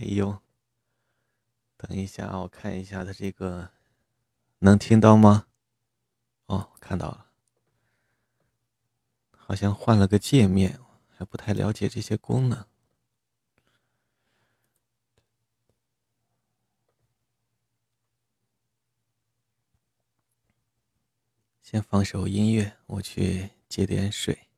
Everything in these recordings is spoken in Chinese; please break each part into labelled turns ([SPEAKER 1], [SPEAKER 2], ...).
[SPEAKER 1] 哎呦，等一下，我看一下他这个能听到吗？哦，看到了，好像换了个界面，还不太了解这些功能。先放首音乐，我去接点水。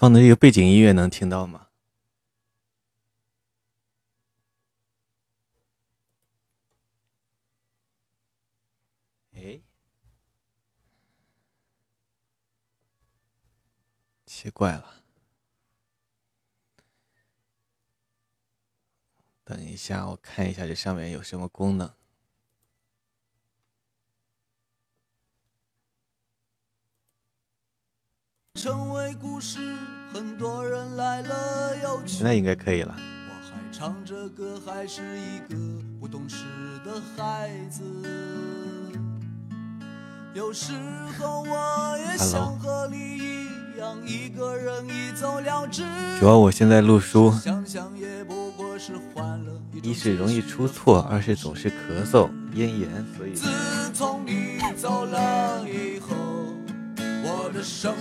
[SPEAKER 1] 放的这个背景音乐能听到吗？哎，奇怪了，等一下，我看一下这上面有什么功能。成为故事，很多人来了又去。现在应该可以了。我还唱着歌，还是一个不懂事的孩子。有时候我也想和你一样，一个人一走了之。主要我现在录书，一是容易出错，二是总是咳嗽、咽炎，所以。自从你走了以后。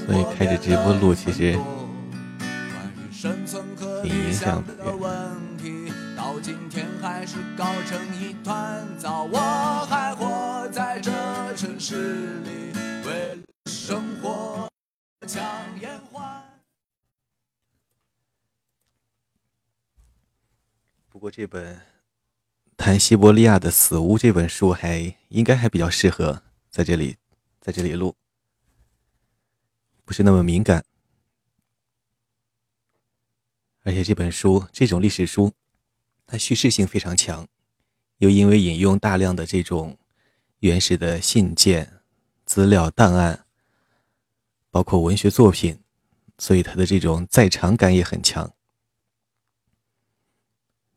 [SPEAKER 1] 所以开着直播录，其实挺影响的。不过这本《谈西伯利亚的死屋》这本书还应该还比较适合在这里，在这里录。不是那么敏感，而且这本书这种历史书，它叙事性非常强，又因为引用大量的这种原始的信件、资料、档案，包括文学作品，所以它的这种在场感也很强。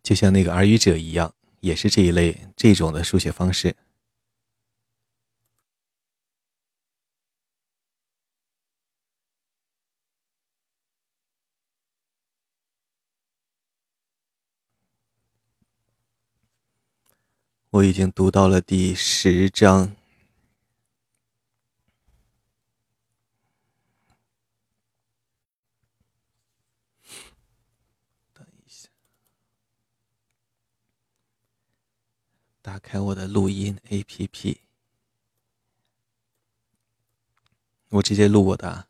[SPEAKER 1] 就像那个耳语者一样，也是这一类这种的书写方式。我已经读到了第十章。等一下，打开我的录音 APP，我直接录我的。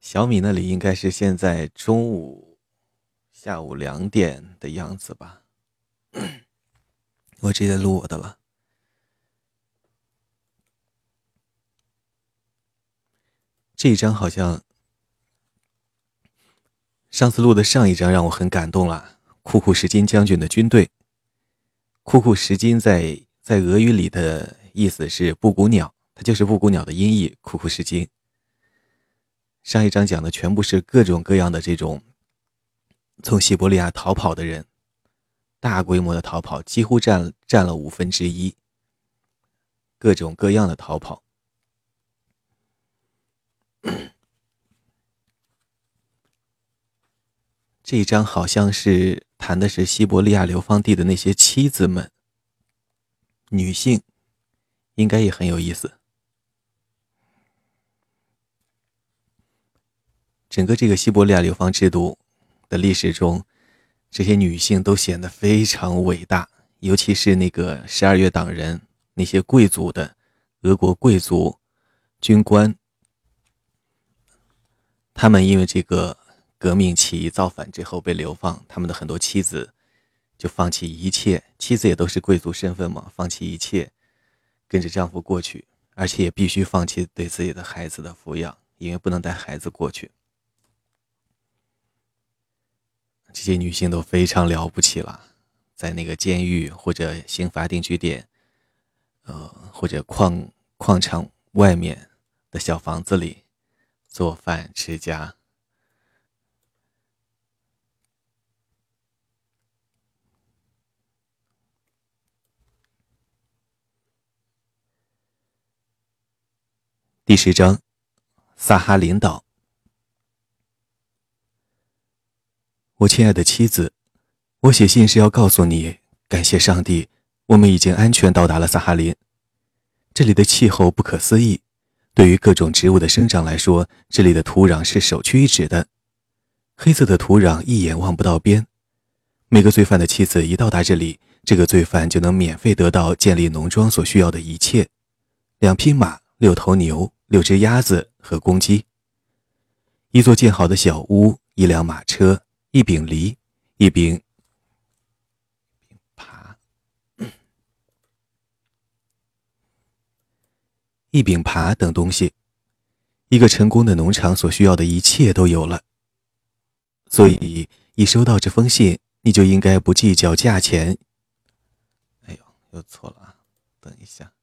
[SPEAKER 1] 小米那里应该是现在中午、下午两点的样子吧。我直接录我的了。这一张好像。上次录的上一章让我很感动了。库库什金将军的军队，库库什金在在俄语里的意思是布谷鸟，它就是布谷鸟的音译。库库什金。上一章讲的全部是各种各样的这种从西伯利亚逃跑的人，大规模的逃跑，几乎占占了五分之一。各种各样的逃跑。这一章好像是谈的是西伯利亚流放地的那些妻子们，女性，应该也很有意思。整个这个西伯利亚流放制度的历史中，这些女性都显得非常伟大，尤其是那个十二月党人，那些贵族的俄国贵族军官，他们因为这个。革命起义造反之后被流放，他们的很多妻子就放弃一切，妻子也都是贵族身份嘛，放弃一切跟着丈夫过去，而且也必须放弃对自己的孩子的抚养，因为不能带孩子过去。这些女性都非常了不起了，在那个监狱或者刑罚定居点，呃，或者矿矿场外面的小房子里做饭持家。第十章，萨哈林岛。我亲爱的妻子，我写信是要告诉你，感谢上帝，我们已经安全到达了萨哈林。这里的气候不可思议，对于各种植物的生长来说，这里的土壤是首屈一指的。黑色的土壤一眼望不到边。每个罪犯的妻子一到达这里，这个罪犯就能免费得到建立农庄所需要的一切：两匹马，六头牛。六只鸭子和公鸡，一座建好的小屋，一辆马车，一柄犁，一柄耙，一柄耙等东西，一个成功的农场所需要的一切都有了。所以，一收到这封信，你就应该不计较价钱。哎呦，又错了啊！等一下。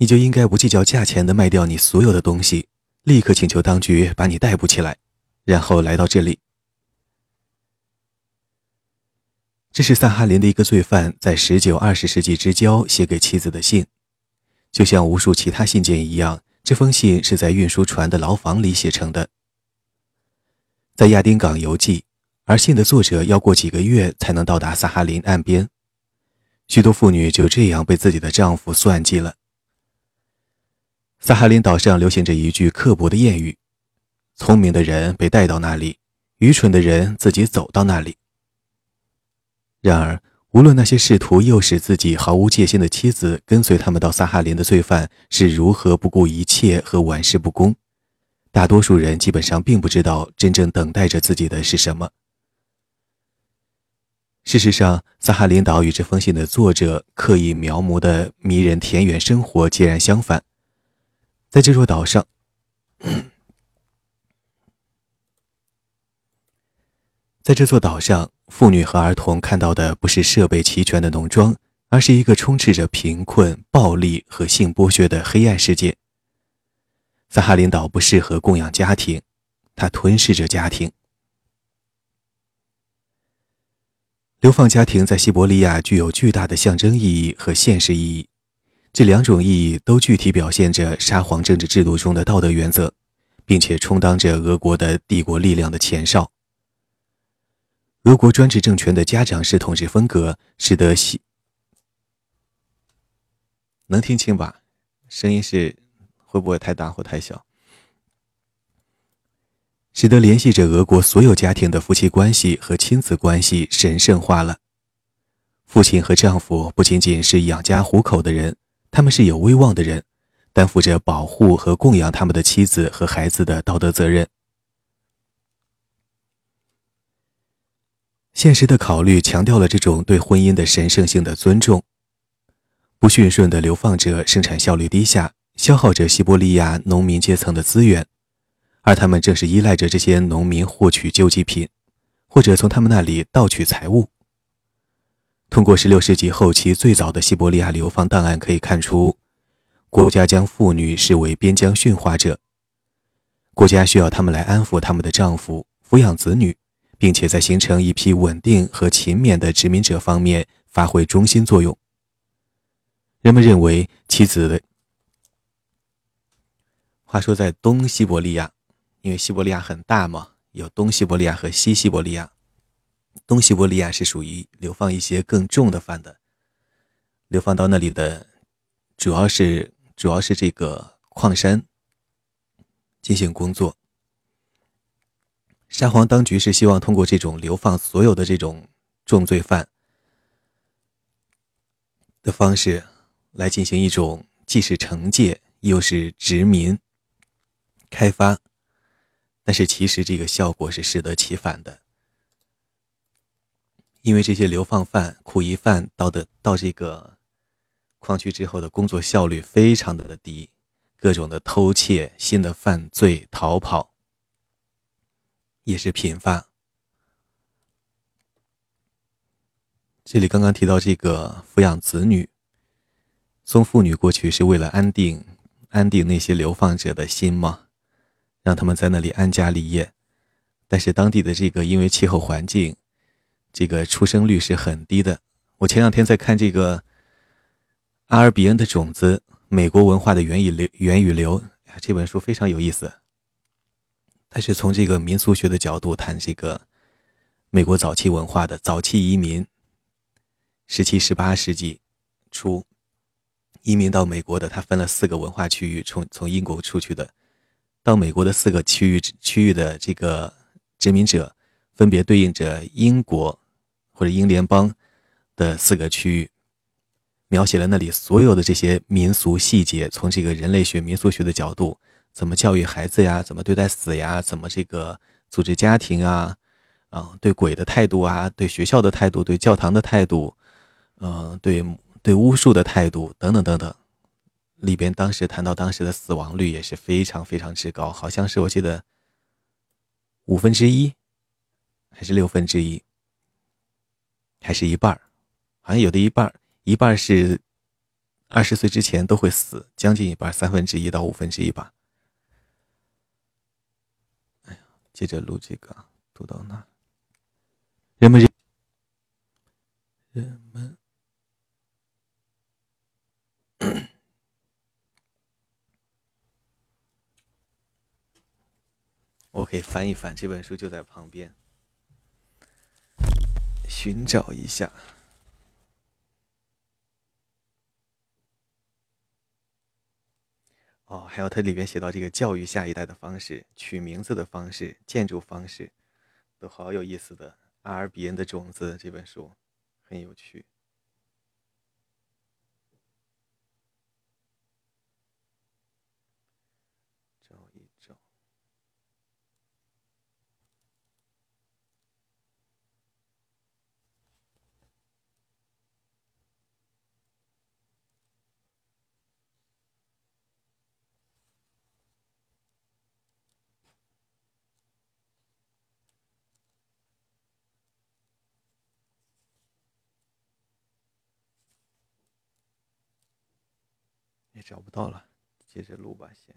[SPEAKER 1] 你就应该不计较价钱的卖掉你所有的东西，立刻请求当局把你逮捕起来，然后来到这里。这是萨哈林的一个罪犯在十九、二十世纪之交写给妻子的信，就像无数其他信件一样，这封信是在运输船的牢房里写成的，在亚丁港邮寄，而信的作者要过几个月才能到达萨哈林岸边，许多妇女就这样被自己的丈夫算计了。萨哈林岛上流行着一句刻薄的谚语：“聪明的人被带到那里，愚蠢的人自己走到那里。”然而，无论那些试图诱使自己毫无戒心的妻子跟随他们到萨哈林的罪犯是如何不顾一切和玩世不恭，大多数人基本上并不知道真正等待着自己的是什么。事实上，萨哈林岛与这封信的作者刻意描摹的迷人田园生活截然相反。在这座岛上，在这座岛上，妇女和儿童看到的不是设备齐全的农庄，而是一个充斥着贫困、暴力和性剥削的黑暗世界。萨哈林岛不适合供养家庭，它吞噬着家庭。流放家庭在西伯利亚具有巨大的象征意义和现实意义。这两种意义都具体表现着沙皇政治制度中的道德原则，并且充当着俄国的帝国力量的前哨。俄国专制政权的家长式统治风格使得西能听清吧？声音是会不会太大或太小？使得联系着俄国所有家庭的夫妻关系和亲子关系神圣化了。父亲和丈夫不仅仅是养家糊口的人，他们是有威望的人，担负着保护和供养他们的妻子和孩子的道德责任。现实的考虑强调了这种对婚姻的神圣性的尊重。不驯顺的流放者生产效率低下，消耗着西伯利亚农民阶层的资源。而他们正是依赖着这些农民获取救济品，或者从他们那里盗取财物。通过16世纪后期最早的西伯利亚流放档案可以看出，国家将妇女视为边疆驯化者。国家需要他们来安抚他们的丈夫、抚养子女，并且在形成一批稳定和勤勉的殖民者方面发挥中心作用。人们认为，妻子的话说在东西伯利亚。因为西伯利亚很大嘛，有东西伯利亚和西西伯利亚。东西伯利亚是属于流放一些更重的犯的，流放到那里的主要是主要是这个矿山进行工作。沙皇当局是希望通过这种流放所有的这种重罪犯的方式，来进行一种既是惩戒又是殖民开发。但是其实这个效果是适得其反的，因为这些流放犯、苦役犯到的到这个矿区之后的工作效率非常的低，各种的偷窃、新的犯罪、逃跑也是频发。这里刚刚提到这个抚养子女，送妇女过去是为了安定安定那些流放者的心吗？让他们在那里安家立业，但是当地的这个因为气候环境，这个出生率是很低的。我前两天在看这个阿尔比恩的种子：美国文化的源与流，源与流这本书非常有意思。它是从这个民俗学的角度谈这个美国早期文化的早期移民，十七、十八世纪初移民到美国的，它分了四个文化区域，从从英国出去的。到美国的四个区域区域的这个殖民者，分别对应着英国或者英联邦的四个区域，描写了那里所有的这些民俗细节。从这个人类学、民俗学的角度，怎么教育孩子呀？怎么对待死呀？怎么这个组织家庭啊？啊，对鬼的态度啊？对学校的态度？对教堂的态度？嗯，对对巫术的态度等等等等。里边当时谈到当时的死亡率也是非常非常之高，好像是我记得五分之一，还是六分之一，还是一半儿好像有的一半儿一半是二十岁之前都会死，将近一半，三分之一到五分之一吧。哎呀，接着录这个，读到那，人们人人们。我可以翻一翻，这本书就在旁边，寻找一下。哦，还有它里面写到这个教育下一代的方式、取名字的方式、建筑方式，都好有意思的。阿尔比恩的种子这本书很有趣。也找不到了，接着录吧，先。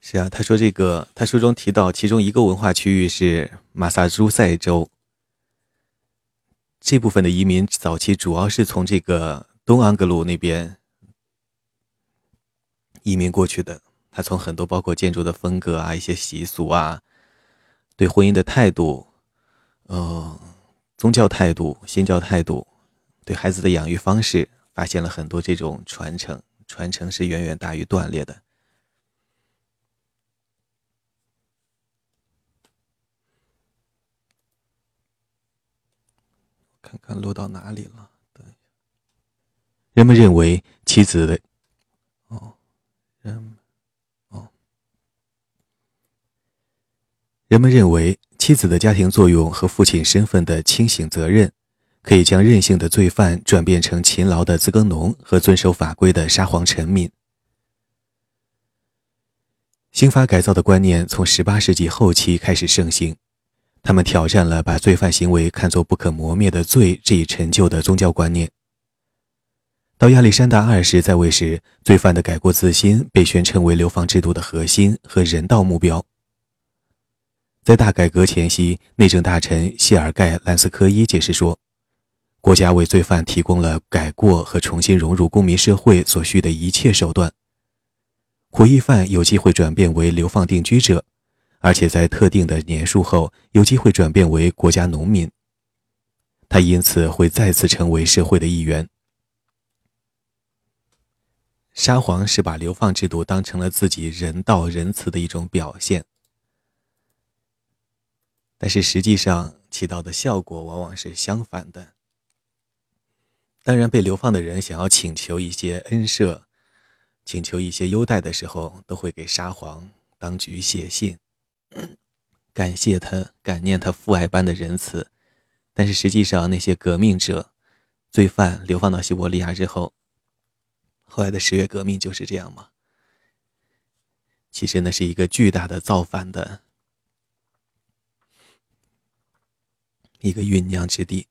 [SPEAKER 1] 是啊，他说这个，他书中提到其中一个文化区域是马萨诸塞州。这部分的移民早期主要是从这个东安格鲁那边移民过去的。他从很多包括建筑的风格啊、一些习俗啊、对婚姻的态度、呃宗教态度、新教态度、对孩子的养育方式，发现了很多这种传承。传承是远远大于断裂的。看看录到哪里了？等一下。人们认为妻子的，哦，人，哦，人们认为妻子的家庭作用和父亲身份的清醒责任，可以将任性的罪犯转变成勤劳的自耕农和遵守法规的沙皇臣民。刑法改造的观念从十八世纪后期开始盛行。他们挑战了把罪犯行为看作不可磨灭的罪这一陈旧的宗教观念。到亚历山大二世在位时，罪犯的改过自新被宣称为流放制度的核心和人道目标。在大改革前夕，内政大臣谢尔盖·兰斯科伊解释说：“国家为罪犯提供了改过和重新融入公民社会所需的一切手段。苦役犯有机会转变为流放定居者。”而且在特定的年数后，有机会转变为国家农民。他因此会再次成为社会的一员。沙皇是把流放制度当成了自己人道仁慈的一种表现，但是实际上起到的效果往往是相反的。当然，被流放的人想要请求一些恩赦、请求一些优待的时候，都会给沙皇当局写信。感谢他，感念他父爱般的仁慈，但是实际上，那些革命者、罪犯流放到西伯利亚之后，后来的十月革命就是这样吗？其实那是一个巨大的造反的一个酝酿之地。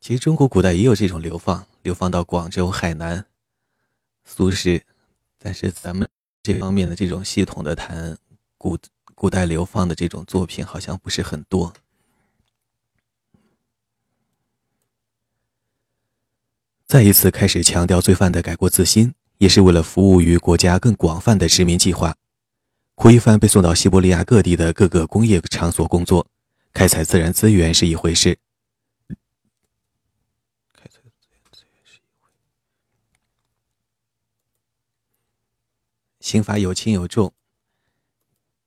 [SPEAKER 1] 其实中国古代也有这种流放，流放到广州、海南、苏轼，但是咱们这方面的这种系统的谈古古代流放的这种作品好像不是很多。再一次开始强调罪犯的改过自新，也是为了服务于国家更广泛的殖民计划。苦役犯被送到西伯利亚各地的各个工业场所工作，开采自然资源是一回事。刑罚有轻有重，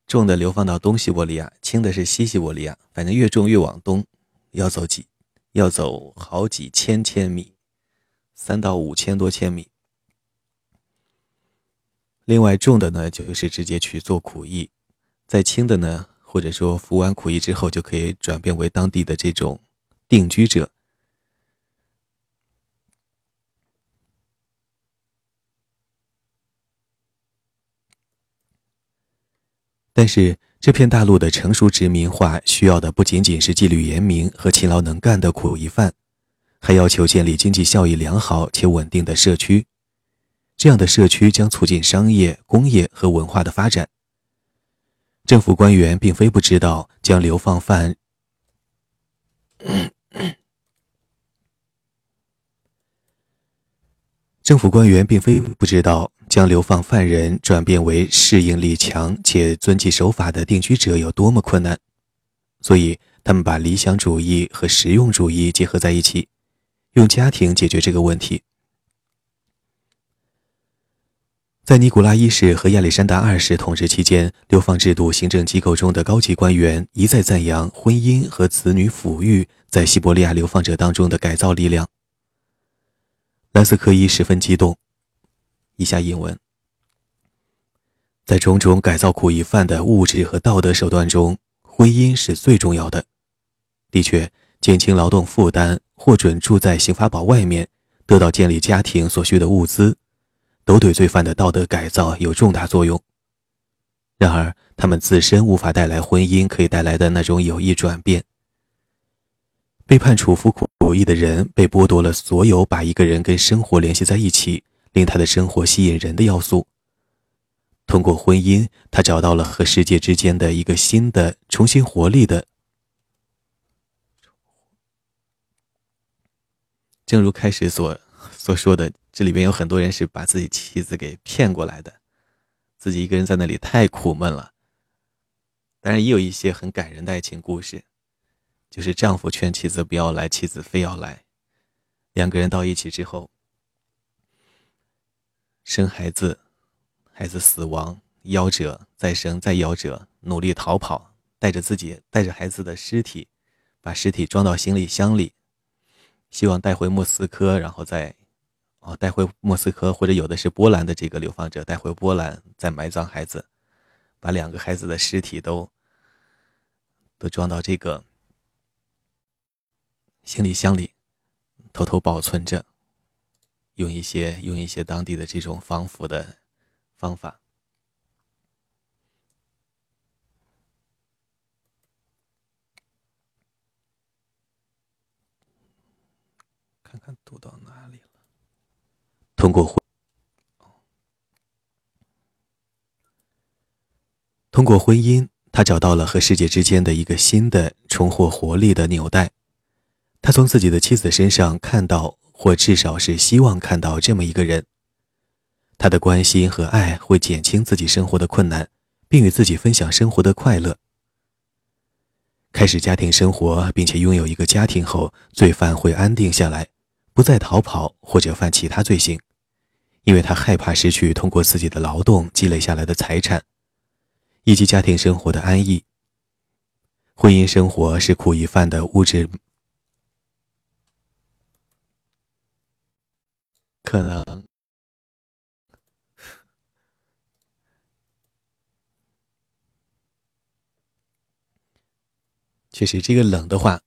[SPEAKER 1] 重的流放到东西伯利亚，轻的是西西伯利亚。反正越重越往东，要走几，要走好几千千米，三到五千多千米。另外重的呢，就是直接去做苦役；再轻的呢，或者说服完苦役之后，就可以转变为当地的这种定居者。但是，这片大陆的成熟殖民化需要的不仅仅是纪律严明和勤劳能干的苦役犯，还要求建立经济效益良好且稳定的社区。这样的社区将促进商业、工业和文化的发展。政府官员并非不知道，将流放犯。政府官员并非不知道，将流放犯人转变为适应力强且遵纪守法的定居者有多么困难，所以他们把理想主义和实用主义结合在一起，用家庭解决这个问题。在尼古拉一世和亚历山大二世统治期间，流放制度行政机构中的高级官员一再赞扬婚姻和子女抚育在西伯利亚流放者当中的改造力量。兰斯科伊十分激动。以下引文：在种种改造苦役犯的物质和道德手段中，婚姻是最重要的。的确，减轻劳动负担，获准住在刑法堡外面，得到建立家庭所需的物资，都对罪犯的道德改造有重大作用。然而，他们自身无法带来婚姻可以带来的那种有益转变。被判处服苦役的人被剥夺了所有把一个人跟生活联系在一起，令他的生活吸引人的要素。通过婚姻，他找到了和世界之间的一个新的、重新活力的。正如开始所所说的，这里边有很多人是把自己妻子给骗过来的，自己一个人在那里太苦闷了。当然，也有一些很感人的爱情故事，就是丈夫劝妻子不要来，妻子非要来，两个人到一起之后，生孩子。孩子死亡，夭折，再生，再夭折，努力逃跑，带着自己，带着孩子的尸体，把尸体装到行李箱里，希望带回莫斯科，然后再，哦，带回莫斯科，或者有的是波兰的这个流放者带回波兰，再埋葬孩子，把两个孩子的尸体都，都装到这个行李箱里，偷偷保存着，用一些用一些当地的这种防腐的。方法，看看读到哪里了。通过婚，通过婚姻，他找到了和世界之间的一个新的、重获活力的纽带。他从自己的妻子身上看到，或至少是希望看到这么一个人。他的关心和爱会减轻自己生活的困难，并与自己分享生活的快乐。开始家庭生活并且拥有一个家庭后，罪犯会安定下来，不再逃跑或者犯其他罪行，因为他害怕失去通过自己的劳动积累下来的财产，以及家庭生活的安逸。婚姻生活是苦役犯的物质可能。确实，这个冷的话，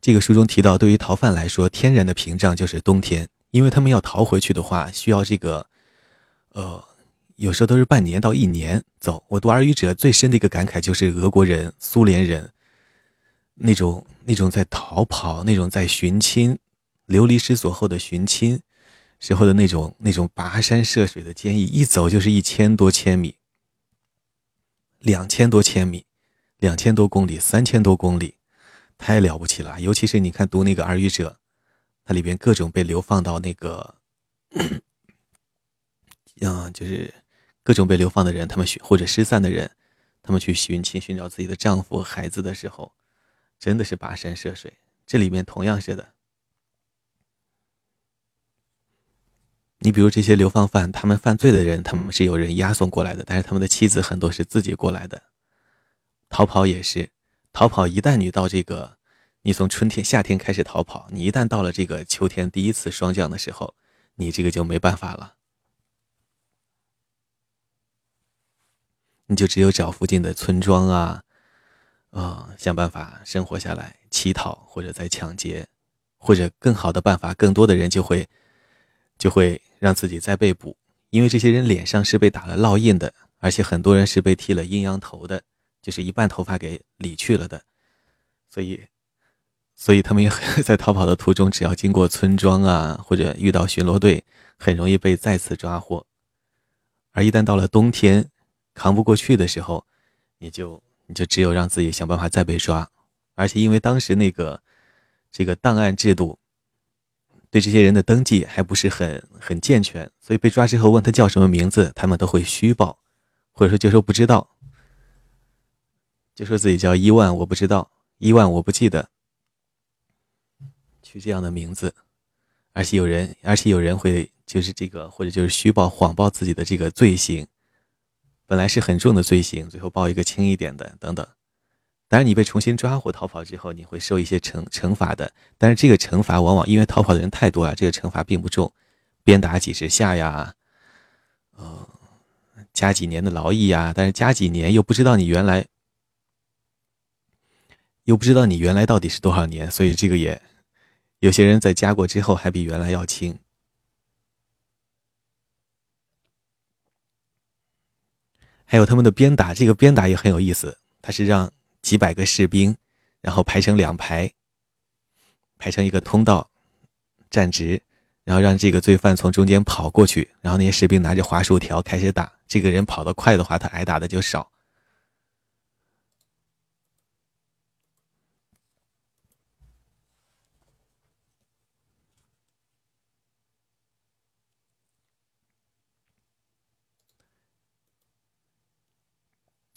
[SPEAKER 1] 这个书中提到，对于逃犯来说，天然的屏障就是冬天，因为他们要逃回去的话，需要这个，呃，有时候都是半年到一年走。我读《耳语者》最深的一个感慨就是，俄国人、苏联人那种那种在逃跑、那种在寻亲、流离失所后的寻亲时候的那种那种跋山涉水的坚毅，一走就是一千多千米，两千多千米。两千多公里，三千多公里，太了不起了！尤其是你看读那个《耳语者》，它里边各种被流放到那个，嗯，就是各种被流放的人，他们或者失散的人，他们去寻亲寻找自己的丈夫、孩子的时候，真的是跋山涉水。这里面同样是的，你比如这些流放犯，他们犯罪的人，他们是有人押送过来的，但是他们的妻子很多是自己过来的。逃跑也是，逃跑一旦你到这个，你从春天、夏天开始逃跑，你一旦到了这个秋天第一次霜降的时候，你这个就没办法了，你就只有找附近的村庄啊，啊，想办法生活下来，乞讨或者再抢劫，或者更好的办法，更多的人就会就会让自己再被捕，因为这些人脸上是被打了烙印的，而且很多人是被剃了阴阳头的。就是一半头发给理去了的，所以，所以他们也在逃跑的途中，只要经过村庄啊，或者遇到巡逻队，很容易被再次抓获。而一旦到了冬天，扛不过去的时候，你就你就只有让自己想办法再被抓。而且因为当时那个这个档案制度对这些人的登记还不是很很健全，所以被抓之后问他叫什么名字，他们都会虚报，或者说就说不知道。就说自己叫伊万，我不知道伊万，我不记得，取这样的名字，而且有人，而且有人会就是这个，或者就是虚报、谎报自己的这个罪行，本来是很重的罪行，最后报一个轻一点的，等等。当然，你被重新抓获逃跑之后，你会受一些惩惩罚的，但是这个惩罚往往因为逃跑的人太多了，这个惩罚并不重，鞭打几十下呀，呃，加几年的劳役呀，但是加几年又不知道你原来。又不知道你原来到底是多少年，所以这个也有些人在加过之后还比原来要轻。还有他们的鞭打，这个鞭打也很有意思，他是让几百个士兵，然后排成两排，排成一个通道，站直，然后让这个罪犯从中间跑过去，然后那些士兵拿着滑鼠条开始打。这个人跑得快的话，他挨打的就少。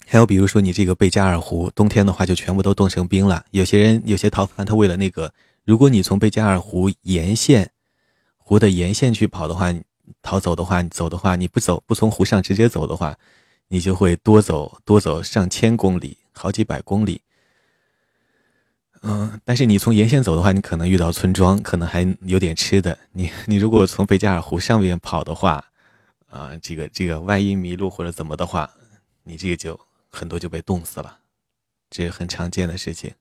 [SPEAKER 1] 还有比如说，你这个贝加尔湖，冬天的话就全部都冻成冰了。有些人有些逃犯，他为了那个，如果你从贝加尔湖沿线湖的沿线去跑的话，逃走的话，你走的话，你不走不从湖上直接走的话，你就会多走多走上千公里，好几百公里。嗯，但是你从沿线走的话，你可能遇到村庄，可能还有点吃的。你你如果从贝加尔湖上面跑的话，啊，这个这个万一迷路或者怎么的话，你这个就。很多就被冻死了，这是很常见的事情。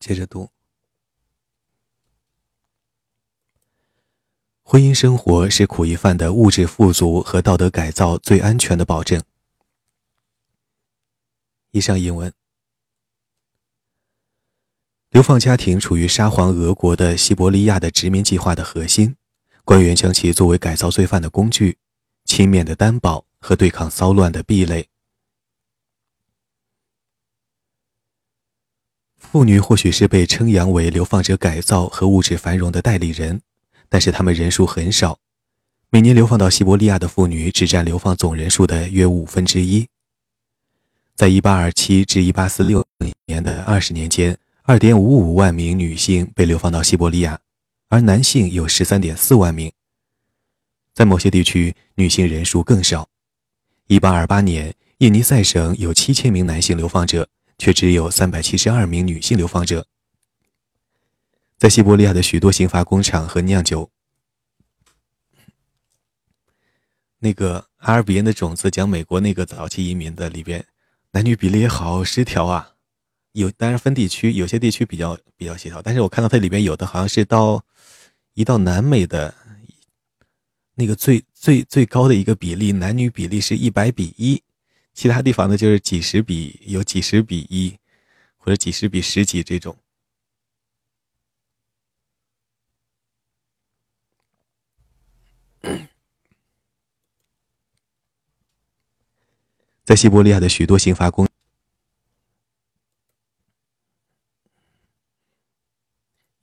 [SPEAKER 1] 接着读，婚姻生活是苦役犯的物质富足和道德改造最安全的保证。以上引文。流放家庭处于沙皇俄国的西伯利亚的殖民计划的核心，官员将其作为改造罪犯的工具、轻蔑的担保和对抗骚乱的壁垒。妇女或许是被称扬为流放者改造和物质繁荣的代理人，但是他们人数很少，每年流放到西伯利亚的妇女只占流放总人数的约五分之一。在1827至1846年的二十年间。二点五五万名女性被流放到西伯利亚，而男性有十三点四万名。在某些地区，女性人数更少。一八二八年，叶尼塞省有七千名男性流放者，却只有三百七十二名女性流放者。在西伯利亚的许多刑罚工厂和酿酒，那个阿尔比恩的种子讲美国那个早期移民的里边，男女比例也好失调啊。有，当然分地区，有些地区比较比较协调，但是我看到它里边有的好像是到一到南美的那个最最最高的一个比例，男女比例是一百比一，其他地方呢就是几十比有几十比一，或者几十比十几这种。在西伯利亚的许多刑罚工。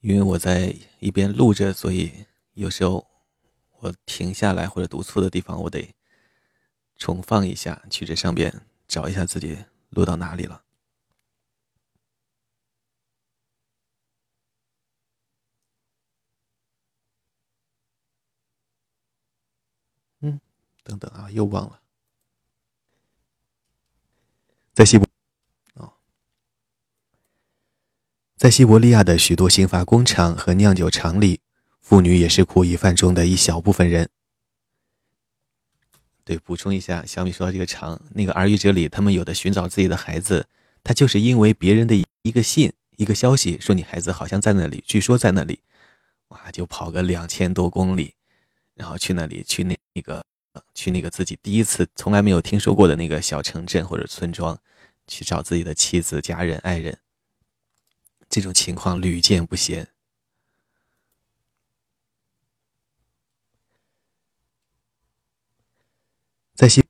[SPEAKER 1] 因为我在一边录着，所以有时候我停下来或者读错的地方，我得重放一下，去这上边找一下自己录到哪里了。嗯，等等啊，又忘了，在西部。在西伯利亚的许多刑罚工厂和酿酒厂里，妇女也是苦役犯中的一小部分人。对，补充一下，小米说到这个厂，那个儿语者里，他们有的寻找自己的孩子，他就是因为别人的一个信、一个消息，说你孩子好像在那里，据说在那里，哇，就跑个两千多公里，然后去那里，去那那个，去那个自己第一次从来没有听说过的那个小城镇或者村庄，去找自己的妻子、家人、爱人。这种情况屡见不鲜。在西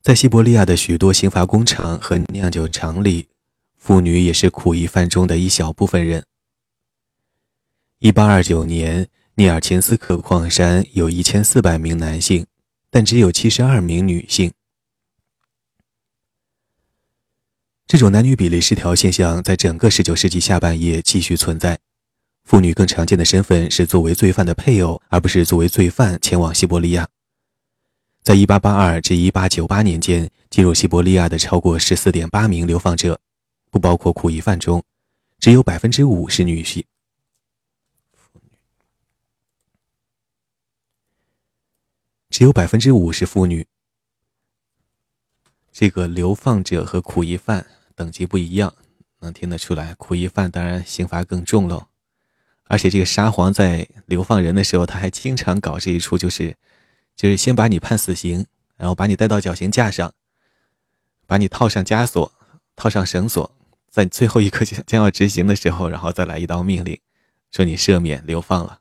[SPEAKER 1] 在西伯利亚的许多刑罚工厂和酿酒厂里，妇女也是苦役犯中的一小部分人。一八二九年，涅尔琴斯克矿山有一千四百名男性，但只有七十二名女性。这种男女比例失调现象在整个19世纪下半叶继续存在。妇女更常见的身份是作为罪犯的配偶，而不是作为罪犯前往西伯利亚。在1882至1898年间，进入西伯利亚的超过14.8名流放者，不包括苦役犯中，只有百分之五是女性。只有百分之五是妇女。这个流放者和苦役犯。等级不一样，能听得出来。苦役犯当然刑罚更重喽，而且这个沙皇在流放人的时候，他还经常搞这一出，就是就是先把你判死刑，然后把你带到绞刑架上，把你套上枷锁，套上绳索，在最后一刻将 将要执行的时候，然后再来一道命令，说你赦免流放了，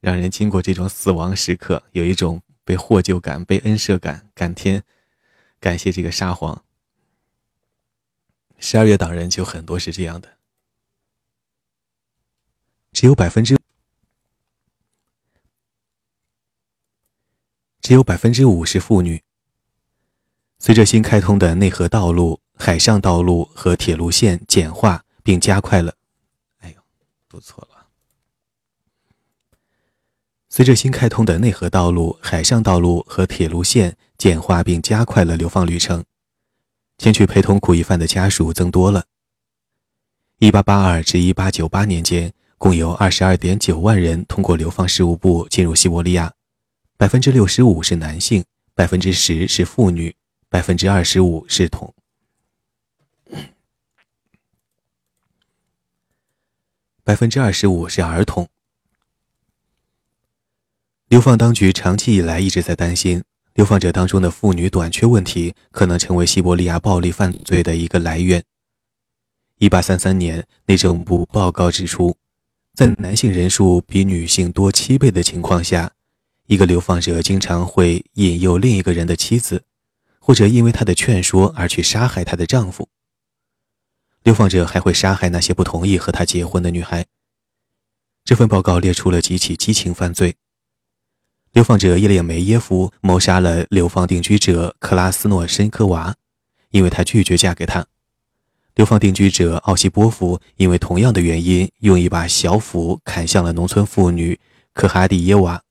[SPEAKER 1] 让人经过这种死亡时刻，有一种被获救感、被恩赦感，感天感谢这个沙皇。十二月党人就很多是这样的，只有百分之只有百分之五是妇女。随着新开通的内河道路、海上道路和铁路线简化并加快了，哎呦，读错了。随着新开通的内河道路、海上道路和铁路线简化并加快了流放旅程。前去陪同苦役犯的家属增多了。1882至1898年间，共有22.9万人通过流放事务部进入西伯利亚，百分之六十五是男性，百分之十是妇女，百分之二十五是童。百分之二十五是儿童。流放当局长期以来一直在担心。流放者当中的妇女短缺问题可能成为西伯利亚暴力犯罪的一个来源。一八三三年，内政部报告指出，在男性人数比女性多七倍的情况下，一个流放者经常会引诱另一个人的妻子，或者因为他的劝说而去杀害她的丈夫。流放者还会杀害那些不同意和他结婚的女孩。这份报告列出了几起激情犯罪。流放者叶列梅耶夫谋杀了流放定居者克拉斯诺申科娃，因为他拒绝嫁给他。流放定居者奥西波夫因为同样的原因，用一把小斧砍向了农村妇女可哈蒂耶娃。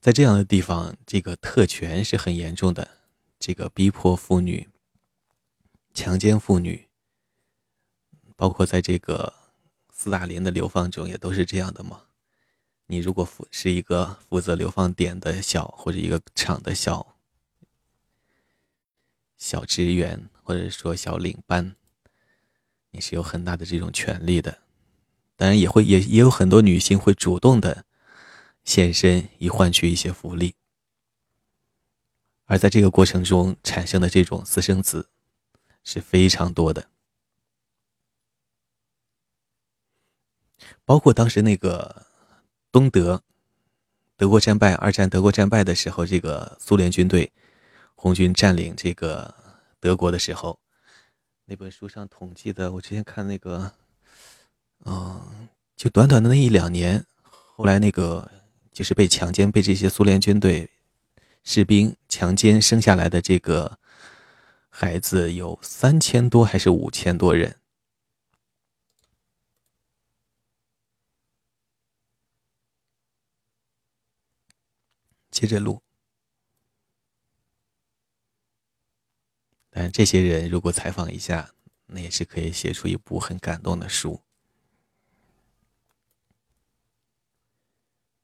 [SPEAKER 1] 在这样的地方，这个特权是很严重的，这个逼迫妇女、强奸妇女。包括在这个斯大林的流放中，也都是这样的吗？你如果负是一个负责流放点的小或者一个厂的小小职员，或者说小领班，你是有很大的这种权利的。当然，也会也也有很多女性会主动的献身，以换取一些福利。而在这个过程中产生的这种私生子是非常多的。包括当时那个东德，德国战败，二战德国战败的时候，这个苏联军队红军占领这个德国的时候，那本书上统计的，我之前看那个，嗯，就短短的那一两年，后来那个就是被强奸，被这些苏联军队士兵强奸生下来的这个孩子有三千多还是五千多人。接着录，但这些人如果采访一下，那也是可以写出一部很感动的书。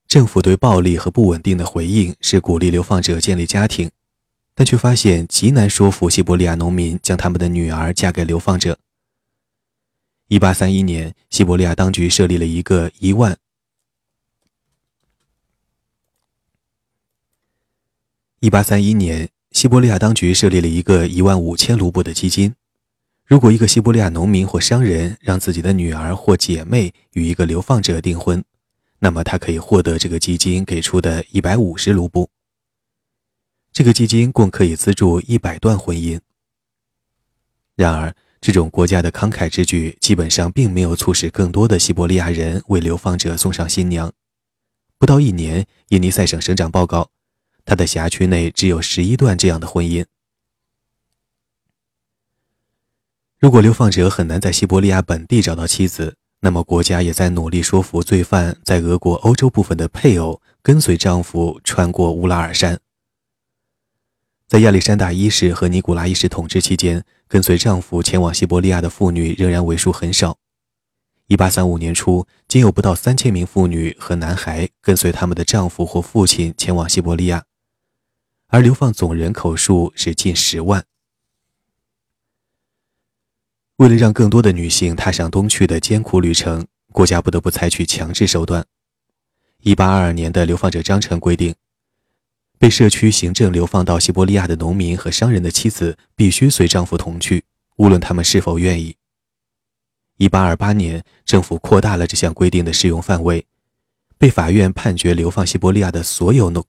[SPEAKER 1] 政府对暴力和不稳定的回应是鼓励流放者建立家庭，但却发现极难说服西伯利亚农民将他们的女儿嫁给流放者。一八三一年，西伯利亚当局设立了一个一万。一八三一年，西伯利亚当局设立了一个一万五千卢布的基金。如果一个西伯利亚农民或商人让自己的女儿或姐妹与一个流放者订婚，那么他可以获得这个基金给出的一百五十卢布。这个基金共可以资助一百段婚姻。然而，这种国家的慷慨之举基本上并没有促使更多的西伯利亚人为流放者送上新娘。不到一年，印尼塞省省长报告。他的辖区内只有十一段这样的婚姻。如果流放者很难在西伯利亚本地找到妻子，那么国家也在努力说服罪犯在俄国欧洲部分的配偶跟随丈夫穿过乌拉尔山。在亚历山大一世和尼古拉一世统治期间，跟随丈夫前往西伯利亚的妇女仍然为数很少。一八三五年初，仅有不到三千名妇女和男孩跟随他们的丈夫或父亲前往西伯利亚。而流放总人口数是近十万。为了让更多的女性踏上东去的艰苦旅程，国家不得不采取强制手段。一八二二年的流放者章程规定，被社区行政流放到西伯利亚的农民和商人的妻子必须随丈夫同去，无论他们是否愿意。一八二八年，政府扩大了这项规定的适用范围，被法院判决流放西伯利亚的所有农。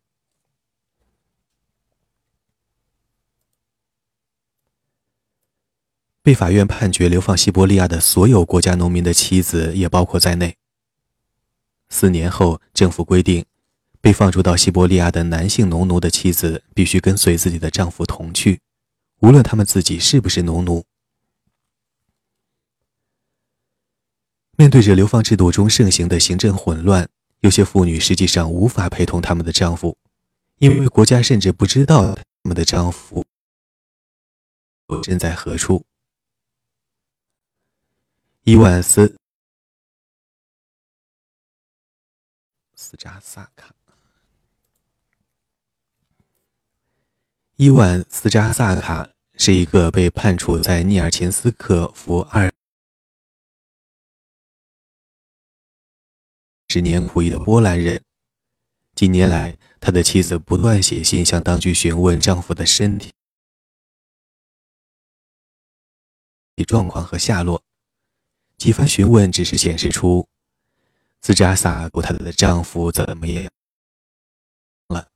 [SPEAKER 1] 被法院判决流放西伯利亚的所有国家农民的妻子也包括在内。四年后，政府规定，被放逐到西伯利亚的男性农奴的妻子必须跟随自己的丈夫同去，无论他们自己是不是农奴。面对着流放制度中盛行的行政混乱，有些妇女实际上无法陪同他们的丈夫，因为国家甚至不知道他们的丈夫身在何处。伊万斯斯扎萨卡，伊万斯扎萨卡是一个被判处在涅尔琴斯克服二十年苦役的波兰人。近年来，他的妻子不断写信向当局询问丈夫的身体状况和下落。几番询问只是显示出，斯扎萨古她的丈夫怎么也了。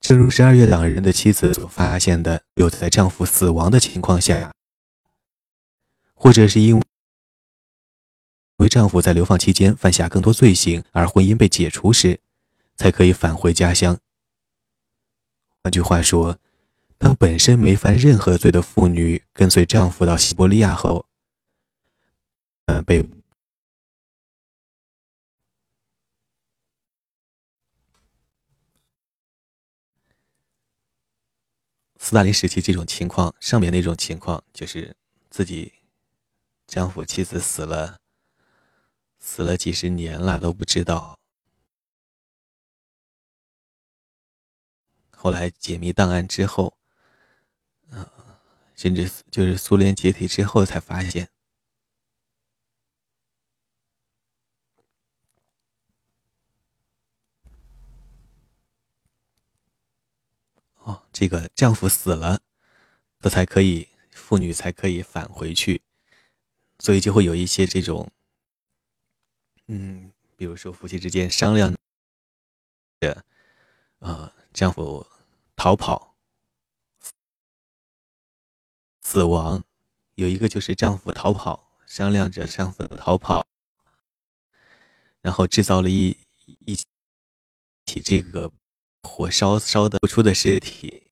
[SPEAKER 1] 正如十二月党人的妻子所发现的，有在丈夫死亡的情况下，或者是因为丈夫在流放期间犯下更多罪行而婚姻被解除时，才可以返回家乡。换句话说，当本身没犯任何罪的妇女跟随丈夫到西伯利亚后，呃，被斯大林时期这种情况，上面那种情况就是自己丈夫妻子死了，死了几十年了都不知道。后来解密档案之后，嗯，甚至就是苏联解体之后才发现。哦，这个丈夫死了，这才可以，妇女才可以返回去，所以就会有一些这种，嗯，比如说夫妻之间商量的，呃，丈夫。逃跑、死亡，有一个就是丈夫逃跑，商量着丈夫逃跑，然后制造了一一起这个火烧烧的不出的尸体，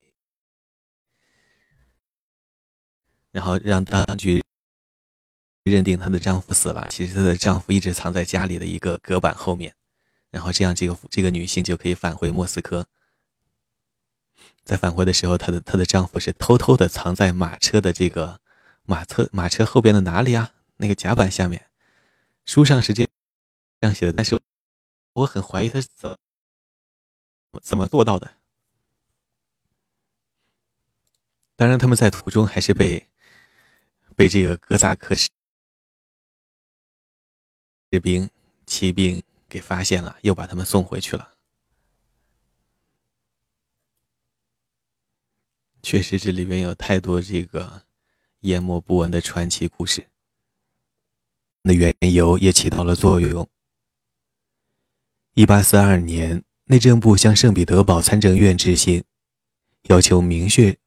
[SPEAKER 1] 然后让当局认定她的丈夫死了，其实她的丈夫一直藏在家里的一个隔板后面，然后这样这个这个女性就可以返回莫斯科。在返回的时候，她的她的丈夫是偷偷的藏在马车的这个马车马车后边的哪里啊？那个甲板下面。书上是这样写的，但是我很怀疑他是怎怎么做到的。当然，他们在途中还是被被这个哥萨克士兵骑兵给发现了，又把他们送回去了。确实，这里面有太多这个淹没不闻的传奇故事。那缘由也起到了作用。一八四二年，内政部向圣彼得堡参政院致信，要求明确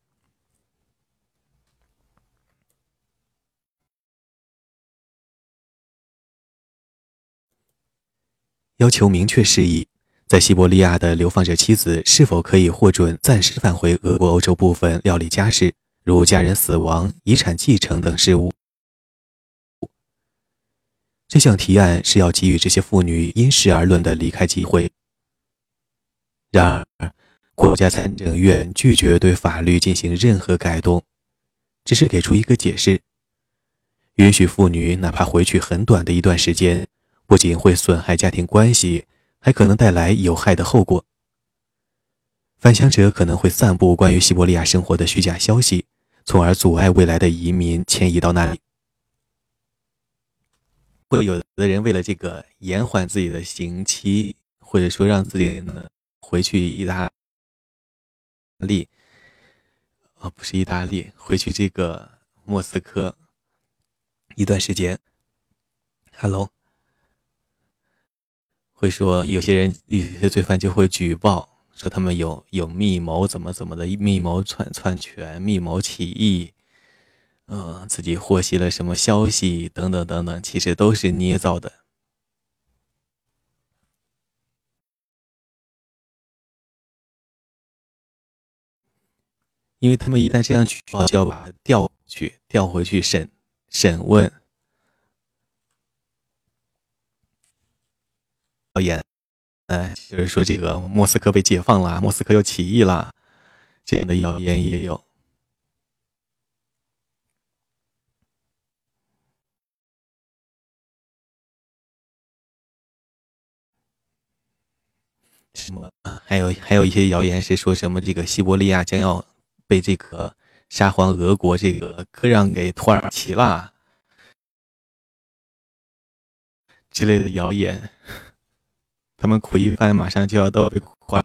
[SPEAKER 1] 要求明确示意。在西伯利亚的流放者妻子是否可以获准暂时返回俄国欧洲部分料理家事，如家人死亡、遗产继承等事务？这项提案是要给予这些妇女因事而论的离开机会。然而，国家参政院拒绝对法律进行任何改动，只是给出一个解释：允许妇女哪怕回去很短的一段时间，不仅会损害家庭关系，还可能带来有害的后果。返乡者可能会散布关于西伯利亚生活的虚假消息，从而阻碍未来的移民迁移到那里。会有的人为了这个延缓自己的刑期，或者说让自己呢回去意大利，哦，不是意大利，回去这个莫斯科。一段时间，Hello，会说有些人有些罪犯就会举报说他们有有密谋怎么怎么的密谋篡篡权密谋起义，呃，自己获悉了什么消息等等等等，其实都是捏造的，因为他们一旦这样举报，就要把他调去调回去审。审问谣言，哎，就是说这个莫斯科被解放了，莫斯科又起义了，这样的谣言也有。什么？还有还有一些谣言是说什么这个西伯利亚将要被这个。沙皇俄国这个割让给土耳其了之类的谣言，他们苦一番，马上就要到被土耳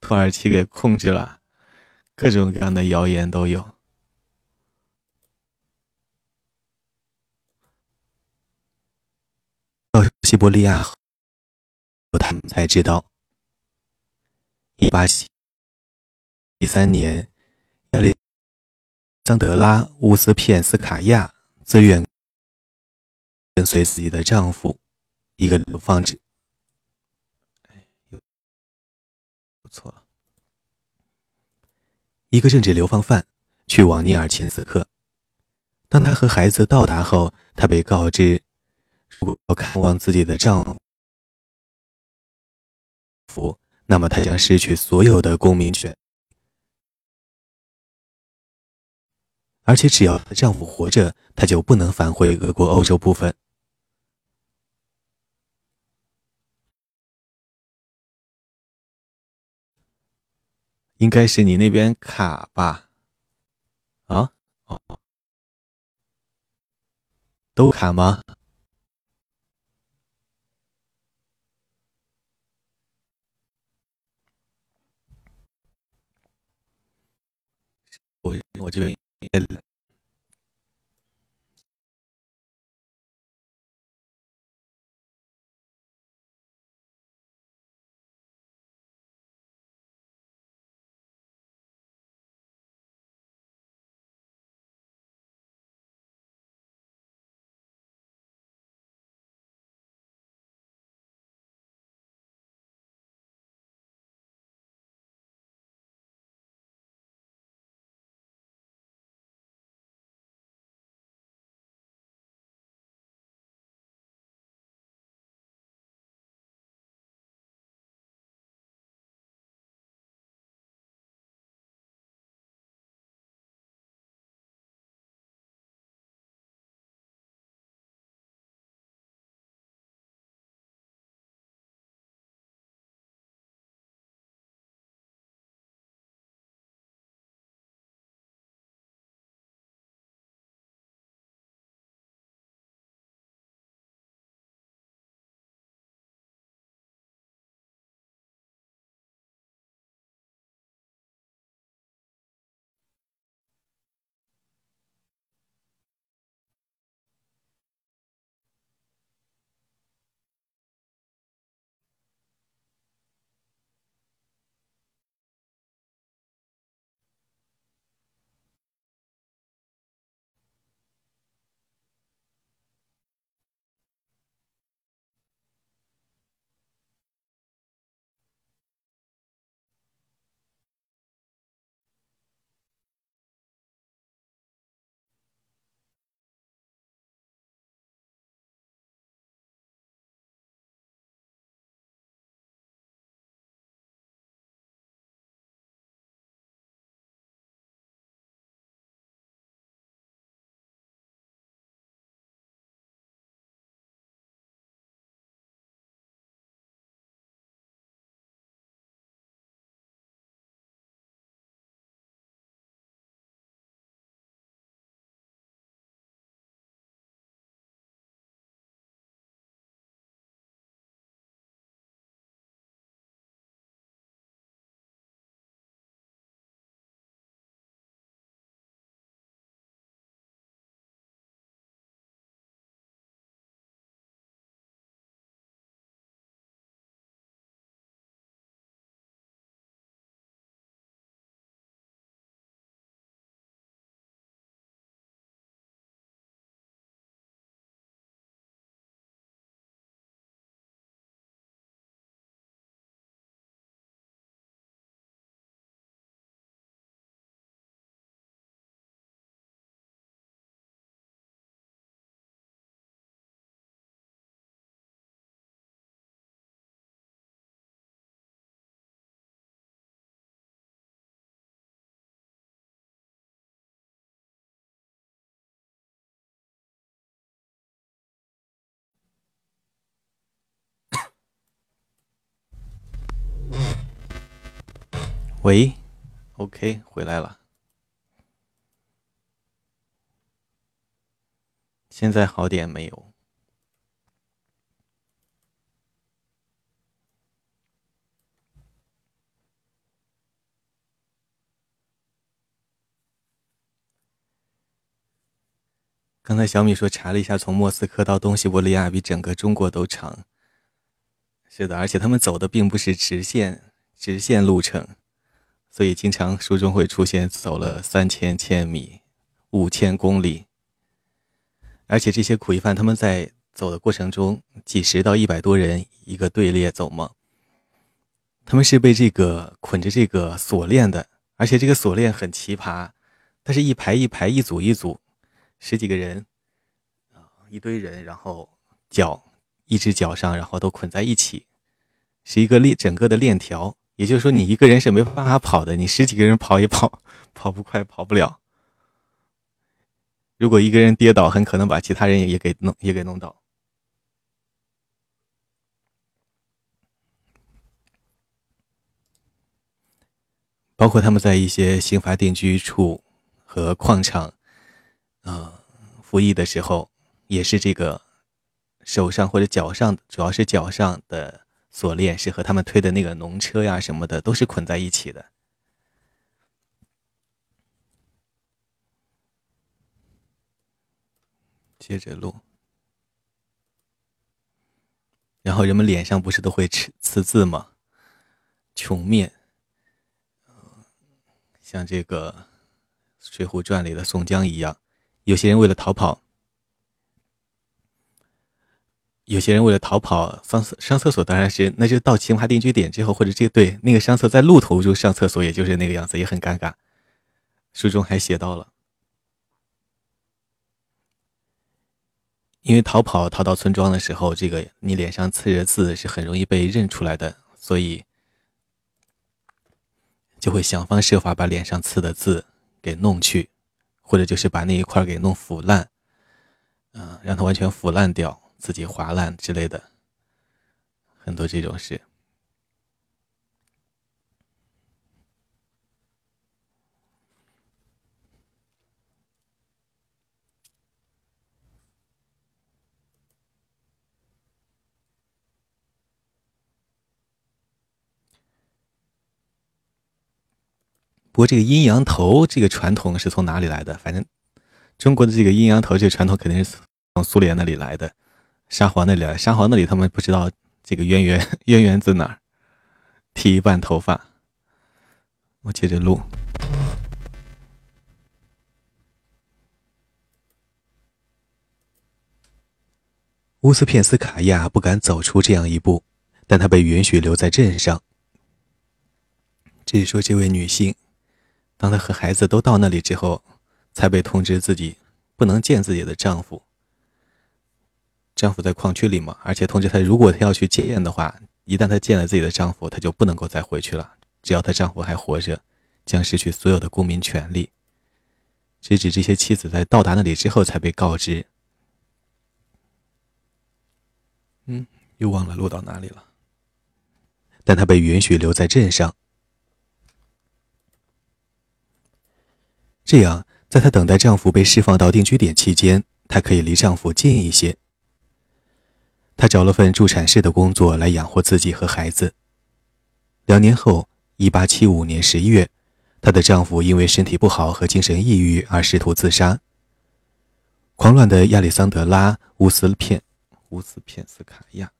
[SPEAKER 1] 土耳其给控制了，各种各样的谣言都有。到西伯利亚后，他们才知道。一八七三年，亚历桑德拉·乌斯片斯卡亚自愿跟随自己的丈夫，一个流放者，不错，一个政治流放犯，去往尼尔钦斯克。当他和孩子到达后，他被告知，如果要看望自己的丈夫。那么，他将失去所有的公民权，而且只要她丈夫活着，她就不能返回俄国欧洲部分。应该是你那边卡吧？啊？哦，都卡吗？我我这边。喂，OK，回来了。现在好点没有？刚才小米说查了一下，从莫斯科到东西伯利亚比整个中国都长。是的，而且他们走的并不是直线直线路程，所以经常书中会出现走了三千千米、五千公里。而且这些苦役犯他们在走的过程中，几十到一百多人一个队列走嘛，他们是被这个捆着这个锁链的，而且这个锁链很奇葩，它是一排一排、一组一组。十几个人，啊，一堆人，然后脚一只脚上，然后都捆在一起，是一个链，整个的链条。也就是说，你一个人是没办法跑的，你十几个人跑也跑，跑不快，跑不了。如果一个人跌倒，很可能把其他人也也给弄也给弄倒。包括他们在一些刑罚定居处和矿场。呃，服役的时候也是这个手上或者脚上，主要是脚上的锁链是和他们推的那个农车呀什么的都是捆在一起的。接着录，然后人们脸上不是都会刺刺字吗？穷面，像这个《水浒传》里的宋江一样。有些人为了逃跑，有些人为了逃跑上上厕所，当然是那就到刑罚定居点之后，或者这对那个上厕在路途中上厕所，也就是那个样子，也很尴尬。书中还写到了，因为逃跑逃到村庄的时候，这个你脸上刺着字是很容易被认出来的，所以就会想方设法把脸上刺的字给弄去。或者就是把那一块给弄腐烂，嗯，让它完全腐烂掉，自己划烂之类的，很多这种事。不过这个阴阳头这个传统是从哪里来的？反正中国的这个阴阳头这个传统肯定是从苏联那里来的，沙皇那里。沙皇那里他们不知道这个渊源 渊源自哪儿，剃一半头发。我接着录。乌斯片斯卡娅不敢走出这样一步，但她被允许留在镇上。这是说这位女性。当她和孩子都到那里之后，才被通知自己不能见自己的丈夫。丈夫在矿区里嘛，而且通知她，如果她要去见的话，一旦她见了自己的丈夫，她就不能够再回去了。只要她丈夫还活着，将失去所有的公民权利。直指这些妻子在到达那里之后才被告知。嗯，又忘了录到哪里了。但她被允许留在镇上。这样，在她等待丈夫被释放到定居点期间，她可以离丈夫近一些。她找了份助产士的工作来养活自己和孩子。两年后，1875年11月，她的丈夫因为身体不好和精神抑郁而试图自杀。狂乱的亚历桑德拉·乌斯片乌斯片斯卡娅。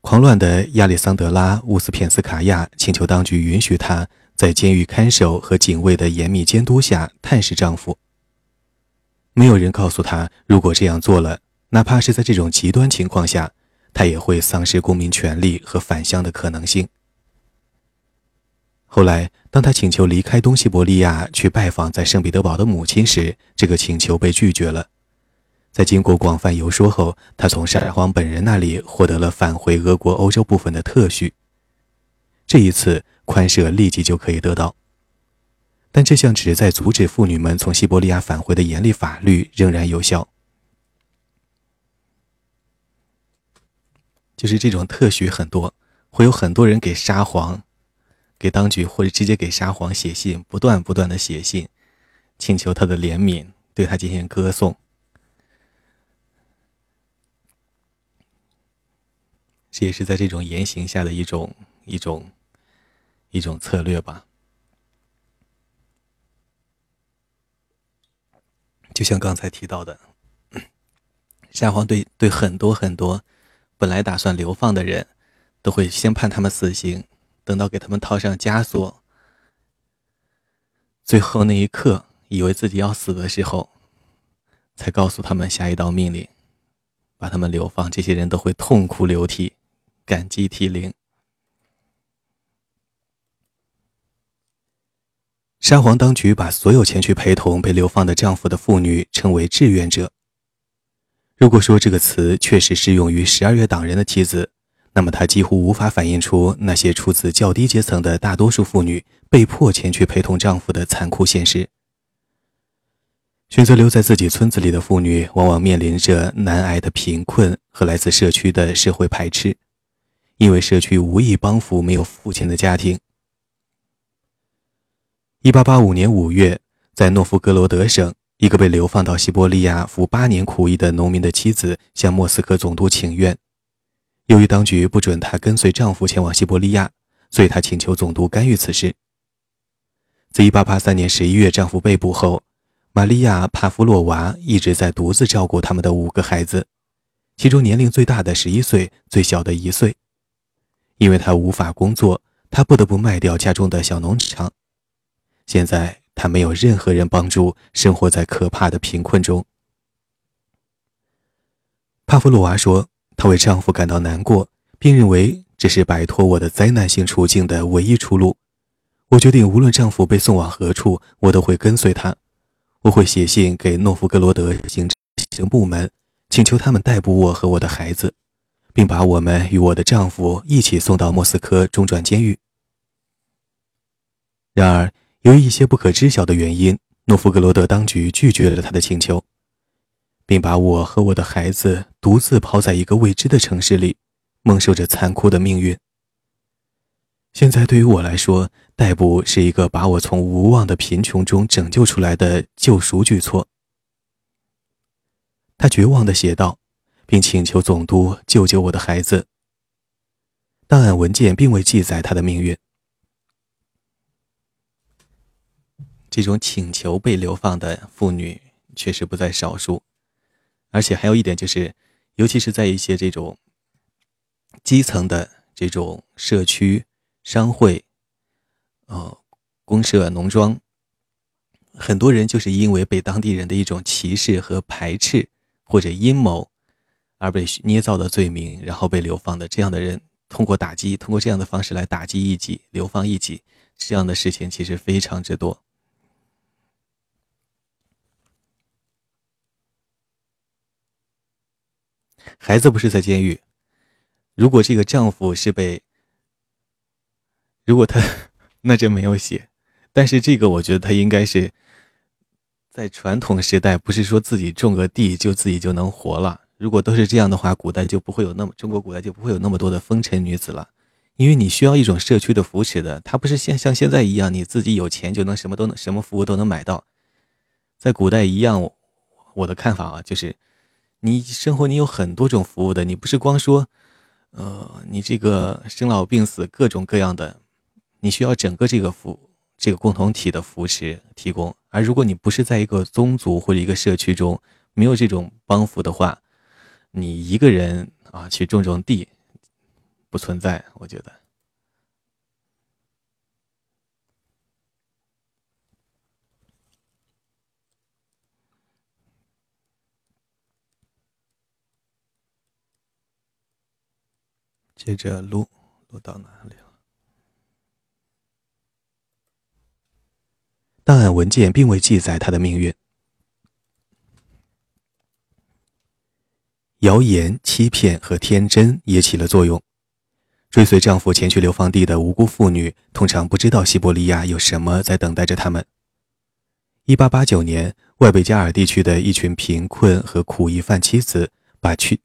[SPEAKER 1] 狂乱的亚历桑德拉·乌斯片斯卡娅请求当局允许她在监狱看守和警卫的严密监督下探视丈夫。没有人告诉他，如果这样做了，哪怕是在这种极端情况下，他也会丧失公民权利和返乡的可能性。后来，当他请求离开东西伯利亚去拜访在圣彼得堡的母亲时，这个请求被拒绝了。在经过广泛游说后，他从沙皇本人那里获得了返回俄国欧洲部分的特许。这一次宽赦立即就可以得到，但这项旨在阻止妇女们从西伯利亚返回的严厉法律仍然有效。就是这种特许很多，会有很多人给沙皇、给当局或者直接给沙皇写信，不断不断的写信，请求他的怜悯，对他进行歌颂。这也是在这种言行下的一种一种一种策略吧。就像刚才提到的，沙皇对对很多很多本来打算流放的人，都会先判他们死刑，等到给他们套上枷锁，最后那一刻，以为自己要死的时候，才告诉他们下一道命令，把他们流放。这些人都会痛哭流涕，感激涕零。沙皇当局把所有前去陪同被流放的丈夫的妇女称为志愿者。如果说这个词确实适用于十二月党人的妻子，那么它几乎无法反映出那些出自较低阶层的大多数妇女被迫前去陪同丈夫的残酷现实。选择留在自己村子里的妇女，往往面临着难挨的贫困和来自社区的社会排斥，因为社区无意帮扶没有父亲的家庭。一八八五年五月，在诺夫哥罗德省，一个被流放到西伯利亚服八年苦役的农民的妻子向莫斯科总督请愿。由于当局不准她跟随丈夫前往西伯利亚，所以她请求总督干预此事。自一八八三年十一月丈夫被捕后，玛利亚·帕夫洛娃一直在独自照顾他们的五个孩子，其中年龄最大的十一岁，最小的一岁。因为她无法工作，她不得不卖掉家中的小农场。现在她没有任何人帮助，生活在可怕的贫困中。帕夫洛娃说：“她为丈夫感到难过，并认为这是摆脱我的灾难性处境的唯一出路。我决定，无论丈夫被送往何处，我都会跟随他。我会写信给诺夫哥罗德行政部门，请求他们逮捕我和我的孩子，并把我们与我的丈夫一起送到莫斯科中转监狱。”然而。由于一些不可知晓的原因，诺夫哥罗德当局拒绝了他的请求，并把我和我的孩子独自抛在一个未知的城市里，蒙受着残酷的命运。现在对于我来说，逮捕是一个把我从无望的贫穷中拯救出来的救赎举措。他绝望地写道，并请求总督救救我的孩子。档案文件并未记载他的命运。这种请求被流放的妇女确实不在少数，而且还有一点就是，尤其是在一些这种基层的这种社区、商会、呃公社、农庄，很多人就是因为被当地人的一种歧视和排斥或者阴谋而被捏造的罪名，然后被流放的。这样的人通过打击，通过这样的方式来打击异己、流放异己，这样的事情其实非常之多。孩子不是在监狱。如果这个丈夫是被，如果他，那就没有写。但是这个我觉得他应该是在传统时代，不是说自己种个地就自己就能活了。如果都是这样的话，古代就不会有那么中国古代就不会有那么多的风尘女子了。因为你需要一种社区的扶持的，他不是像像现在一样，你自己有钱就能什么都能什么服务都能买到。在古代一样，我的看法啊，就是。你生活你有很多种服务的，你不是光说，呃，你这个生老病死各种各样的，你需要整个这个服这个共同体的扶持提供。而如果你不是在一个宗族或者一个社区中没有这种帮扶的话，你一个人啊去种种地，不存在，我觉得。接着录，录到哪里了？档案文件并未记载他的命运。谣言、欺骗和天真也起了作用。追随丈夫前去流放地的无辜妇女，通常不知道西伯利亚有什么在等待着他们。一八八九年，外贝加尔地区的一群贫困和苦役犯妻子把去。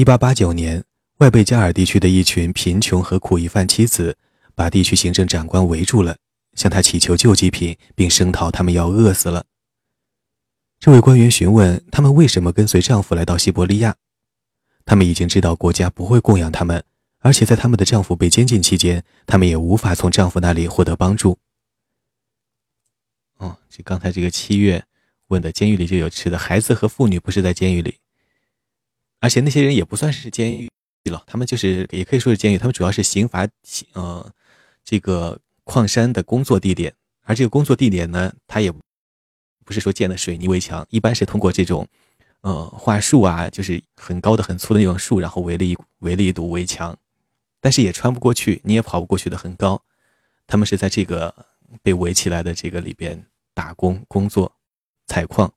[SPEAKER 1] 一八八九年，外贝加尔地区的一群贫穷和苦役犯妻子，把地区行政长官围住了，向他祈求救济品，并声讨他们要饿死了。这位官员询问他们为什么跟随丈夫来到西伯利亚，他们已经知道国家不会供养他们，而且在他们的丈夫被监禁期间，他们也无法从丈夫那里获得帮助。哦，这刚才这个七月问的，监狱里就有吃的，孩子和妇女不是在监狱里。而且那些人也不算是监狱了，他们就是也可以说是监狱，他们主要是刑罚，呃，这个矿山的工作地点。而这个工作地点呢，它也不是说建的水泥围墙，一般是通过这种，呃，桦树啊，就是很高的、很粗的那种树，然后围了一围了一堵围墙，但是也穿不过去，你也跑不过去的，很高。他们是在这个被围起来的这个里边打工工作，采矿。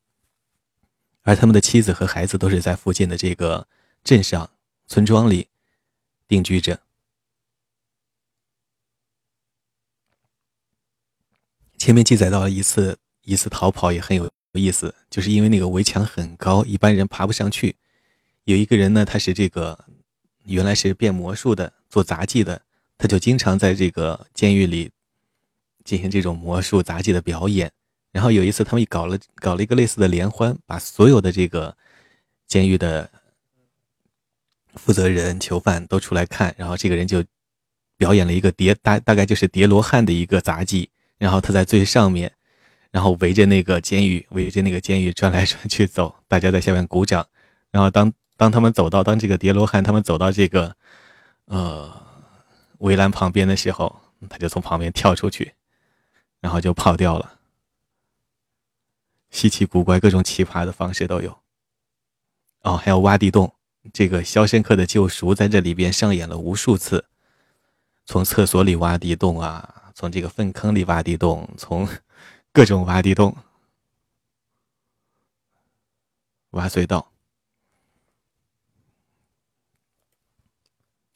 [SPEAKER 1] 而他们的妻子和孩子都是在附近的这个镇上、村庄里定居着。前面记载到了一次一次逃跑也很有意思，就是因为那个围墙很高，一般人爬不上去。有一个人呢，他是这个原来是变魔术的，做杂技的，他就经常在这个监狱里进行这种魔术杂技的表演。然后有一次，他们搞了搞了一个类似的联欢，把所有的这个监狱的负责人、囚犯都出来看。然后这个人就表演了一个叠大大概就是叠罗汉的一个杂技。然后他在最上面，然后围着那个监狱，围着那个监狱转来转去走，大家在下面鼓掌。然后当当他们走到当这个叠罗汉他们走到这个呃围栏旁边的时候，他就从旁边跳出去，然后就跑掉了。稀奇古怪、各种奇葩的方式都有。哦，还有挖地洞，这个《肖申克的救赎》在这里边上演了无数次，从厕所里挖地洞啊，从这个粪坑里挖地洞，从各种挖地洞、挖隧道。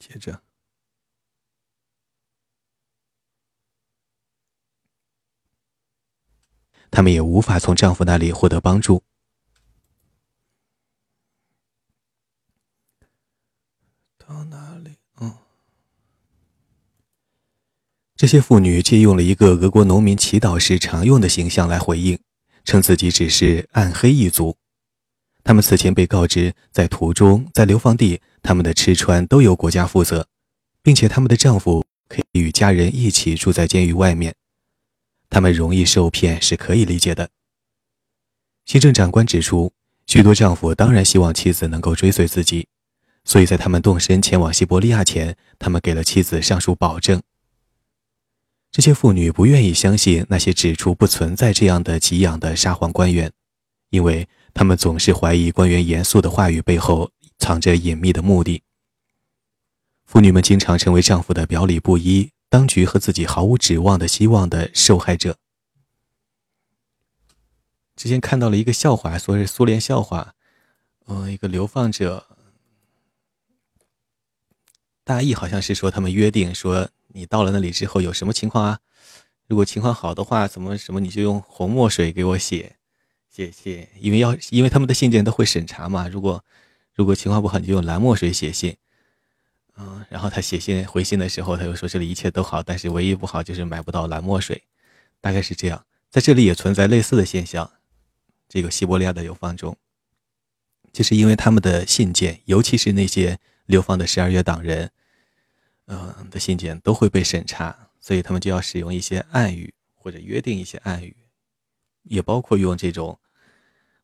[SPEAKER 1] 接着。他们也无法从丈夫那里获得帮助。到哪里？嗯，这些妇女借用了一个俄国农民祈祷时常用的形象来回应，称自己只是暗黑一族。他们此前被告知，在途中、在流放地，他们的吃穿都由国家负责，并且他们的丈夫可以与家人一起住在监狱外面。他们容易受骗是可以理解的。行政长官指出，许多丈夫当然希望妻子能够追随自己，所以在他们动身前往西伯利亚前，他们给了妻子上述保证。这些妇女不愿意相信那些指出不存在这样的给养的沙皇官员，因为他们总是怀疑官员严肃的话语背后藏着隐秘的目的。妇女们经常成为丈夫的表里不一。当局和自己毫无指望的希望的受害者。之前看到了一个笑话，说是苏联笑话，呃，一个流放者，大意好像是说他们约定说，你到了那里之后有什么情况啊？如果情况好的话，怎么什么你就用红墨水给我写写写，因为要因为他们的信件都会审查嘛。如果如果情况不好，你就用蓝墨水写信。嗯，然后他写信回信的时候，他又说这里一切都好，但是唯一不好就是买不到蓝墨水，大概是这样。在这里也存在类似的现象，这个西伯利亚的流放中，就是因为他们的信件，尤其是那些流放的十二月党人，嗯的信件都会被审查，所以他们就要使用一些暗语或者约定一些暗语，也包括用这种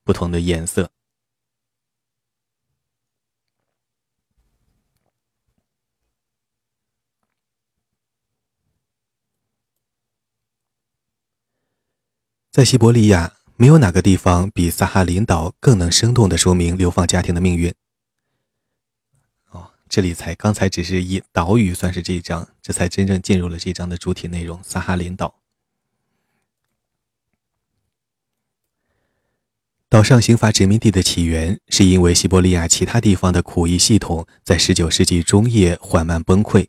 [SPEAKER 1] 不同的颜色。在西伯利亚，没有哪个地方比萨哈林岛更能生动地说明流放家庭的命运。哦，这里才刚才只是以岛屿算是这一章，这才真正进入了这一章的主体内容——萨哈林岛。岛上刑罚殖民地的起源，是因为西伯利亚其他地方的苦役系统在19世纪中叶缓慢崩溃。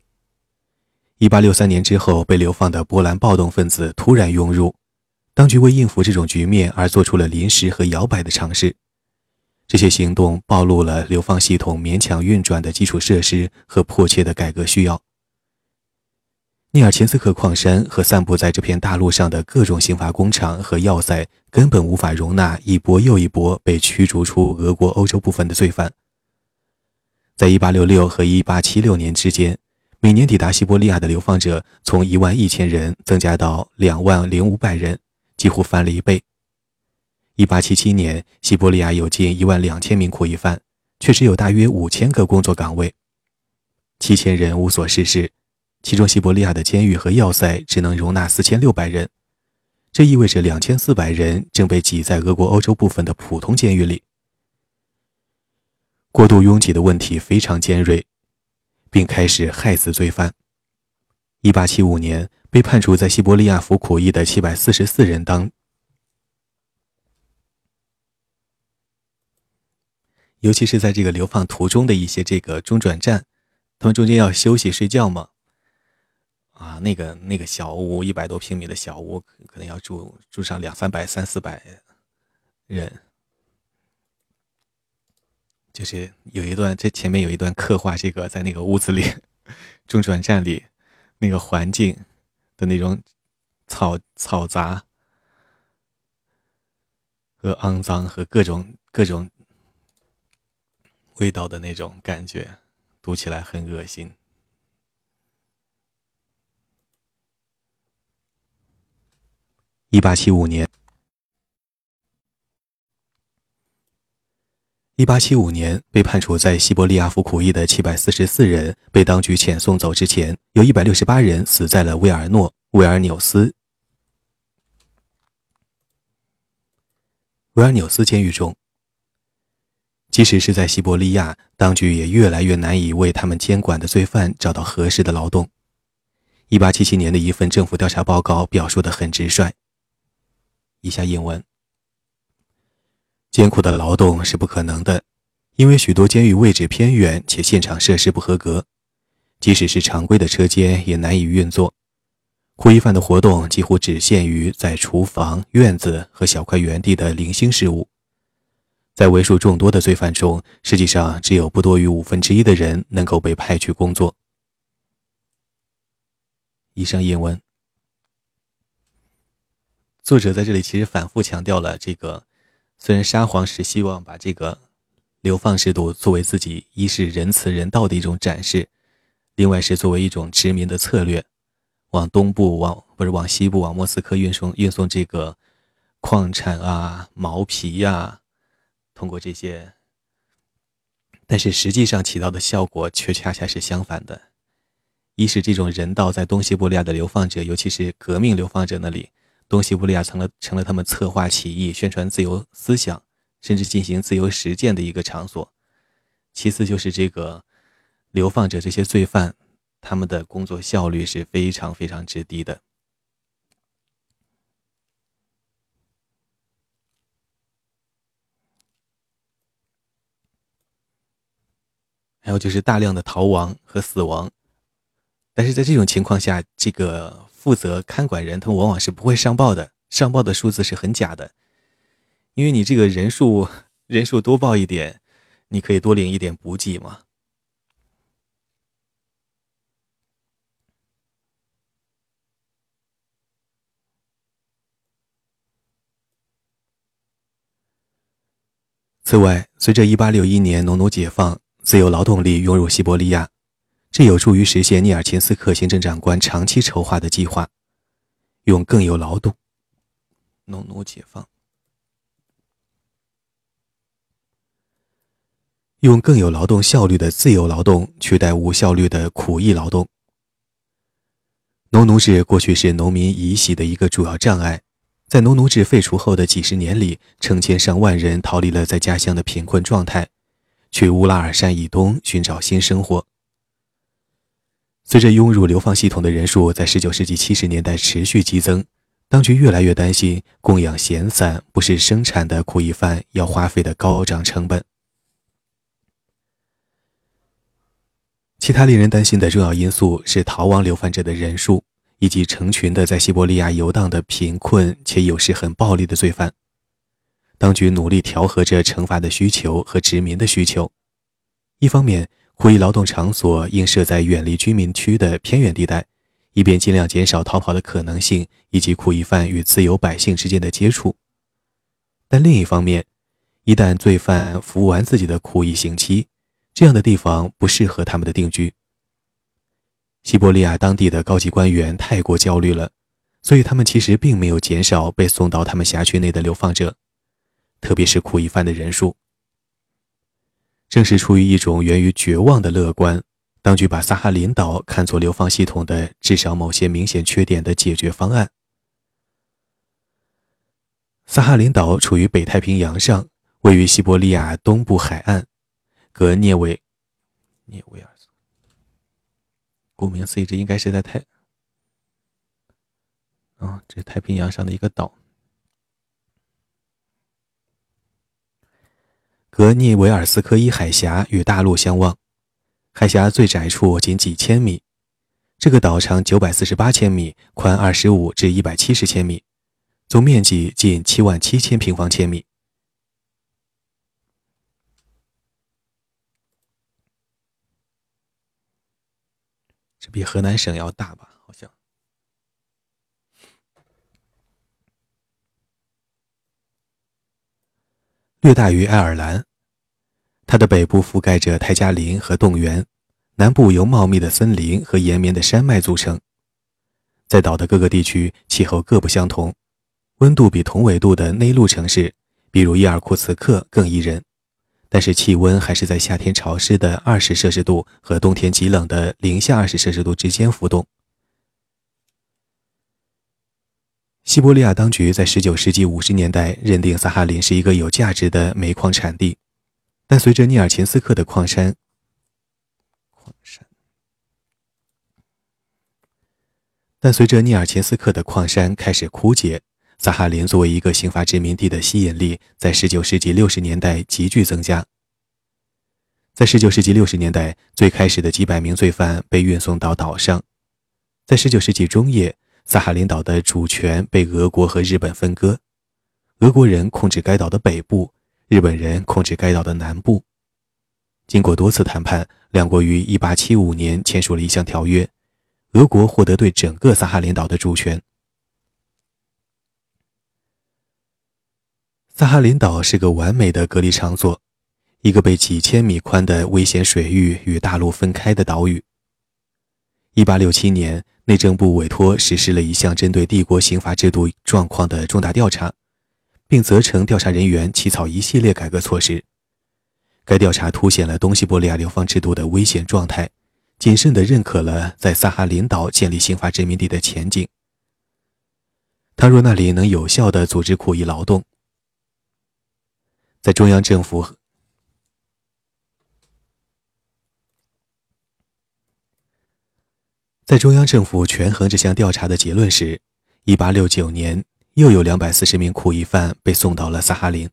[SPEAKER 1] 1863年之后，被流放的波兰暴动分子突然涌入。当局为应付这种局面而做出了临时和摇摆的尝试，这些行动暴露了流放系统勉强运转的基础设施和迫切的改革需要。尼尔琴斯克矿山和散布在这片大陆上的各种刑罚工厂和要塞根本无法容纳一波又一波被驱逐出俄国欧洲部分的罪犯。在1866和1876年之间，每年抵达西伯利亚的流放者从1万一千人增加到2万零五百人，几乎翻了一倍。1877年，西伯利亚有近1万两千名苦役犯，却只有大约五千个工作岗位，七千人无所事事。其中，西伯利亚的监狱和要塞只能容纳四千六百人，这意味着两千四百人正被挤在俄国欧洲部分的普通监狱里。过度拥挤的问题非常尖锐，并开始害死罪犯。一八七五年，被判处在西伯利亚服苦役的七百四十四人当，尤其是在这个流放途中的一些这个中转站，他们中间要休息睡觉嘛。啊，那个那个小屋，一百多平米的小屋，可能要住住上两三百、三四百人。就是有一段，这前面有一段刻画，这个在那个屋子里，中转站里，那个环境的那种嘈嘈杂和肮脏和各种各种味道的那种感觉，读起来很恶心。一八七五年，一八七五年被判处在西伯利亚服苦役的七百四十四人被当局遣送走之前，有一百六十八人死在了维尔诺、维尔纽斯、维尔纽斯监狱中。即使是在西伯利亚，当局也越来越难以为他们监管的罪犯找到合适的劳动。一八七七年的一份政府调查报告表述的很直率。以下引文：艰苦的劳动是不可能的，因为许多监狱位置偏远且现场设施不合格，即使是常规的车间也难以运作。苦役犯的活动几乎只限于在厨房、院子和小块园地的零星事务。在为数众多的罪犯中，实际上只有不多于五分之一的人能够被派去工作。以上引文。作者在这里其实反复强调了这个，虽然沙皇是希望把这个流放制度作为自己一是仁慈人道的一种展示，另外是作为一种殖民的策略，往东部往不是往西部往莫斯科运送运送这个矿产啊毛皮呀，通过这些，但是实际上起到的效果却恰恰是相反的，一是这种人道在东西伯利亚的流放者，尤其是革命流放者那里。东西伯利亚成了成了他们策划起义、宣传自由思想，甚至进行自由实践的一个场所。其次就是这个流放者这些罪犯，他们的工作效率是非常非常之低的。还有就是大量的逃亡和死亡，但是在这种情况下，这个。负责看管人，他往往是不会上报的，上报的数字是很假的，因为你这个人数人数多报一点，你可以多领一点补给嘛。此外，随着1861年农奴解放，自由劳动力涌入西伯利亚。这有助于实现涅尔琴斯克行政长官长期筹划的计划，用更有劳动、农奴解放，用更有劳动效率的自由劳动取代无效率的苦役劳动。农奴制过去是农民移徙的一个主要障碍，在农奴制废除后的几十年里，成千上万人逃离了在家乡的贫困状态，去乌拉尔山以东寻找新生活。随着涌入流放系统的人数在19世纪70年代持续激增，当局越来越担心供养闲散不是生产的苦役犯要花费的高涨成本。其他令人担心的重要因素是逃亡流犯者的人数，以及成群的在西伯利亚游荡的贫困且有时很暴力的罪犯。当局努力调和着惩罚的需求和殖民的需求。一方面，苦役劳动场所应设在远离居民区的偏远地带，以便尽量减少逃跑的可能性以及苦役犯与自由百姓之间的接触。但另一方面，一旦罪犯服完自己的苦役刑期，这样的地方不适合他们的定居。西伯利亚当地的高级官员太过焦虑了，所以他们其实并没有减少被送到他们辖区内的流放者，特别是苦役犯的人数。正是出于一种源于绝望的乐观，当局把萨哈林岛看作流放系统的至少某些明显缺点的解决方案。萨哈林岛处于北太平洋上，位于西伯利亚东部海岸，格涅维涅维尔斯。顾名思义，这应该是在太……啊，这是太平洋上的一个岛。格涅维尔斯科伊海峡与大陆相望，海峡最窄处仅几千米。这个岛长九百四十八千米，宽二十五至一百七十千米，总面积近七万七千平方千米。这比河南省要大吧？好像略大于爱尔兰。它的北部覆盖着泰加林和冻原，南部由茂密的森林和延绵的山脉组成。在岛的各个地区，气候各不相同，温度比同纬度的内陆城市，比如伊尔库茨克更宜人，但是气温还是在夏天潮湿的二十摄氏度和冬天极冷的零下二十摄氏度之间浮动。西伯利亚当局在19世纪50年代认定萨哈林是一个有价值的煤矿产地。但随着涅尔琴斯克的矿山，矿山，但随着涅尔琴斯克的矿山开始枯竭，萨哈林作为一个刑罚殖民地的吸引力在19世纪60年代急剧增加。在19世纪60年代，最开始的几百名罪犯被运送到岛上。在19世纪中叶，萨哈林岛的主权被俄国和日本分割，俄国人控制该岛的北部。日本人控制该岛的南部。经过多次谈判，两国于1875年签署了一项条约，俄国获得对整个萨哈林岛的主权。萨哈林岛是个完美的隔离场所，一个被几千米宽的危险水域与大陆分开的岛屿。1867年，内政部委托实施了一项针对帝国刑罚制度状况的重大调查。并责成调查人员起草一系列改革措施。该调查凸显了东西伯利亚流放制度的危险状态，谨慎地认可了在萨哈林岛建立刑法殖民地的前景。倘若那里能有效地组织苦役劳动，在中央政府在中央政府权衡这项调查的结论时，1869年。又有两百四十名苦役犯被送到了萨哈林。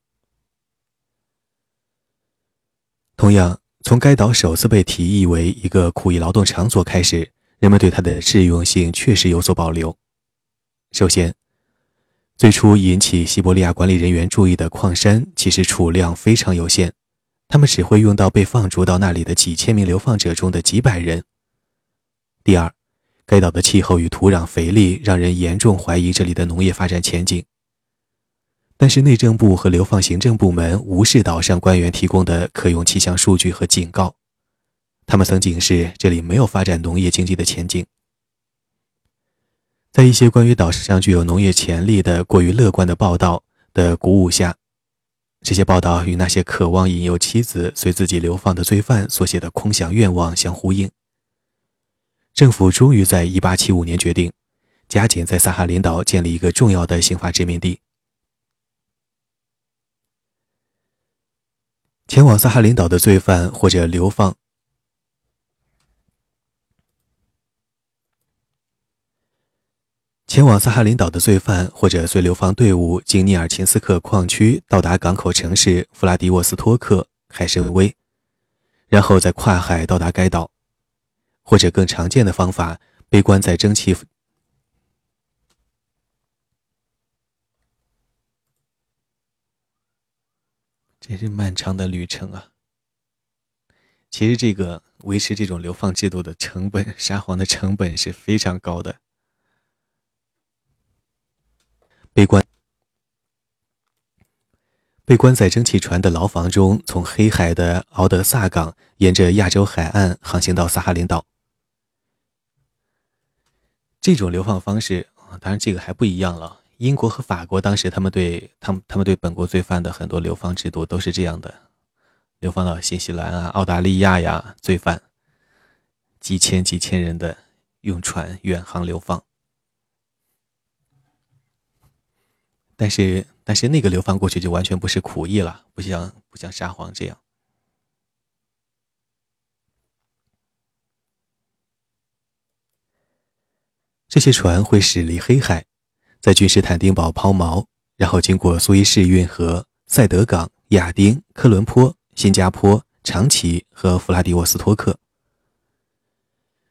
[SPEAKER 1] 同样，从该岛首次被提议为一个苦役劳动场所开始，人们对它的适用性确实有所保留。首先，最初引起西伯利亚管理人员注意的矿山其实储量非常有限，他们只会用到被放逐到那里的几千名流放者中的几百人。第二，该岛的气候与土壤肥力让人严重怀疑这里的农业发展前景。但是内政部和流放行政部门无视岛上官员提供的可用气象数据和警告，他们曾警示这里没有发展农业经济的前景。在一些关于岛上具有农业潜力的过于乐观的报道的鼓舞下，这些报道与那些渴望引诱妻子随自己流放的罪犯所写的空想愿望相呼应。政府终于在1875年决定，加紧在萨哈林岛建立一个重要的刑法殖民地。前往萨哈林岛的罪犯或者流放，前往萨哈林岛的罪犯或者随流放队伍经尼尔琴斯克矿区到达港口城市弗拉迪沃斯托克海参崴，然后再跨海到达该岛。或者更常见的方法，被关在蒸汽。真是漫长的旅程啊！其实，这个维持这种流放制度的成本，沙皇的成本是非常高的。被关被关在蒸汽船的牢房中，从黑海的敖德萨港沿着亚洲海岸航行到萨哈林岛。这种流放方式，当然这个还不一样了。英国和法国当时他们对他们他们对本国罪犯的很多流放制度都是这样的。流放到新西兰啊、澳大利亚呀，罪犯几千几千人的用船远航流放，但是但是那个流放过去就完全不是苦役了，不像不像沙皇这样。这些船会驶离黑海，在君士坦丁堡抛锚，然后经过苏伊士运河、塞德港、亚丁、科伦坡。新加坡、长崎和弗拉迪沃斯托克。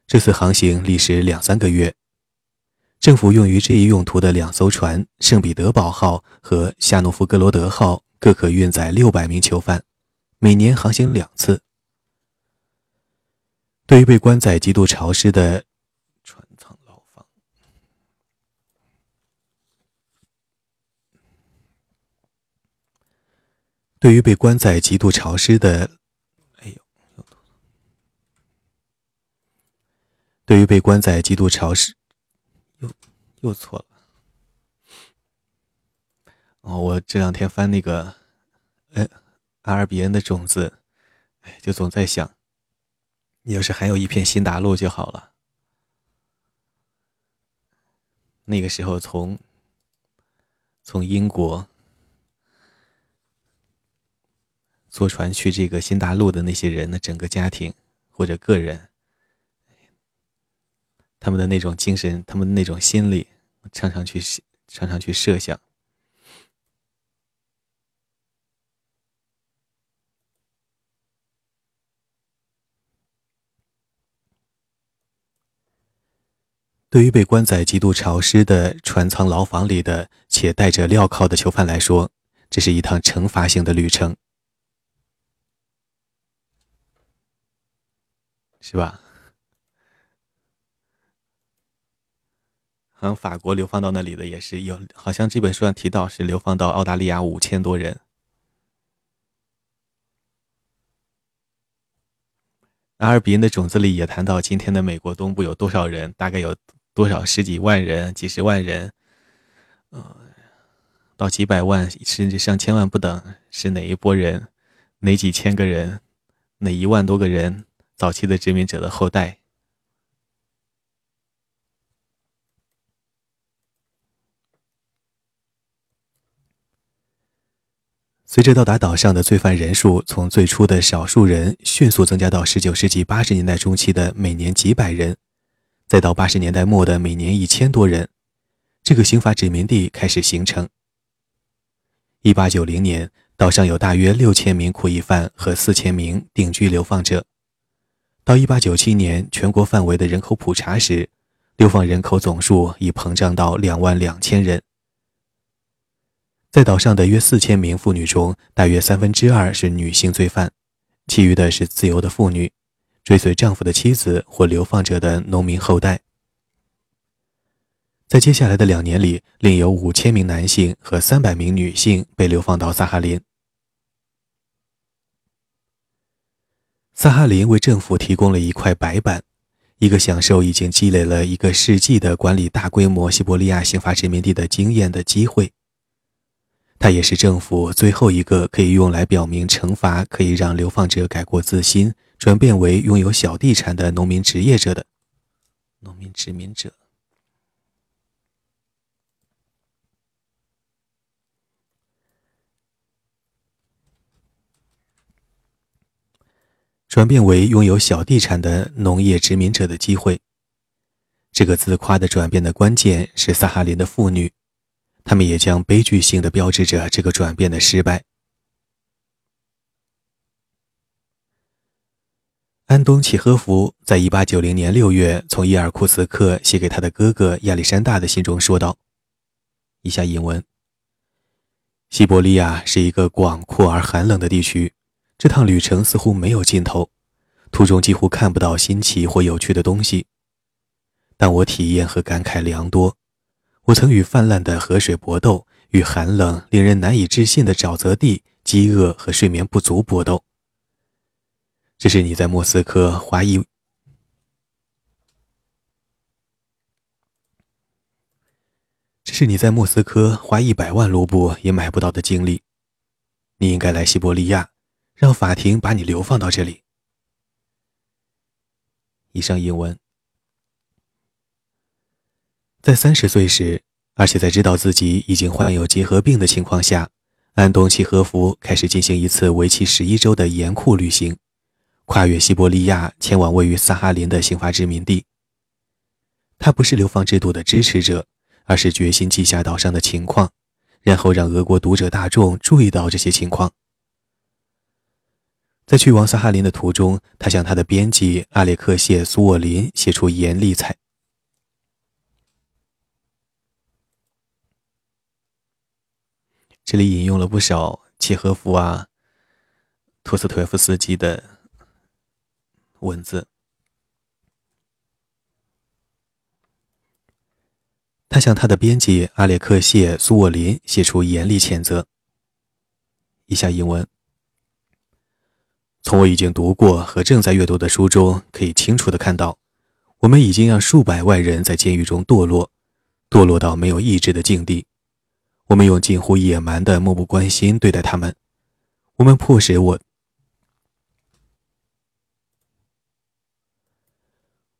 [SPEAKER 1] 这次航行历时两三个月。政府用于这一用途的两艘船“圣彼得堡号”和“夏诺夫格罗德号”各可运载六百名囚犯，每年航行两次。对于被关在极度潮湿的船舱牢房，对于被关在极度潮湿的，哎呦，对于被关在极度潮湿，又错了。哦，我这两天翻那个，呃，阿尔比恩的种子，哎，就总在想，你要是还有一片新大陆就好了。那个时候，从从英国。坐船去这个新大陆的那些人的整个家庭或者个人，他们的那种精神，他们的那种心理，常常去常常去设想。对于被关在极度潮湿的船舱牢房里的且带着镣铐的囚犯来说，这是一趟惩罚性的旅程。是吧？好像法国流放到那里的也是有，好像这本书上提到是流放到澳大利亚五千多人。阿尔比恩的种子里也谈到，今天的美国东部有多少人？大概有多少十几万人、几十万人，呃，到几百万甚至上千万不等，是哪一波人？哪几千个人？哪一万多个人？早期的殖民者的后代。随着到达岛上的罪犯人数从最初的少数人迅速增加到十九世纪八十年代中期的每年几百人，再到八十年代末的每年一千多人，这个刑法殖民地开始形成。一八九零年，岛上有大约六千名苦役犯和四千名定居流放者。到1897年全国范围的人口普查时，流放人口总数已膨胀到两万两千人。在岛上的约四千名妇女中，大约三分之二是女性罪犯，其余的是自由的妇女，追随丈夫的妻子或流放者的农民后代。在接下来的两年里，另有五千名男性和三百名女性被流放到萨哈林。萨哈林为政府提供了一块白板，一个享受已经积累了一个世纪的管理大规模西伯利亚刑罚殖民地的经验的机会。它也是政府最后一个可以用来表明惩罚可以让流放者改过自新，转变为拥有小地产的农民职业者的农民殖民者。转变为拥有小地产的农业殖民者的机会。这个自夸的转变的关键是萨哈林的妇女，他们也将悲剧性的标志着这个转变的失败。安东契诃夫在一八九零年六月从伊尔库茨克写给他的哥哥亚历山大的信中说道：“以下引文：西伯利亚是一个广阔而寒冷的地区，这趟旅程似乎没有尽头，途中几乎看不到新奇或有趣的东西。但我体验和感慨良多。我曾与泛滥的河水搏斗，与寒冷、令人难以置信的沼泽地、饥饿和睡眠不足搏斗。这是你在莫斯科花一，这是你在莫斯科花一百万卢布也买不到的经历。你应该来西伯利亚，让法庭把你流放到这里。以上英文。在三十岁时，而且在知道自己已经患有结核病的情况下，安东契诃夫开始进行一次为期十一周的严酷旅行。跨越西伯利亚，前往位于萨哈林的刑罚殖民地。他不是流放制度的支持者，而是决心记下岛上的情况，然后让俄国读者大众注意到这些情况。在去往萨哈林的途中，他向他的编辑阿列克谢·苏沃林写出严厉采。这里引用了不少契诃夫啊、托斯托耶夫斯基的。文字。他向他的编辑阿列克谢·苏沃林写出严厉谴责。以下英文：从我已经读过和正在阅读的书中，可以清楚的看到，我们已经让数百万人在监狱中堕落，堕落到没有意志的境地。我们用近乎野蛮的漠不关心对待他们。我们迫使我。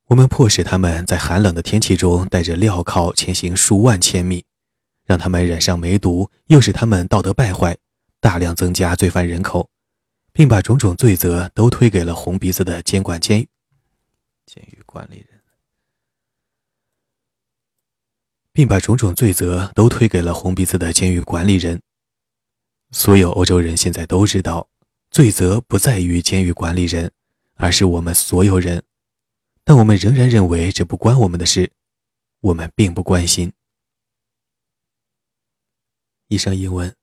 [SPEAKER 1] 我们迫使他们在寒冷的天气中带着镣铐前行数万千米，让他们染上梅毒，又使他们道德败坏，大量增加罪犯人口，并把种种罪责都推给了红鼻子的监管监监狱管理人，并把种种罪责都推给了红鼻子的监狱管理人。所有欧洲人现在都知道，罪责不在于监狱管理人，而是我们所有人。但我们仍然认为这不关我们的事，我们并不关心。以上英文。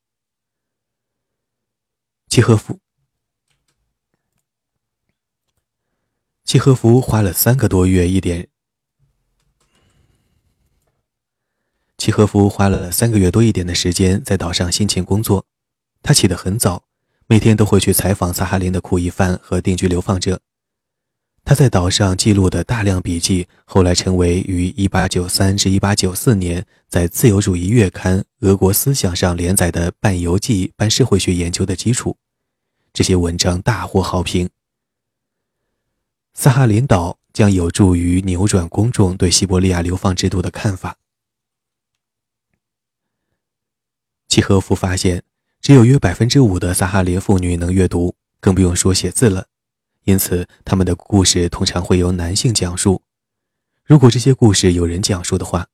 [SPEAKER 1] 契诃夫，契诃夫花了三个多月一点，契诃夫花了三个月多一点的时间在岛上辛勤工作。他起得很早，每天都会去采访萨哈林的苦役犯和定居流放者。他在岛上记录的大量笔记，后来成为于1893至1894年在自由主义月刊《俄国思想》上连载的半游记、半社会学研究的基础。这些文章大获好评。萨哈林岛将有助于扭转公众对西伯利亚流放制度的看法。契诃夫发现，只有约百分之五的萨哈林妇女能阅读，更不用说写字了。因此，他们的故事通常会由男性讲述。如果这些故事有人讲述的话，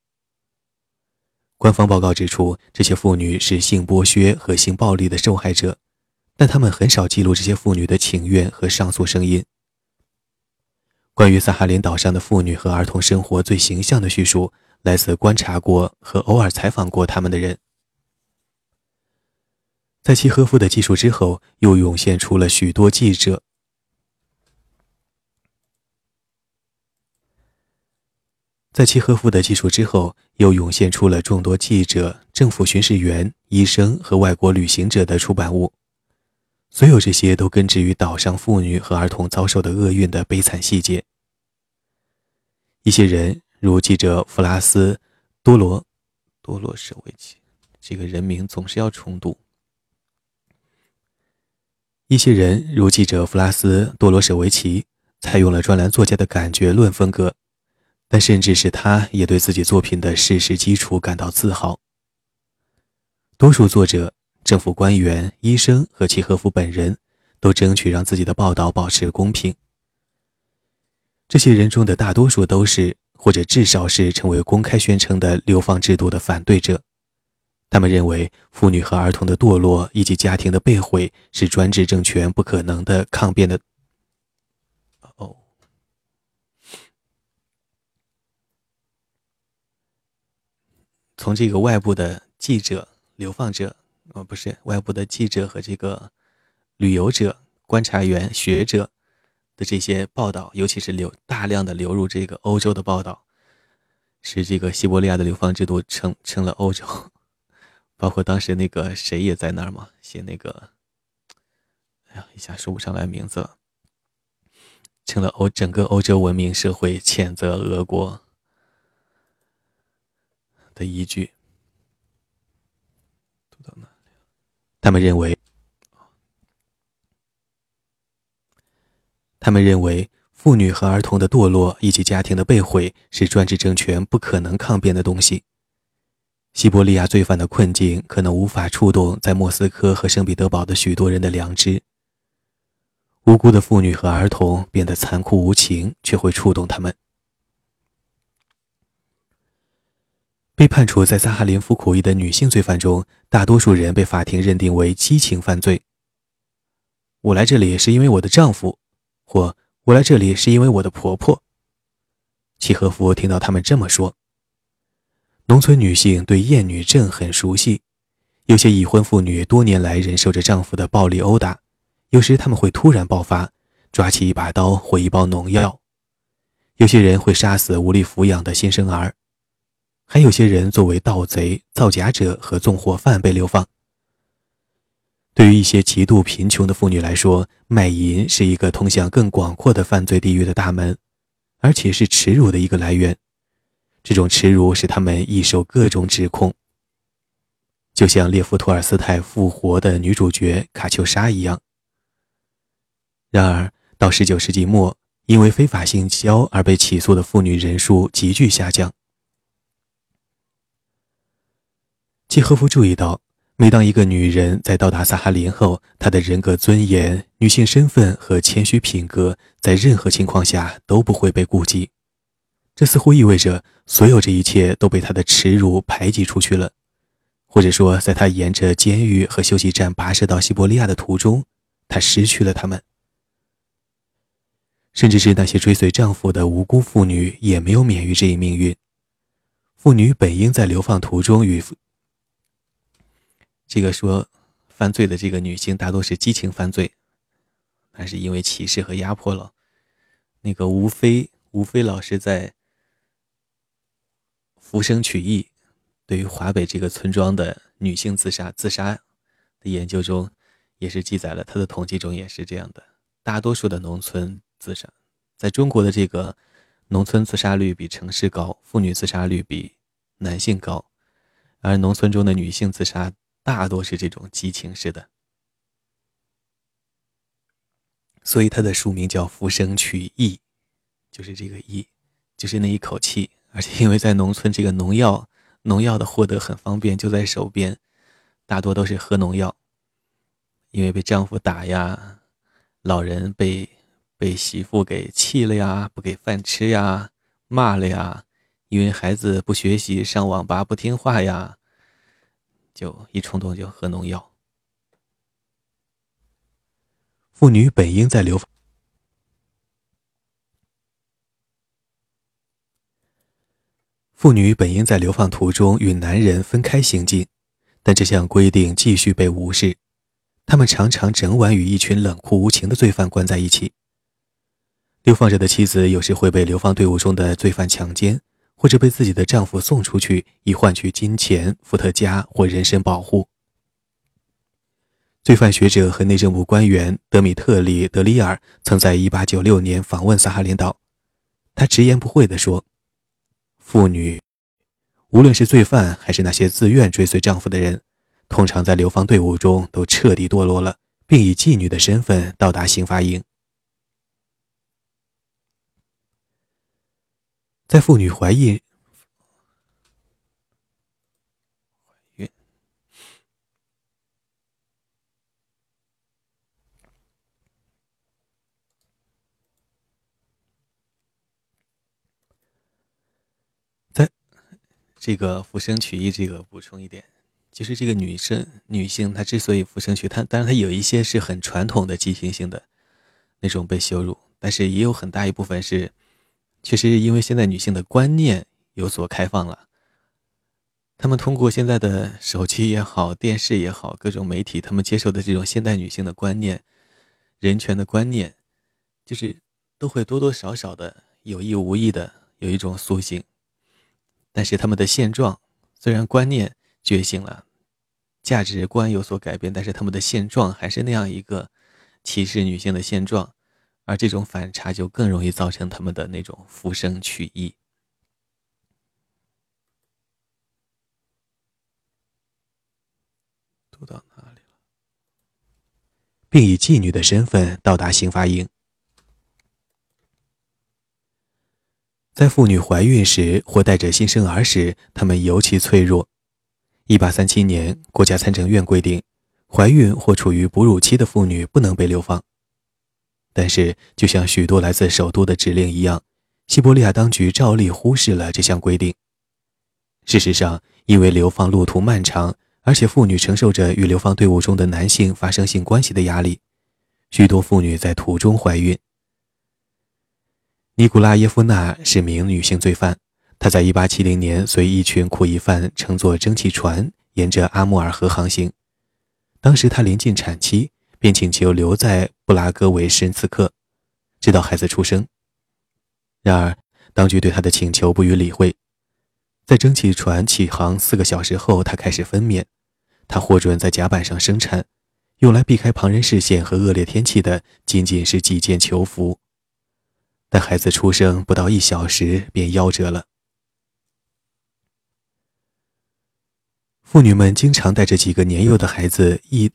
[SPEAKER 1] 官方报告指出，这些妇女是性剥削和性暴力的受害者，但他们很少记录这些妇女的请愿和上诉声音。关于萨哈林岛上的妇女和儿童生活最形象的叙述，来自观察过和偶尔采访过他们的人。在契诃夫的记述之后，又涌现出了许多记者。在契诃夫的记述之后，又涌现出了众多记者、政府巡视员、医生和外国旅行者的出版物。所有这些都根植于岛上妇女和儿童遭受的厄运的悲惨细节。一些人，如记者弗拉斯·多罗多罗舍维奇，这个人名总是要重读。一些人，如记者弗拉斯·多罗舍维奇，采用了专栏作家的感觉论风格。但甚至是他也对自己作品的事实基础感到自豪。多数作者、政府官员、医生和契诃夫本人都争取让自己的报道保持公平。这些人中的大多数都是，或者至少是成为公开宣称的流放制度的反对者。他们认为，妇女和儿童的堕落以及家庭的被毁是专制政权不可能的抗辩的。哦从这个外部的记者、流放者哦，不是外部的记者和这个旅游者、观察员、学者的这些报道，尤其是流大量的流入这个欧洲的报道，使这个西伯利亚的流放制度成成了欧洲，包括当时那个谁也在那儿嘛，写那个，哎呀，一下说不上来名字了，成了欧整个欧洲文明社会谴责俄国的依据。他们认为，他们认为妇女和儿童的堕落以及家庭的被毁是专制政权不可能抗辩的东西。西伯利亚罪犯的困境可能无法触动在莫斯科和圣彼得堡的许多人的良知。无辜的妇女和儿童变得残酷无情，却会触动他们。被判处在萨哈林服苦役的女性罪犯中，大多数人被法庭认定为激情犯罪。我来这里是因为我的丈夫，或我来这里是因为我的婆婆。契诃夫听到他们这么说。农村女性对厌女症很熟悉，有些已婚妇女多年来忍受着丈夫的暴力殴打，有时他们会突然爆发，抓起一把刀或一包农药。有些人会杀死无力抚养的新生儿。还有些人作为盗贼、造假者和纵火犯被流放。对于一些极度贫穷的妇女来说，卖淫是一个通向更广阔的犯罪地狱的大门，而且是耻辱的一个来源。这种耻辱使他们易受各种指控，就像列夫·托尔斯泰复活的女主角卡秋莎一样。然而，到19世纪末，因为非法性交而被起诉的妇女人数急剧下降。契诃夫注意到，每当一个女人在到达萨哈林后，她的人格尊严、女性身份和谦虚品格，在任何情况下都不会被顾及。这似乎意味着，所有这一切都被他的耻辱排挤出去了，或者说，在他沿着监狱和休息站跋涉到西伯利亚的途中，他失去了他们。甚至是那些追随丈夫的无辜妇女，也没有免于这一命运。妇女本应在流放途中与。这个说犯罪的这个女性大多是激情犯罪，还是因为歧视和压迫了。那个吴飞，吴飞老师在《浮生取义》对于华北这个村庄的女性自杀自杀的研究中，也是记载了他的统计中也是这样的。大多数的农村自杀，在中国的这个农村自杀率比城市高，妇女自杀率比男性高，而农村中的女性自杀。大多是这种激情式的，所以它的书名叫《浮生取义》，就是这个义，就是那一口气。而且因为在农村，这个农药农药的获得很方便，就在手边，大多都是喝农药。因为被丈夫打呀，老人被被媳妇给气了呀，不给饭吃呀，骂了呀，因为孩子不学习，上网吧不听话呀。就一冲动就喝农药。妇女本应在流妇女本应在流放途中与男人分开行进，但这项规定继续被无视。他们常常整晚与一群冷酷无情的罪犯关在一起。流放者的妻子有时会被流放队伍中的罪犯强奸。或者被自己的丈夫送出去，以换取金钱、伏特加或人身保护。罪犯学者和内政部官员德米特里·德里尔曾在1896年访问萨哈林岛，他直言不讳地说：“妇女，无论是罪犯还是那些自愿追随丈夫的人，通常在流放队伍中都彻底堕落了，并以妓女的身份到达刑罚营。”在妇女怀孕、这个浮生取义，这个补充一点，就是这个女生、女性，她之所以浮生取，她当然她有一些是很传统的畸形性的那种被羞辱，但是也有很大一部分是。确实，因为现在女性的观念有所开放了，他们通过现在的手机也好、电视也好、各种媒体，他们接受的这种现代女性的观念、人权的观念，就是都会多多少少的有意无意的有一种苏醒。但是他们的现状虽然观念觉醒了，价值观有所改变，但是他们的现状还是那样一个歧视女性的现状，而这种反差就更容易造成他们的那种浮生取义。读到哪里了？并以妓女的身份到达刑罚营。在妇女怀孕时或带着新生儿时，她们尤其脆弱。一八三七年，国家参政院规定，怀孕或处于哺乳期的妇女不能被流放。但是，就像许多来自首都的指令一样，西伯利亚当局照例忽视了这项规定。事实上，因为流放路途漫长，而且妇女承受着与流放队伍中的男性发生性关系的压力，许多妇女在途中怀孕。尼古拉耶夫娜是名女性罪犯。她在1870年随一群苦役犯乘坐蒸汽船，沿着阿穆尔河航行。当时她临近产期，便请求留在布拉格为申次克，直到孩子出生。然而，当局对她的请求不予理会。在蒸汽船起航四个小时后，她开始分娩。她获准在甲板上生产，用来避开旁人视线和恶劣天气的仅仅是几件囚服。但孩子出生不到一小时便夭折了。妇女们经常带着几个年幼的孩子一。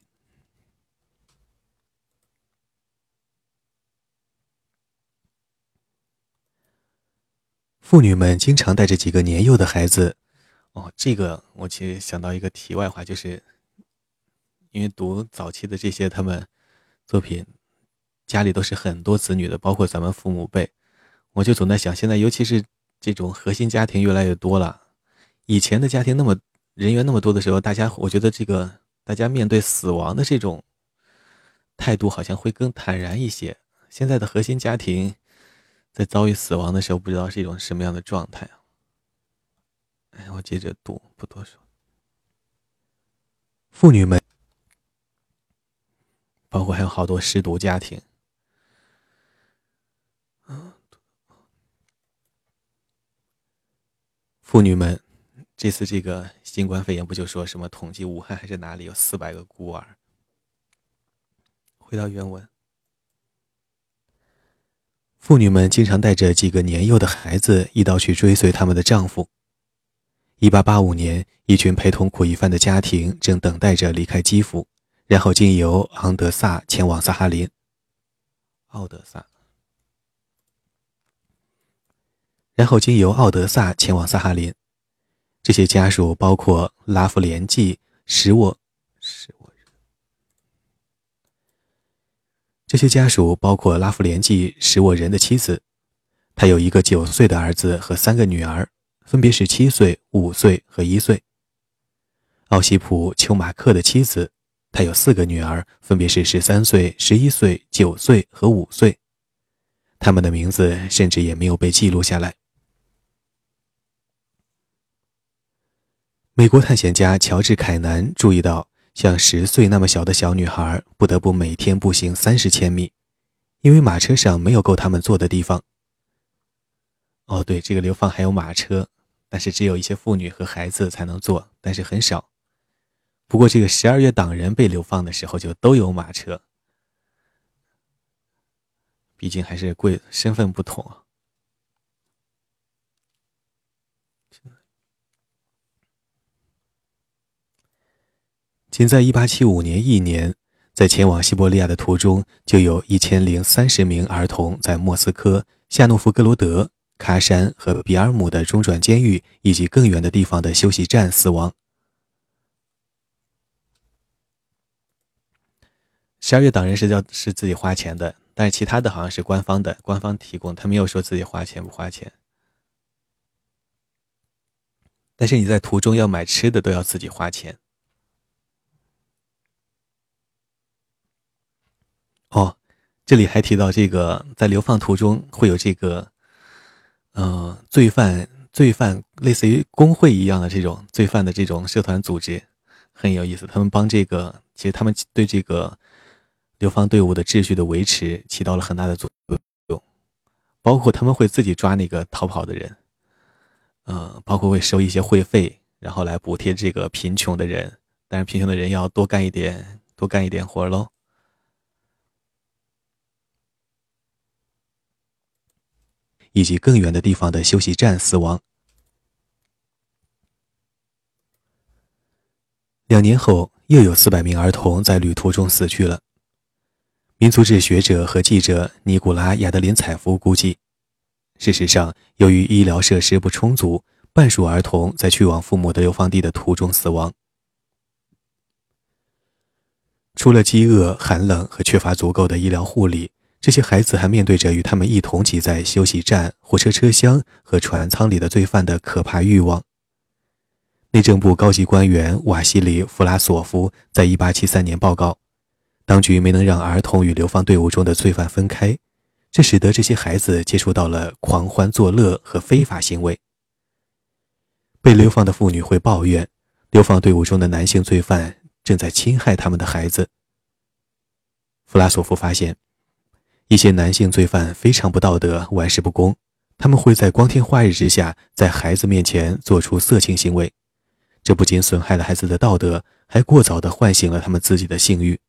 [SPEAKER 1] 妇女们经常带着几个年幼的孩子。哦，这个我其实想到一个题外话，就是因为读早期的这些他们作品，家里都是很多子女的，包括咱们父母辈，我就总在想，现在尤其是这种核心家庭越来越多了，以前的家庭那么。人员那么多的时候，大家我觉得这个大家面对死亡的这种态度好像会更坦然一些。现在的核心家庭在遭遇死亡的时候，不知道是一种什么样的状态啊？哎，我接着读，不多说。妇女们，包括还有好多失独家庭，妇女们。这次这个新冠肺炎不就说什么统计武汉还是哪里有四百个孤儿？回到原文，妇女们经常带着几个年幼的孩子一道去追随他们的丈夫。一八八五年，一群陪同苦役犯的家庭正等待着离开基辅，然后经由昂德萨前往萨哈林。奥德萨，然后经由奥德萨前往萨哈林。这些家属包括拉夫连季使我使我人。这些家属包括拉夫连季使我人的妻子，他有一个九岁的儿子和三个女儿，分别是七岁、五岁和一岁。奥西普丘马克的妻子，他有四个女儿，分别是十三岁、十一岁、九岁和五岁，他们的名字甚至也没有被记录下来。美国探险家乔治·凯南注意到，像十岁那么小的小女孩不得不每天步行三十千米，因为马车上没有够他们坐的地方。哦，对，这个流放还有马车，但是只有一些妇女和孩子才能坐，但是很少。不过，这个十二月党人被流放的时候就都有马车，毕竟还是贵，身份不同。仅在1875年一年，在前往西伯利亚的途中，就有一千零三十名儿童在莫斯科、夏诺夫格罗德、喀山和比尔姆的中转监狱以及更远的地方的休息站死亡。十二月党人是叫是自己花钱的，但是其他的好像是官方的，官方提供，他没有说自己花钱不花钱。但是你在途中要买吃的都要自己花钱。哦，这里还提到这个，在流放途中会有这个，呃，罪犯罪犯类似于工会一样的这种罪犯的这种社团组织，很有意思。他们帮这个，其实他们对这个流放队伍的秩序的维持起到了很大的作用，包括他们会自己抓那个逃跑的人，嗯，包括会收一些会费，然后来补贴这个贫穷的人，但是贫穷的人要多干一点，多干一点活喽。以及更远的地方的休息站死亡。两年后，又有四百名儿童在旅途中死去了。民族志学者和记者尼古拉·亚德林采夫估计，事实上，由于医疗设施不充足，半数儿童在去往父母的流放地的途中死亡。除了饥饿、寒冷和缺乏足够的医疗护理。这些孩子还面对着与他们一同挤在休息站、火车车厢和船舱里的罪犯的可怕欲望。内政部高级官员瓦西里·弗拉索夫在1873年报告，当局没能让儿童与流放队伍中的罪犯分开，这使得这些孩子接触到了狂欢作乐和非法行为。被流放的妇女会抱怨，流放队伍中的男性罪犯正在侵害他们的孩子。弗拉索夫发现。一些男性罪犯非常不道德、玩世不恭，他们会在光天化日之下在孩子面前做出色情行为，这不仅损害了孩子的道德，还过早地唤醒了他们自己的性欲。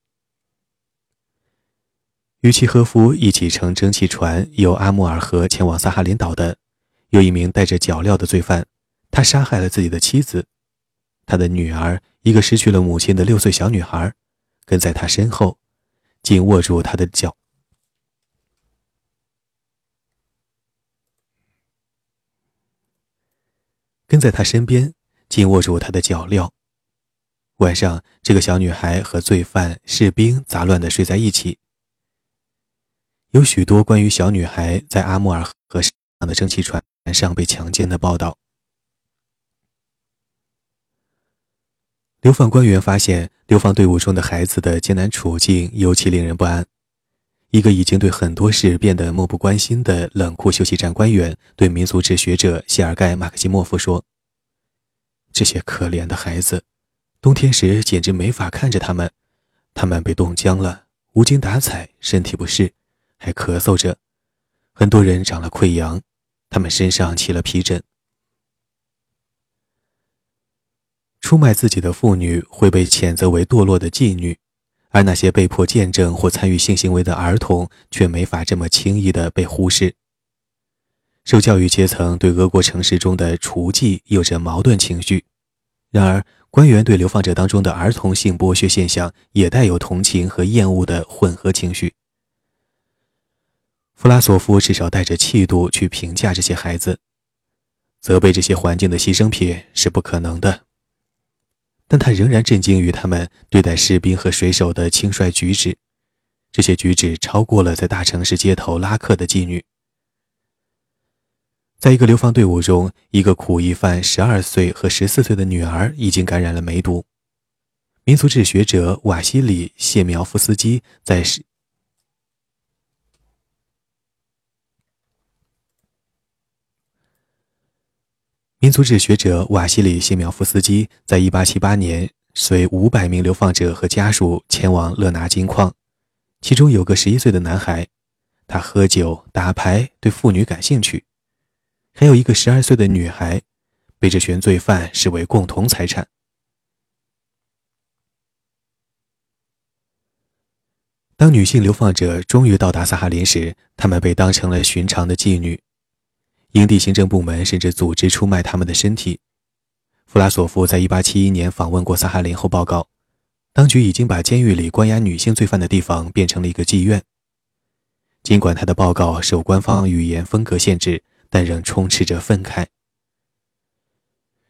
[SPEAKER 1] 与其和夫一起乘蒸汽船由阿穆尔河前往萨哈林岛的，有一名带着脚镣的罪犯，他杀害了自己的妻子，他的女儿，一个失去了母亲的六岁小女孩，跟在他身后，紧握住他的脚。跟在他身边，紧握住他的脚镣。晚上，这个小女孩和罪犯、士兵杂乱地睡在一起。有许多关于小女孩在阿穆尔河上的蒸汽船上被强奸的报道。流放官员发现，流放队伍中的孩子的艰难处境尤其令人不安。一个已经对很多事变得漠不关心的冷酷休息站官员对民族志学者谢尔盖·马克西莫夫说：“这些可怜的孩子，冬天时简直没法看着他们，他们被冻僵了，无精打采，身体不适，还咳嗽着。很多人长了溃疡，他们身上起了皮疹。出卖自己的妇女会被谴责为堕落的妓女。”而那些被迫见证或参与性行为的儿童却没法这么轻易地被忽视。受教育阶层对俄国城市中的雏妓有着矛盾情绪，然而官员对流放者当中的儿童性剥削现象也带有同情和厌恶的混合情绪。弗拉索夫至少带着气度去评价这些孩子，责备这些环境的牺牲品是不可能的。但他仍然震惊于他们对待士兵和水手的轻率举止，这些举止超过了在大城市街头拉客的妓女。在一个流放队伍中，一个苦役犯十二岁和十四岁的女儿已经感染了梅毒。民族志学者瓦西里·谢苗夫斯基在民族志学者瓦西里·谢苗夫斯基在1878年随500名流放者和家属前往勒拿金矿，其中有个11岁的男孩，他喝酒打牌，对妇女感兴趣；还有一个12岁的女孩，被这群罪犯视为共同财产。当女性流放者终于到达萨哈林时，她们被当成了寻常的妓女。营地行政部门甚至组织出卖他们的身体。弗拉索夫在1871年访问过萨哈林后报告，当局已经把监狱里关押女性罪犯的地方变成了一个妓院。尽管他的报告受官方语言风格限制，但仍充斥着愤慨。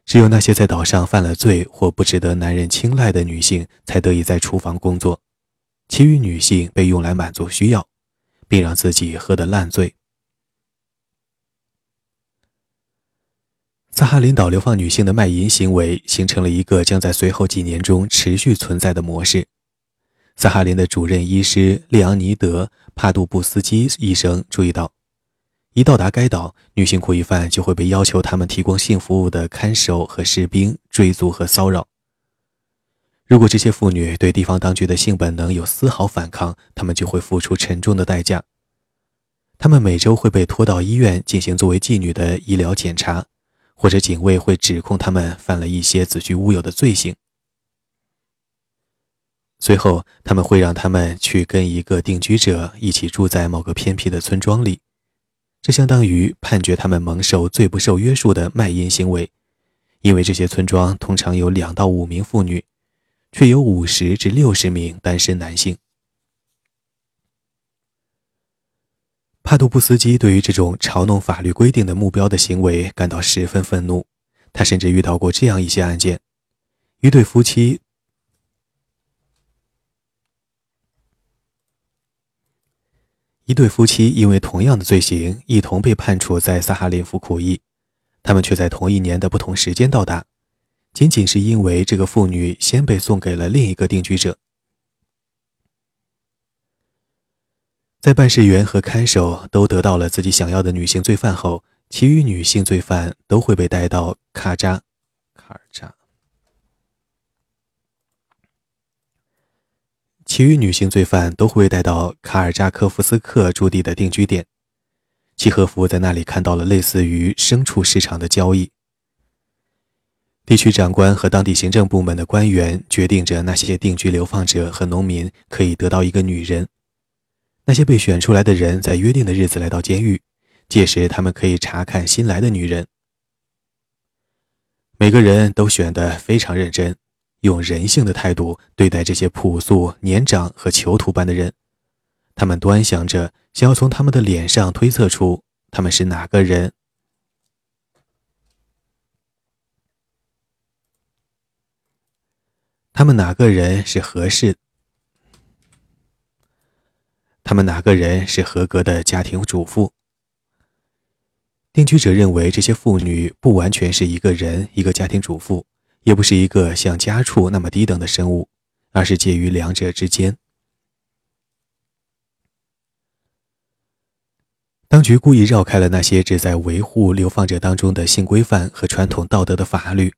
[SPEAKER 1] 只有那些在岛上犯了罪或不值得男人青睐的女性才得以在厨房工作，其余女性被用来满足需要，并让自己喝得烂醉。萨哈林岛流放女性的卖淫行为形成了一个将在随后几年中持续存在的模式。萨哈林的主任医师利昂尼德·帕杜布斯基医生注意到，一到达该岛，女性苦役犯就会被要求他们提供性服务的看守和士兵追逐和骚扰。如果这些妇女对地方当局的性本能有丝毫反抗，她们就会付出沉重的代价。她们每周会被拖到医院进行作为妓女的医疗检查，或者警卫会指控他们犯了一些子虚乌有的罪行。随后，他们会让他们去跟一个定居者一起住在某个偏僻的村庄里。这相当于判决他们蒙受最不受约束的卖淫行为，因为这些村庄通常有两到五名妇女，却有五十至六十名单身男性。帕杜布斯基对于这种嘲弄法律规定的目标的行为感到十分愤怒，他甚至遇到过这样一些案件：一对夫妻。一对夫妻因为同样的罪行，一同被判处在萨哈林服苦役，他们却在同一年的不同时间到达，仅仅是因为这个妇女先被送给了另一个定居者。在办事员和看守都得到了自己想要的女性罪犯后，其余女性罪犯都会被带到卡扎卡尔扎。其余女性罪犯都会带到卡尔扎科夫斯克驻地的定居点。契诃夫在那里看到了类似于牲畜市场的交易。地区长官和当地行政部门的官员决定着那些定居流放者和农民可以得到一个女人。那些被选出来的人在约定的日子来到监狱，届时他们可以查看新来的女人。每个人都选得非常认真。用人性的态度对待这些朴素、年长和囚徒般的人，他们端详着，想要从他们的脸上推测出他们是哪个人。他们哪个人是合适？他们哪个人是合格的家庭主妇？定居者认为这些妇女不完全是一个人，一个家庭主妇。也不是一个像家畜那么低等的生物，而是介于两者之间。当局故意绕开了那些旨在维护流放者当中的性规范和传统道德的法律。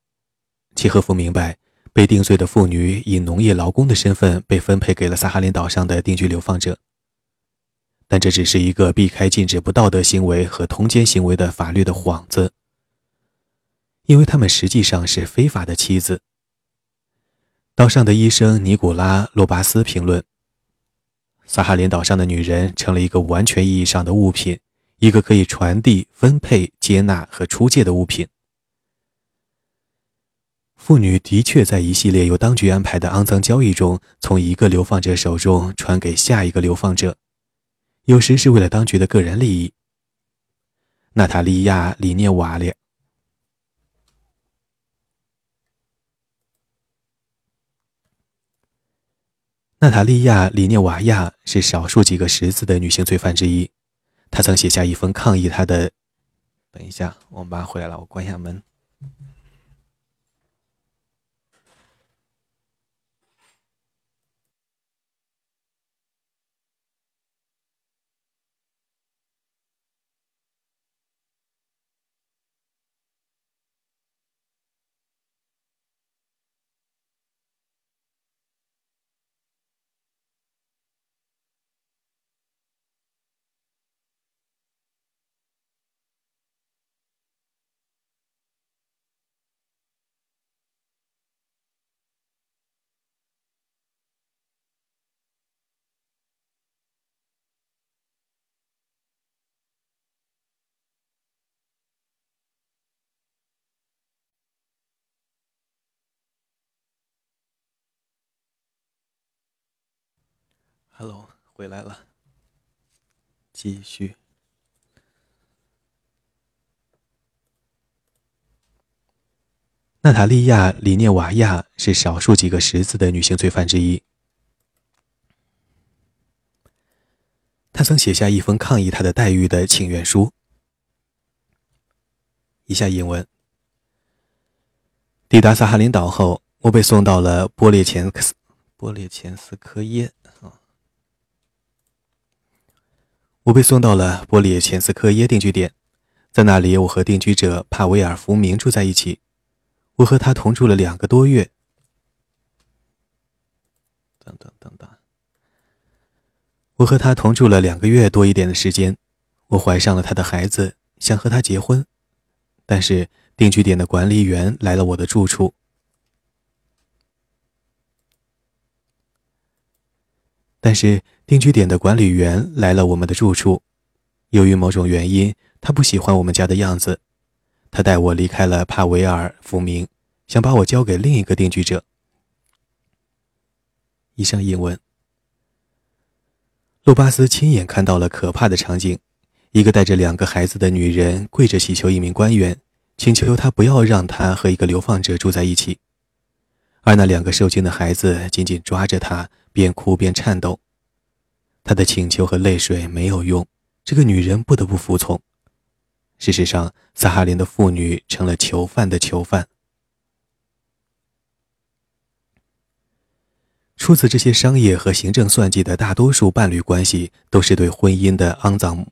[SPEAKER 1] 契诃夫明白，被定罪的妇女以农业劳工的身份被分配给了萨哈林岛上的定居流放者，但这只是一个避开禁止不道德行为和通奸行为的法律的幌子。因为他们实际上是非法的妻子。岛上的医生尼古拉·洛巴斯评论：“萨哈林岛上的女人成了一个完全意义上的物品，一个可以传递、分配、接纳和出借的物品。妇女的确在一系列由当局安排的肮脏交易中，从一个流放者手中传给下一个流放者，有时是为了当局的个人利益。”娜塔莉亚·里涅瓦列。娜塔莉亚·里涅瓦亚是少数几个识字的女性罪犯之一。她曾写下一封抗议她的。等一下，我妈回来了，我关一下门。Hello，回来了。继续。娜塔莉亚·里涅瓦亚是少数几个识字的女性罪犯之一。她曾写下一封抗议她的待遇的请愿书。以下引文：抵达萨哈林岛后，我被送到了波列前斯波列前斯科耶。我被送到了波列前斯科耶定居点，在那里，我和定居者帕维尔·福明住在一起。我和他同住了两个多月。等等等等，我和他同住了两个月多一点的时间。我怀上了他的孩子，想和他结婚，但是定居点的管理员来了我的住处。但是定居点的管理员来了我们的住处，由于某种原因，他不喜欢我们家的样子，他带我离开了帕维尔·福明，想把我交给另一个定居者。以上英文。路巴斯亲眼看到了可怕的场景：一个带着两个孩子的女人跪着祈求一名官员，请求他不要让她和一个流放者住在一起。而那两个受惊的孩子紧紧抓着他，边哭边颤抖。他的请求和泪水没有用，这个女人不得不服从。事实上，萨哈林的妇女成了囚犯的囚犯。出自这些商业和行政算计的大多数伴侣关系，都是对婚姻的肮脏。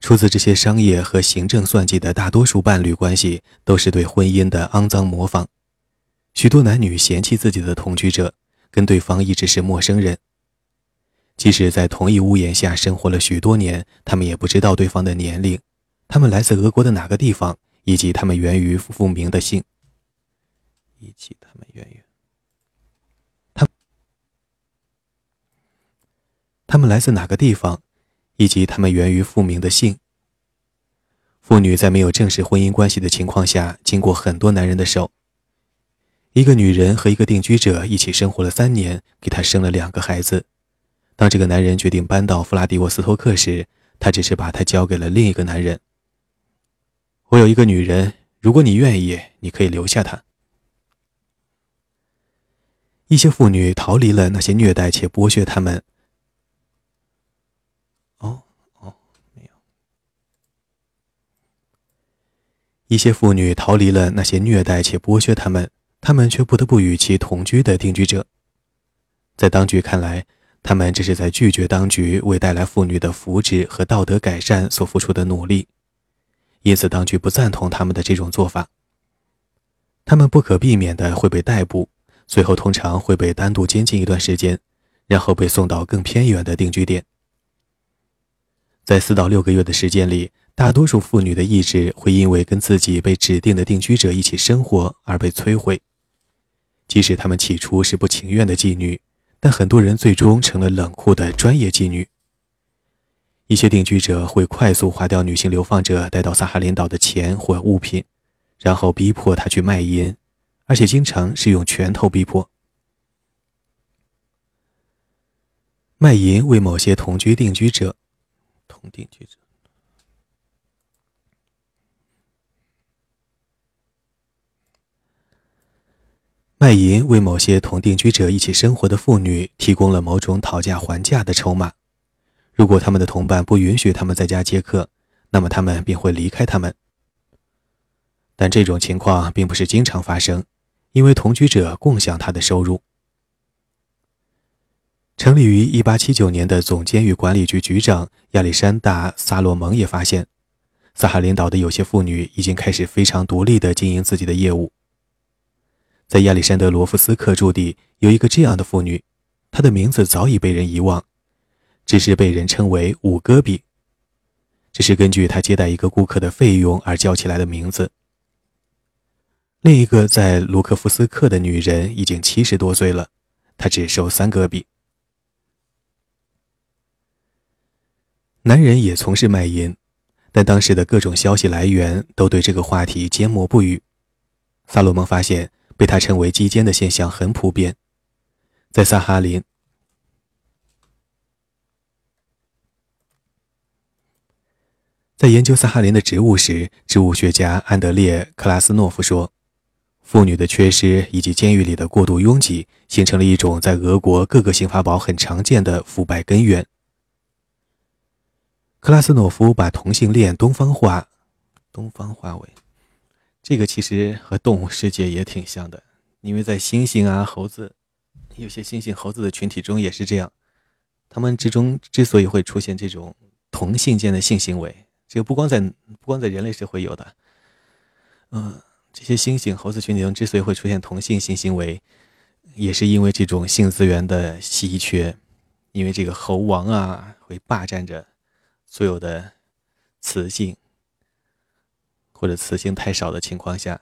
[SPEAKER 1] 出自这些商业和行政算计的大多数伴侣关系，都是对婚姻的肮脏模仿。许多男女嫌弃自己的同居者，跟对方一直是陌生人。即使在同一屋檐下生活了许多年，他们也不知道对方的年龄，他们来自俄国的哪个地方，以及他们源于复明的姓，以及他们源于他他们来自哪个地方。以及他们源于复明的姓。妇女在没有正式婚姻关系的情况下，经过很多男人的手。一个女人和一个定居者一起生活了三年，给她生了两个孩子。当这个男人决定搬到弗拉迪沃斯托克时，他只是把她交给了另一个男人。我有一个女人，如果你愿意，你可以留下她。一些妇女逃离了那些虐待且剥削他们。哦哦，没有一些妇女逃离了那些虐待且剥削他们，他们却不得不与其同居的定居者。在当局看来，他们这是在拒绝当局为带来妇女的福祉和道德改善所付出的努力，因此当局不赞同他们的这种做法。他们不可避免的会被逮捕，随后通常会被单独监禁一段时间，然后被送到更偏远的定居点。在四到六个月的时间里。大多数妇女的意志会因为跟自己被指定的定居者一起生活而被摧毁，即使她们起初是不情愿的妓女，但很多人最终成了冷酷的专业妓女。一些定居者会快速花掉女性流放者带到萨哈林岛的钱或物品，然后逼迫她去卖淫，而且经常是用拳头逼迫。卖淫为某些同居定居者，同定居者。卖淫为某些同定居者一起生活的妇女提供了某种讨价还价的筹码。如果他们的同伴不允许他们在家接客，那么他们便会离开他们。但这种情况并不是经常发生，因为同居者共享他的收入。成立于1879年的总监狱管理局局长亚历山大·萨洛蒙也发现，萨哈林岛的有些妇女已经开始非常独立地经营自己的业务。在亚历山德罗夫斯克驻地有一个这样的妇女，她的名字早已被人遗忘，只是被人称为五戈比。这是根据她接待一个顾客的费用而叫起来的名字。另一个在卢克夫斯克的女人已经七十多岁了，她只收三戈比。男人也从事卖淫，但当时的各种消息来源都对这个话题缄默不语。萨洛蒙发现。被他称为“基奸”的现象很普遍，在萨哈林。在研究萨哈林的植物时，植物学家安德烈·克拉斯诺夫说：“妇女的缺失以及监狱里的过度拥挤，形成了一种在俄国各个刑法堡很常见的腐败根源。”克拉斯诺夫把同性恋东方化，东方化为。这个其实和动物世界也挺像的，因为在猩猩啊、猴子，有些猩猩、猴子的群体中也是这样。他们之中之所以会出现这种同性间的性行为，这个不光在不光在人类社会有的，嗯，这些猩猩、猴子群体中之所以会出现同性性行为，也是因为这种性资源的稀缺，因为这个猴王啊会霸占着所有的雌性，或者雌性太少的情况下，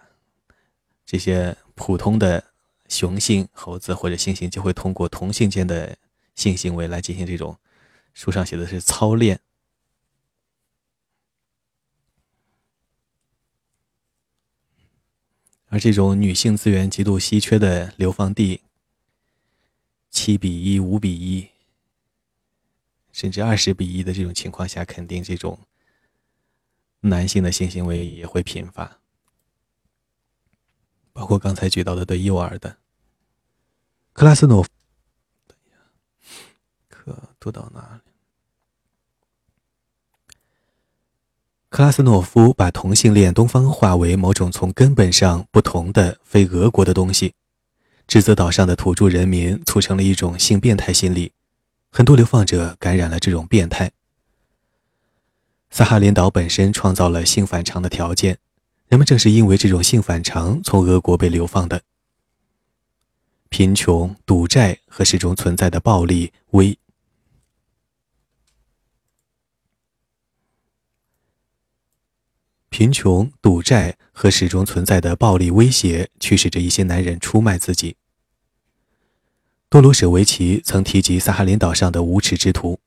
[SPEAKER 1] 这些普通的雄性猴子或者猩猩就会通过同性间的。性行为来进行这种，书上写的是操练，而这种女性资源极度稀缺的流放地，七比一、五比一，甚至二十比一的这种情况下，肯定这种男性的性行为也会频发，包括刚才举到的对幼儿的克拉斯诺夫。读到哪里？克拉斯诺夫把同性恋东方化为某种从根本上不同的非俄国的东西，指责岛上的土著人民促成了一种性变态心理，很多流放者感染了这种变态。萨哈林岛本身创造了性反常的条件，人们正是因为这种性反常从俄国被流放的。贫穷、赌债和始终存在的暴力威。贫穷、赌债和始终存在的暴力威胁，驱使着一些男人出卖自己。多罗舍维奇曾提及萨哈林岛上的无耻之徒，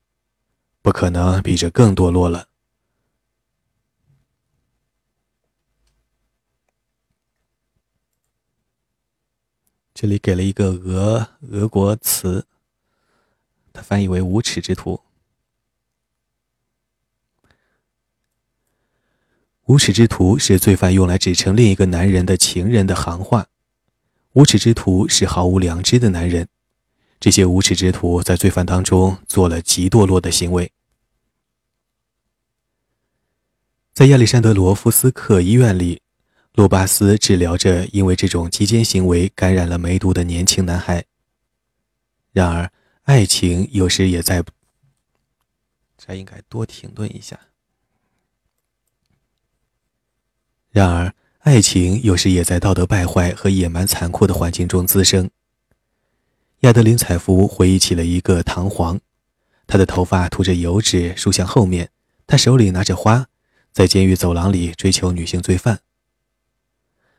[SPEAKER 1] 不可能比这更堕落了。这里给了一个俄俄国词，它翻译为“无耻之徒”。无耻之徒是罪犯用来指称另一个男人的情人的行话。无耻之徒是毫无良知的男人。这些无耻之徒在罪犯当中做了极堕落的行为。在亚历山德罗夫斯克医院里，洛巴斯治疗着因为这种极奸行为感染了梅毒的年轻男孩。然而，爱情有时也在……这应该多停顿一下。然而，爱情有时也在道德败坏和野蛮残酷的环境中滋生。亚德林采夫回忆起了一个唐璜，他的头发涂着油脂梳向后面，他手里拿着花，在监狱走廊里追求女性罪犯。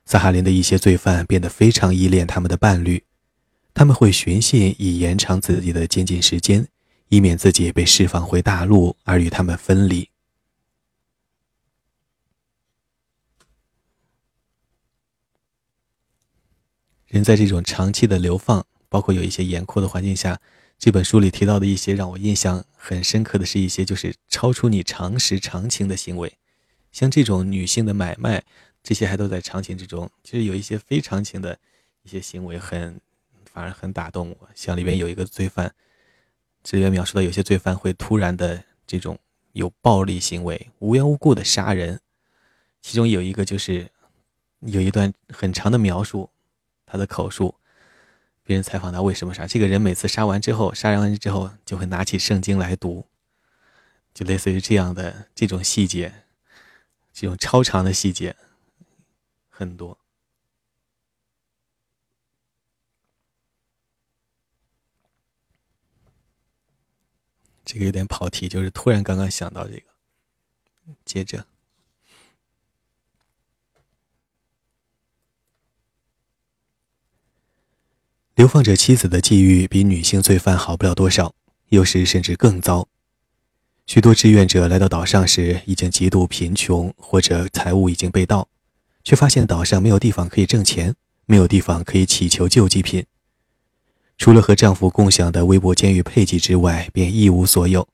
[SPEAKER 1] 萨哈林的一些罪犯变得非常依恋他们的伴侣，他们会寻衅以延长自己的监禁时间，以免自己被释放回大陆而与他们分离。人在这种长期的流放，包括有一些严酷的环境下，这本书里提到的一些让我印象很深刻的是一些就是超出你常识常情的行为，像这种女性的买卖，这些还都在常情之中。其实有一些非常情的一些行为，很反而很打动我。像里边有一个罪犯，这里边描述到有些罪犯会突然的这种有暴力行为，无缘无故的杀人。其中有一个就是有一段很长的描述。他的口述，别人采访他为什么杀这个人，每次杀完之后，杀人完之后就会拿起圣经来读，就类似于这样的这种细节，这种超长的细节很多。这个有点跑题，就是突然刚刚想到这个，接着。流放者妻子的际遇比女性罪犯好不了多少，有时甚至更糟。许多志愿者来到岛上时已经极度贫穷，或者财物已经被盗，却发现岛上没有地方可以挣钱，没有地方可以乞求救济品。除了和丈夫共享的微薄监狱配给之外，便一无所有。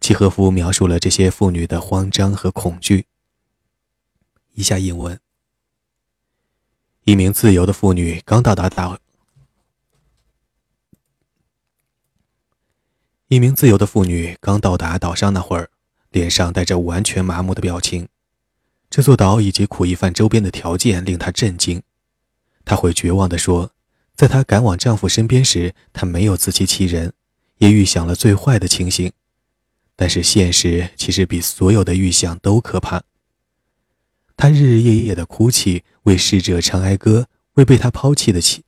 [SPEAKER 1] 契诃夫描述了这些妇女的慌张和恐惧。以下引文。一名自由的妇女刚到达岛。一名自由的妇女刚到达岛上那会儿，脸上带着完全麻木的表情。这座岛以及苦役犯周边的条件令她震惊。她会绝望地说：“在她赶往丈夫身边时，她没有自欺欺人，也预想了最坏的情形。但是现实其实比所有的预想都可怕。她日日夜夜的哭泣，为逝者唱哀歌，为被她抛弃的亲，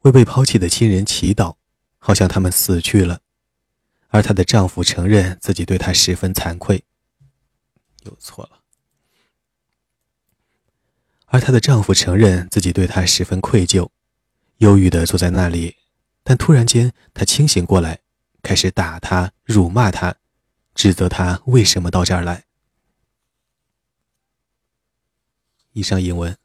[SPEAKER 1] 为被抛弃的亲人祈祷，好像他们死去了。而她的丈夫承认自己对她十分惭愧，又错了。而她的丈夫承认自己对她十分愧疚，忧郁的坐在那里，但突然间他清醒过来，开始打她、辱骂她，指责她为什么到这儿来。以上引文。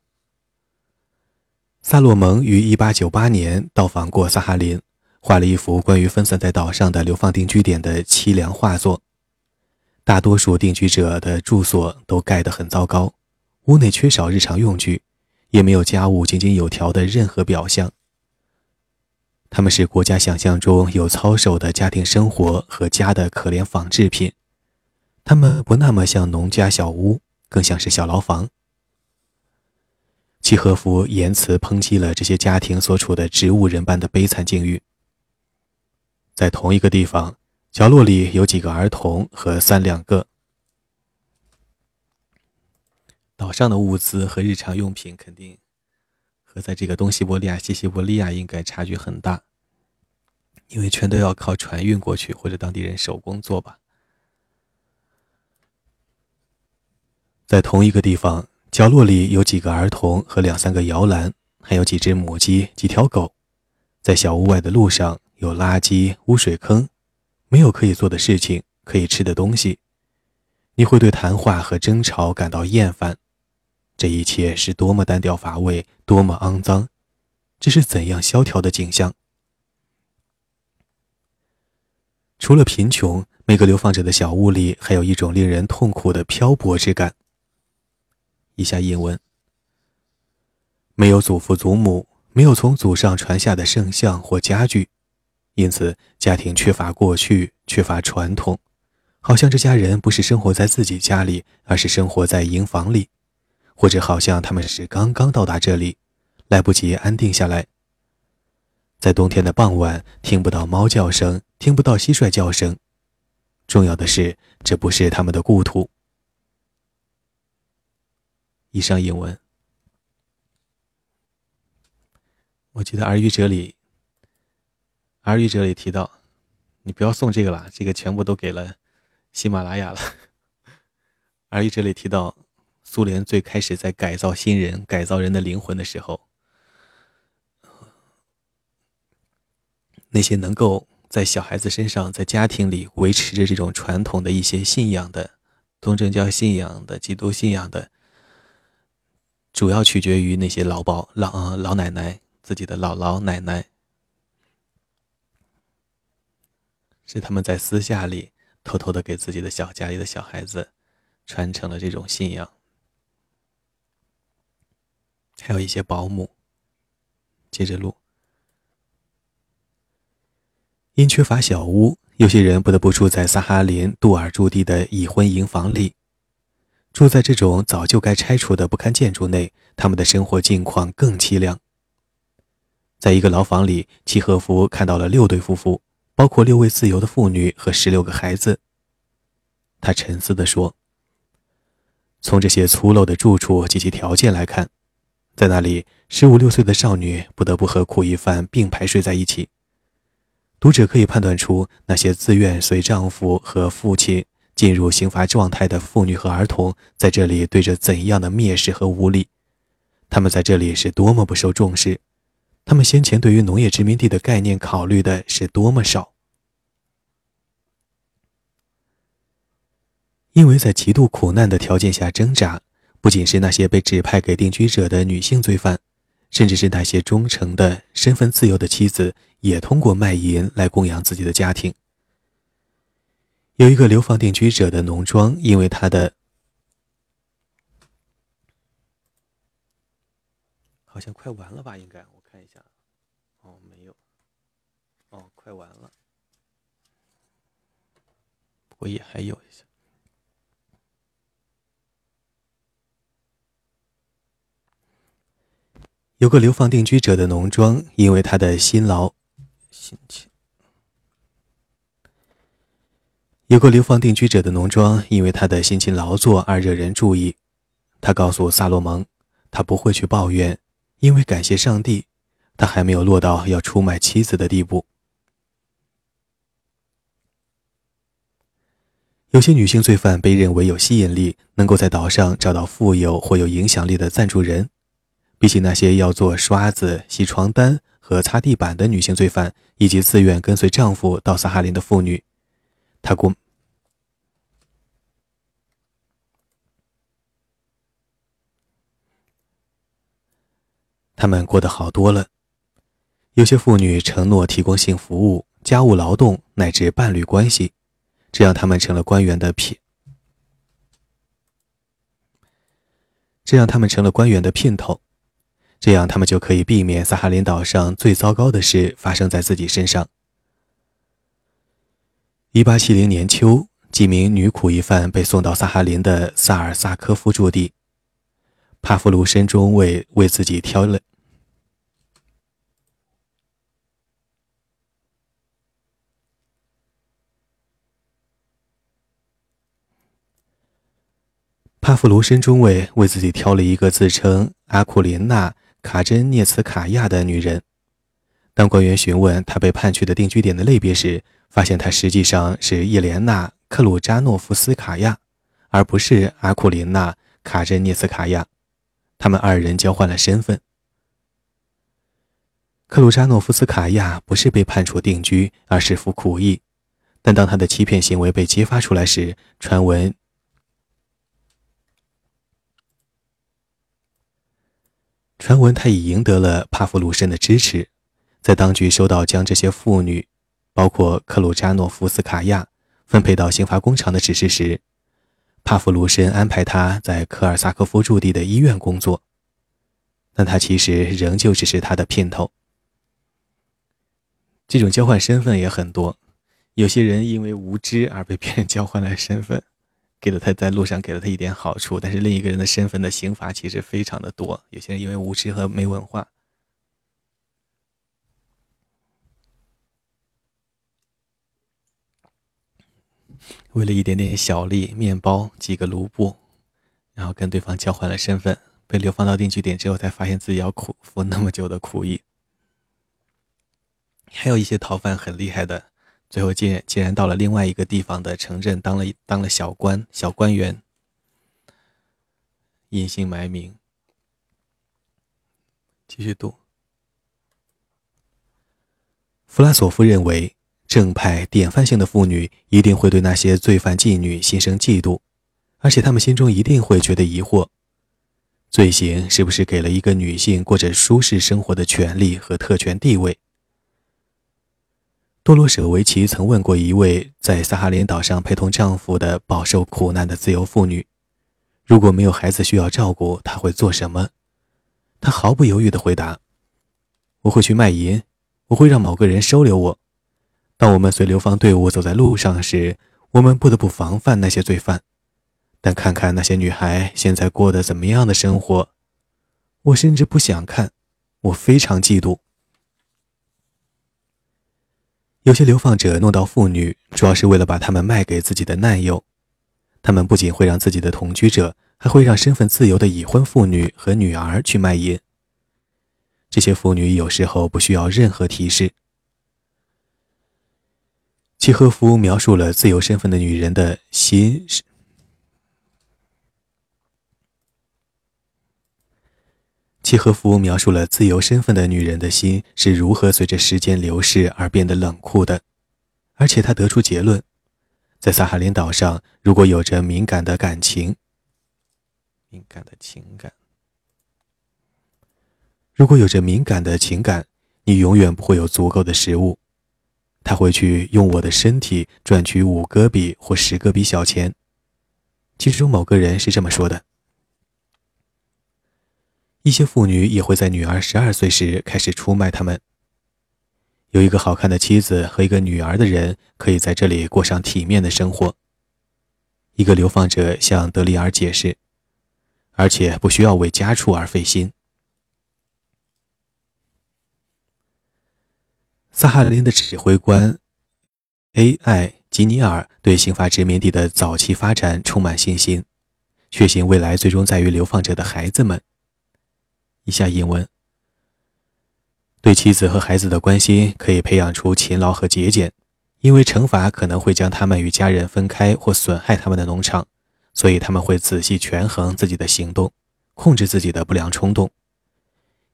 [SPEAKER 1] 萨洛蒙于1898年到访过萨哈林，画了一幅关于分散在岛上的流放定居点的凄凉画作。大多数定居者的住所都盖得很糟糕。屋内缺少日常用具，也没有家务井井有条的任何表象。他们是国家想象中有操守的家庭生活和家的可怜仿制品。他们不那么像农家小屋，更像是小牢房。契诃夫言辞抨击了这些家庭所处的植物人般的悲惨境遇。在同一个地方，角落里有几个儿童和三两个。岛上的物资和日常用品肯定和在这个东西伯利亚、西西伯利亚应该差距很大，因为全都要靠船运过去，或者当地人手工做吧。在同一个地方，角落里有几个儿童和两三个摇篮，还有几只母鸡、几条狗。在小屋外的路上有垃圾、污水坑，没有可以做的事情，可以吃的东西。你会对谈话和争吵感到厌烦。这一切是多么单调乏味，多么肮脏！这是怎样萧条的景象？除了贫穷，每个流放者的小屋里还有一种令人痛苦的漂泊之感。以下引文：没有祖父祖母，没有从祖上传下的圣像或家具，因此家庭缺乏过去，缺乏传统，好像这家人不是生活在自己家里，而是生活在营房里。或者好像他们是刚刚到达这里，来不及安定下来。在冬天的傍晚，听不到猫叫声，听不到蟋蟀叫声。重要的是，这不是他们的故土。以上引文，我记得《耳语者》里，《耳语者》里提到，你不要送这个了，这个全部都给了喜马拉雅了。《耳语者》里提到。苏联最开始在改造新人、改造人的灵魂的时候，那些能够在小孩子身上、在家庭里维持着这种传统的一些信仰的，东正教信仰的、基督信仰的，主要取决于那些老保老老奶奶自己的姥姥奶奶，是他们在私下里偷偷的给自己的小家里的小孩子传承了这种信仰。还有一些保姆。接着录。因缺乏小屋，有些人不得不住在萨哈林杜尔驻地的已婚营房里。住在这种早就该拆除的不堪建筑内，他们的生活境况更凄凉。在一个牢房里，契诃夫看到了六对夫妇，包括六位自由的妇女和十六个孩子。他沉思地说：“从这些粗陋的住处及其条件来看。”在那里，十五六岁的少女不得不和苦役犯并排睡在一起。读者可以判断出，那些自愿随丈夫和父亲进入刑罚状态的妇女和儿童，在这里对着怎样的蔑视和无礼。他们在这里是多么不受重视，他们先前对于农业殖民地的概念考虑的是多么少。因为在极度苦难的条件下挣扎。不仅是那些被指派给定居者的女性罪犯，甚至是那些忠诚的、身份自由的妻子，也通过卖淫来供养自己的家庭。有一个流放定居者的农庄，因为他的好像快完了吧？应该我看一下，哦，没有，哦，快完了，不过也还有一些。有个流放定居者的农庄，因为他的辛劳，辛勤。有个流放定居者的农庄，因为他的辛勤劳作而惹人注意。他告诉萨洛蒙，他不会去抱怨，因为感谢上帝，他还没有落到要出卖妻子的地步。有些女性罪犯被认为有吸引力，能够在岛上找到富有或有影响力的赞助人，比起那些要做刷子、洗床单和擦地板的女性罪犯，以及自愿跟随丈夫到萨哈林的妇女。她过，他们过得好多了。有些妇女承诺提供性服务、家务劳动乃至伴侣关系，这样他们成了官员的聘，这样他们成了官员的姘头，这样他们就可以避免萨哈林岛上最糟糕的事发生在自己身上。一八七零年秋，几名女苦役犯被送到萨哈林的萨尔萨科夫驻地。帕夫卢申中尉为自己挑了。帕夫卢申中尉为自己挑了一个自称阿库琳娜·卡珍涅茨卡娅的女人。当官员询问他被判去的定居点的类别时，发现她实际上是叶莲娜·克鲁扎诺夫斯卡娅，而不是阿库琳娜·卡珍涅斯卡娅。他们二人交换了身份。克鲁扎诺夫斯卡娅不是被判处定居，而是服苦役。但当他的欺骗行为被揭发出来时，传闻传闻他已赢得了帕夫鲁申的支持，在当局收到将这些妇女。包括克鲁扎诺夫斯卡娅分配到刑罚工厂的指示时，帕夫卢申安排他在科尔萨科夫驻地的医院工作，但他其实仍旧只是他的姘头。这种交换身份也很多，有些人因为无知而被别人交换了身份，给了他在路上给了他一点好处，但是另一个人的身份的刑罚其实非常的多。有些人因为无知和没文化。为了一点点小利，面包几个卢布，然后跟对方交换了身份，被流放到定居点之后，才发现自己要苦服那么久的苦役。还有一些逃犯很厉害的，最后竟然竟然到了另外一个地方的城镇，当了当了小官、小官员，隐姓埋名。继续读，弗拉索夫认为。正派典范性的妇女一定会对那些罪犯妓女心生嫉妒，而且他们心中一定会觉得疑惑：罪行是不是给了一个女性过着舒适生活的权利和特权地位？多罗舍维奇曾问过一位在萨哈林岛上陪同丈夫的饱受苦难的自由妇女：“如果没有孩子需要照顾，她会做什么？”她毫不犹豫地回答：“我会去卖淫，我会让某个人收留我。”当我们随流放队伍走在路上时，我们不得不防范那些罪犯。但看看那些女孩现在过得怎么样的生活，我甚至不想看，我非常嫉妒。有些流放者弄到妇女，主要是为了把她们卖给自己的难友。他们不仅会让自己的同居者，还会让身份自由的已婚妇女和女儿去卖淫。这些妇女有时候不需要任何提示。契诃夫描述了自由身份的女人的心契诃夫描述了自由身份的女人的心是如何随着时间流逝而变得冷酷的，而且他得出结论：在萨哈林岛上，如果有着敏感的感情、敏感的情感，如果有着敏感的情感，你永远不会有足够的食物。他会去用我的身体赚取五戈比或十戈比小钱。其中某个人是这么说的：一些妇女也会在女儿十二岁时开始出卖他们。有一个好看的妻子和一个女儿的人可以在这里过上体面的生活。一个流放者向德里尔解释，而且不需要为家畜而费心。萨哈林的指挥官 A.I. 吉尼尔对刑法殖民地的早期发展充满信心，确信未来最终在于流放者的孩子们。以下引文：对妻子和孩子的关心可以培养出勤劳和节俭，因为惩罚可能会将他们与家人分开或损害他们的农场，所以他们会仔细权衡自己的行动，控制自己的不良冲动。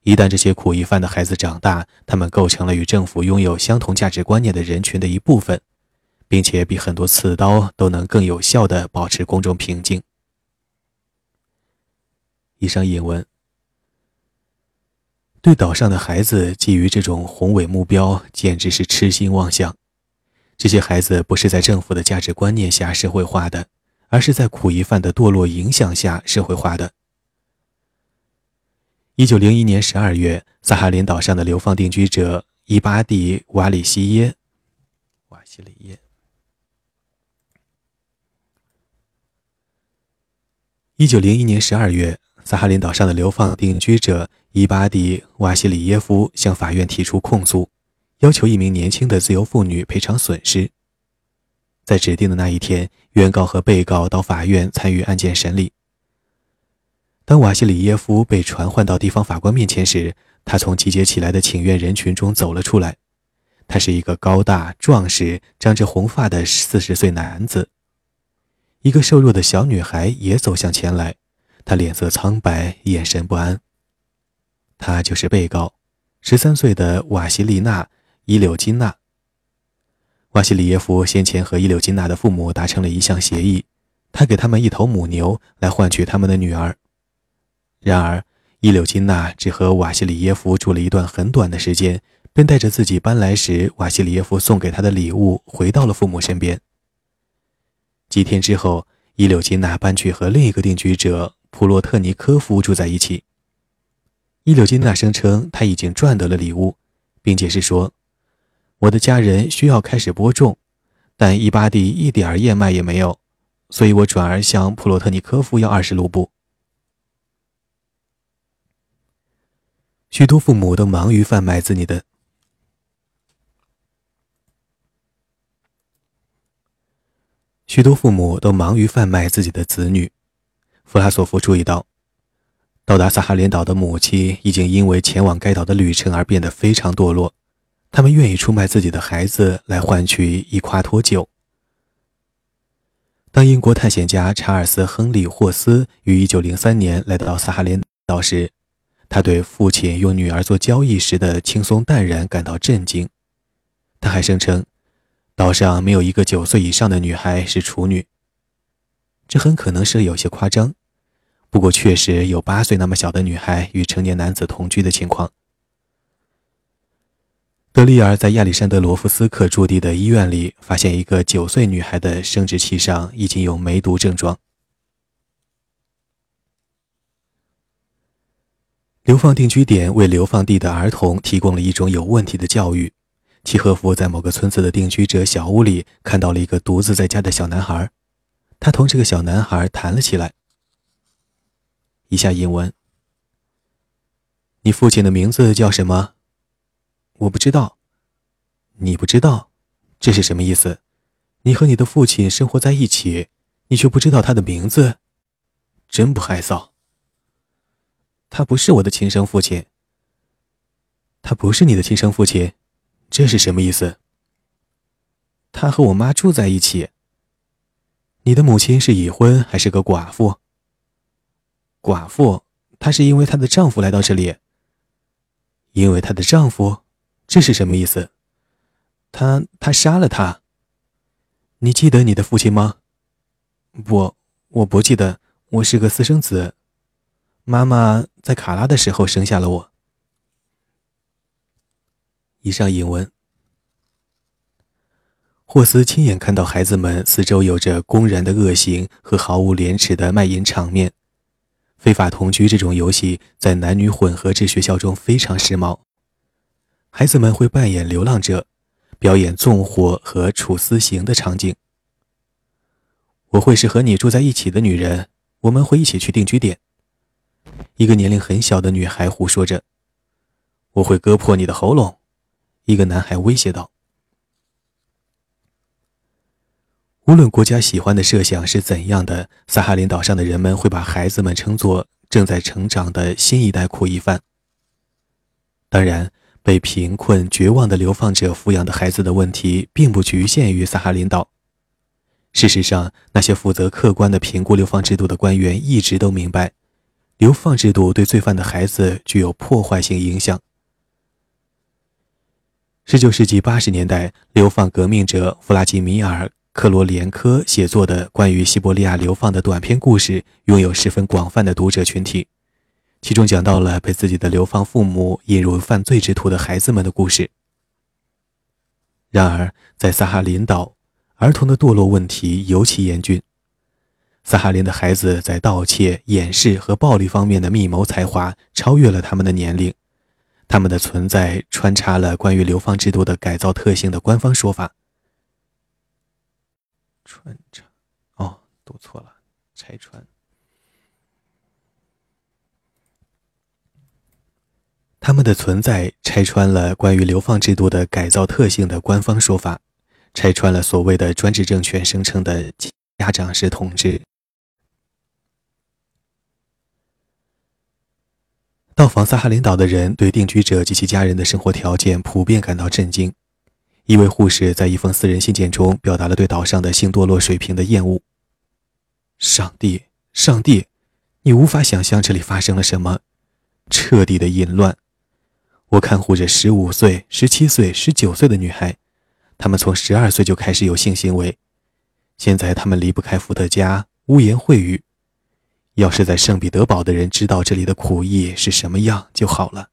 [SPEAKER 1] 一旦这些苦役犯的孩子长大，他们构成了与政府拥有相同价值观念的人群的一部分。并且比很多刺刀都能更有效地保持公众平静。以上引文对岛上的孩子寄予这种宏伟目标，简直是痴心妄想。这些孩子不是在政府的价值观念下社会化的，而是在苦役犯的堕落影响下社会化的。一九零一年十二月，萨哈林岛上的流放定居者伊巴蒂·瓦里西耶，瓦西里耶。一九零一年十二月，萨哈林岛上的流放定居者伊巴蒂·瓦西里耶夫向法院提出控诉，要求一名年轻的自由妇女赔偿损失。在指定的那一天，原告和被告到法院参与案件审理。当瓦西里耶夫被传唤到地方法官面前时，他从集结起来的请愿人群中走了出来。他是一个高大、壮实、长着红发的四十岁男子。一个瘦弱的小女孩也走向前来，他脸色苍白，眼神不安。他就是被告，十三岁的瓦西里娜·伊柳金娜。瓦西里耶夫先前和伊柳金娜的父母达成了一项协议，他给他们一头母牛来换取他们的女儿。然而，伊柳金娜只和瓦西里耶夫住了一段很短的时间，便带着自己搬来时瓦西里耶夫送给她的礼物回到了父母身边。几天之后，伊柳金娜搬去和另一个定居者普洛特尼科夫住在一起。伊柳金娜声称他已经赚得了礼物，并解释说：“我的家人需要开始播种，但伊巴蒂一点燕麦也没有，所以我转而向普洛特尼科夫要二十卢布。”许多父母都忙于贩卖自己的。许多父母都忙于贩卖自己的子女。弗拉索夫注意到，到达萨哈林岛的母亲已经因为前往该岛的旅程而变得非常堕落。他们愿意出卖自己的孩子来换取一夸脱酒。当英国探险家查尔斯·亨利·霍斯于1903年来到萨哈林岛时，他对父亲用女儿做交易时的轻松淡然感到震惊。他还声称。岛上没有一个九岁以上的女孩是处女。这很可能是有些夸张，不过确实有八岁那么小的女孩与成年男子同居的情况。德利尔在亚历山德罗夫斯克驻地的医院里发现一个九岁女孩的生殖器上已经有梅毒症状。流放定居点为流放地的儿童提供了一种有问题的教育。契诃夫在某个村子的定居者小屋里看到了一个独自在家的小男孩，他同这个小男孩谈了起来。以下引文：你父亲的名字叫什么？我不知道。你不知道，这是什么意思？你和你的父亲生活在一起，你却不知道他的名字，真不害臊。他不是我的亲生父亲。他不是你的亲生父亲。这是什么意思？他和我妈住在一起。你的母亲是已婚还是个寡妇？寡妇，她是因为她的丈夫来到这里。因为她的丈夫，这是什么意思？他他杀了她。你记得你的父亲吗？不，我不记得。我是个私生子，妈妈在卡拉的时候生下了我。以上引文，霍斯亲眼看到孩子们四周有着公然的恶行和毫无廉耻的卖淫场面。非法同居这种游戏在男女混合制学校中非常时髦。孩子们会扮演流浪者表演纵火和处私刑的场景。我会是和你住在一起的女人我们会一起去定居点。一个年龄很小的女孩胡说着我会割破你的喉咙。一个男孩威胁道。无论国家喜欢的设想是怎样的，萨哈林岛上的人们会把孩子们称作正在成长的新一代苦役犯。当然，被贫困、绝望的流放者抚养的孩子的问题，并不局限于萨哈林岛。事实上，那些负责客观的评估流放制度的官员一直都明白，流放制度对罪犯的孩子具有破坏性影响。十九世纪八十年代，流放革命者弗拉基米尔克罗连科写作的关于西伯利亚流放的短篇故事，拥有十分广泛的读者群体。其中讲到了被自己的流放父母引入犯罪之途的孩子们的故事。然而，在萨哈林岛，儿童的堕落问题尤其严峻。萨哈林的孩子在盗窃、掩饰和暴力方面的密谋才华超越了他们的年龄，他们的存在穿插了关于流放制度的改造特性的官方说法。穿插，哦，读错了，拆穿。他们的存在拆穿了关于流放制度的改造特性的官方说法，拆穿了所谓的专制政权声称的家长式统治。到访萨哈林岛的人对定居者及其家人的生活条件普遍感到震惊。一位护士在一封私人信件中表达了对岛上的性堕落水平的厌恶。上帝上帝你无法想象这里发生了什么彻底的淫乱。我看护着十五岁十七岁十九岁的女孩她们从十二岁就开始有性行为。现在她们离不开伏特加污言秽语。要是在圣彼得堡的人知道这里的苦役是什么样就好了。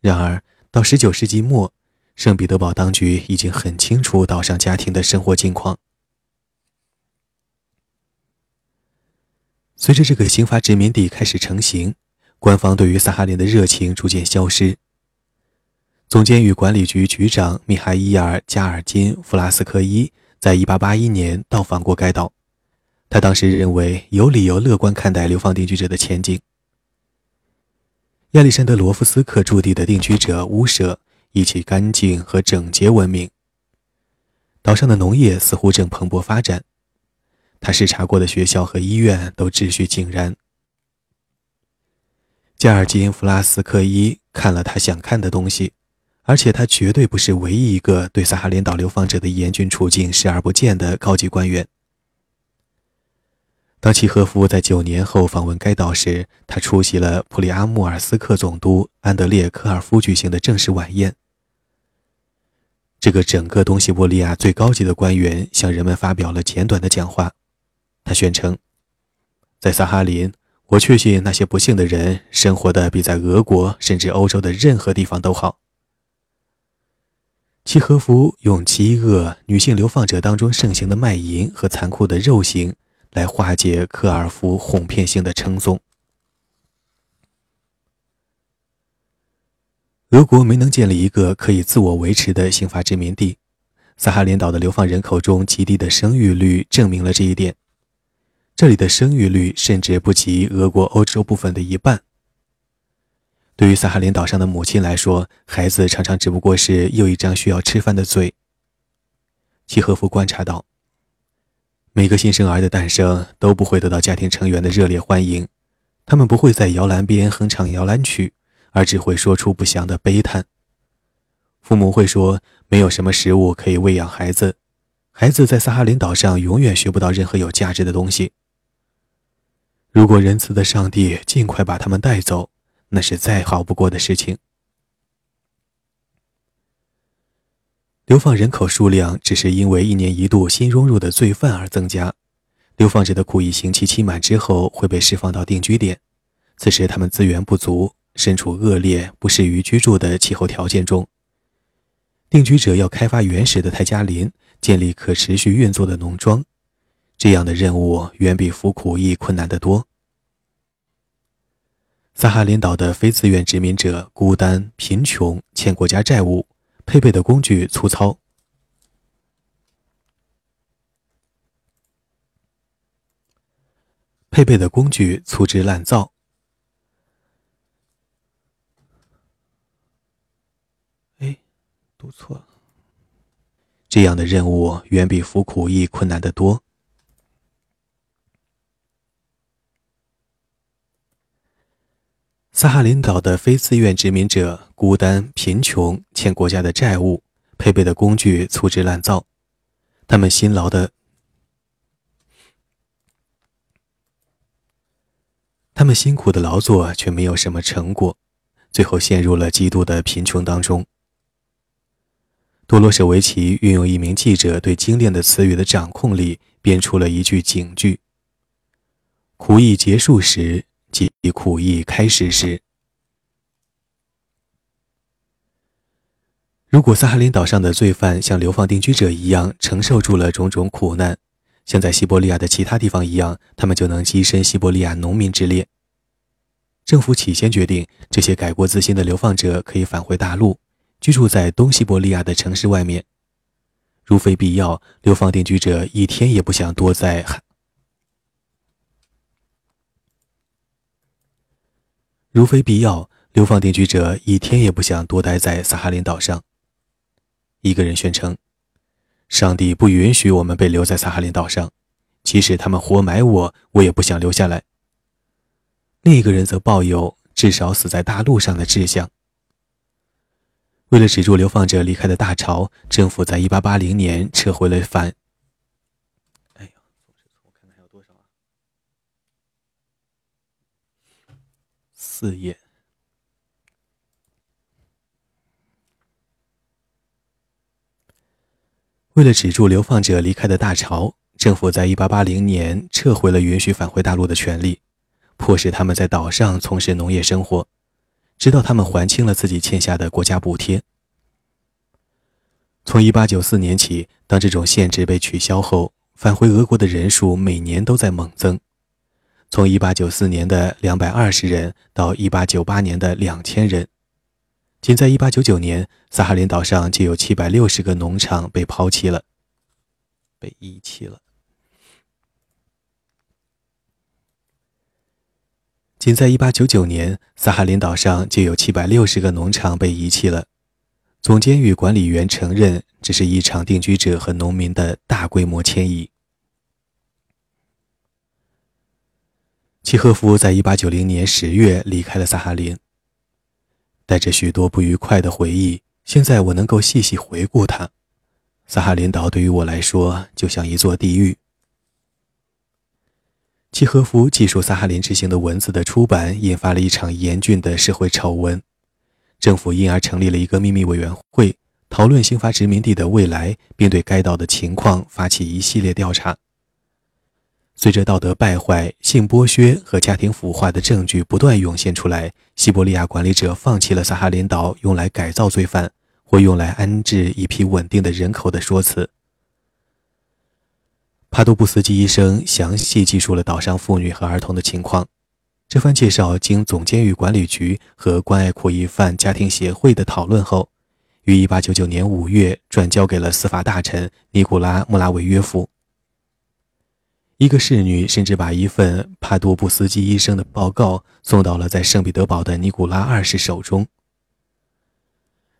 [SPEAKER 1] 然而到十九世纪末，圣彼得堡当局已经很清楚岛上家庭的生活境况。随着这个刑罚殖民地开始成型，官方对于萨哈林的热情逐渐消失。总监与管理局局长米哈伊尔·加尔金·弗拉斯科伊在一八八一年到访过该岛，他当时认为有理由乐观看待流放定居者的前景。亚历山德罗夫斯克驻地的定居者乌舍，以其干净和整洁闻名。岛上的农业似乎正蓬勃发展，他视察过的学校和医院都秩序井然。加尔金弗拉斯科伊看了他想看的东西，而且他绝对不是唯一一个对萨哈林岛流放者的严峻处境视而不见的高级官员。当契诃夫在九年后访问该岛时他出席了普里阿莫尔斯克总督安德烈科尔夫举行的正式晚宴。这个整个东西伯利亚最高级的官员向人们发表了简短的讲话。他宣称在萨哈林我确信那些不幸的人生活的比在俄国甚至欧洲的任何地方都好。契诃夫用饥饿女性流放者当中盛行的卖淫和残酷的肉刑来化解科尔夫哄骗性的称颂。俄国没能建立一个可以自我维持的刑罚殖民地，萨哈林岛的流放人口中极低的生育率证明了这一点。这里的生育率甚至不及俄国欧洲部分的一半。对于萨哈林岛上的母亲来说，孩子常常只不过是又一张需要吃饭的嘴。契诃夫观察到。每个新生儿的诞生都不会得到家庭成员的热烈欢迎。他们不会在摇篮边哼唱摇篮曲而只会说出不祥的悲叹。父母会说没有什么食物可以喂养孩子。孩子在撒哈林岛上永远学不到任何有价值的东西。如果仁慈的上帝尽快把他们带走那是再好不过的事情。流放人口数量只是因为一年一度新融入的罪犯而增加。流放者的苦役刑期期满之后会被释放到定居点此时他们资源不足身处恶劣不适于居住的气候条件中。定居者要开发原始的泰加林建立可持续运作的农庄这样的任务远比服苦役困难得多。萨哈林岛的非自愿殖民者孤单贫穷欠国家债务配备的工具粗糙。配备的工具粗制滥造，哎，读错了。这样的任务远比服苦役困难的多。萨哈林岛的非自愿殖民者孤单、贫穷，欠国家的债务，配备的工具粗制滥造，他们辛劳的，他们辛苦的劳作却没有什么成果，最后陷入了极度的贫穷当中。多罗舍维奇运用一名记者对精炼的词语的掌控力，编出了一句警句：“苦役结束时，即苦役开始时。”如果萨哈林岛上的罪犯像流放定居者一样承受住了种种苦难，像在西伯利亚的其他地方一样，他们就能跻身西伯利亚农民之列。政府起先决定，这些改过自新的流放者可以返回大陆。居住在东西伯利亚的城市外面，如非必要，流放定居者一天也不想多在海。如非必要，流放定居者一天也不想多待在萨哈林岛上。一个人宣称：“上帝不允许我们被留在萨哈林岛上，即使他们活埋我，我也不想留下来。”另一个人则抱有“至少死在大陆上的”志向。为了止住流放者离开的大潮，政府在1880年撤回了反。哎呀，我看看还有多少啊？四页。为了止住流放者离开的大潮，政府在1880年撤回了允许返回大陆的权利，迫使他们在岛上从事农业生活。直到他们还清了自己欠下的国家补贴。从1894年起，当这种限制被取消后，返回俄国的人数每年都在猛增，从1894年的220人到1898年的2000人。仅在1899年，萨哈林岛上就有760个农场被抛弃了，被遗弃了。仅在1899年，萨哈林岛上就有760个农场被遗弃了。总监与管理员承认，这是一场定居者和农民的大规模迁移。契诃夫在1890年10月离开了萨哈林，带着许多不愉快的回忆。现在我能够细细回顾它，萨哈林岛对于我来说就像一座地狱。契诃夫记述萨哈林之行的文字的出版，引发了一场严峻的社会丑闻。政府因而成立了一个秘密委员会，讨论刑罚殖民地的未来，并对该岛的情况发起一系列调查。随着道德败坏、性剥削和家庭腐化的证据不断涌现出来，西伯利亚管理者放弃了萨哈林岛用来改造罪犯或用来安置一批稳定的人口的说辞。帕多布斯基医生详细记述了岛上妇女和儿童的情况。这番介绍经总监狱管理局和关爱苦役犯家庭协会的讨论后，于1899年5月转交给了司法大臣尼古拉·穆拉维约夫。一个侍女甚至把一份帕多布斯基医生的报告送到了在圣彼得堡的尼古拉二世手中。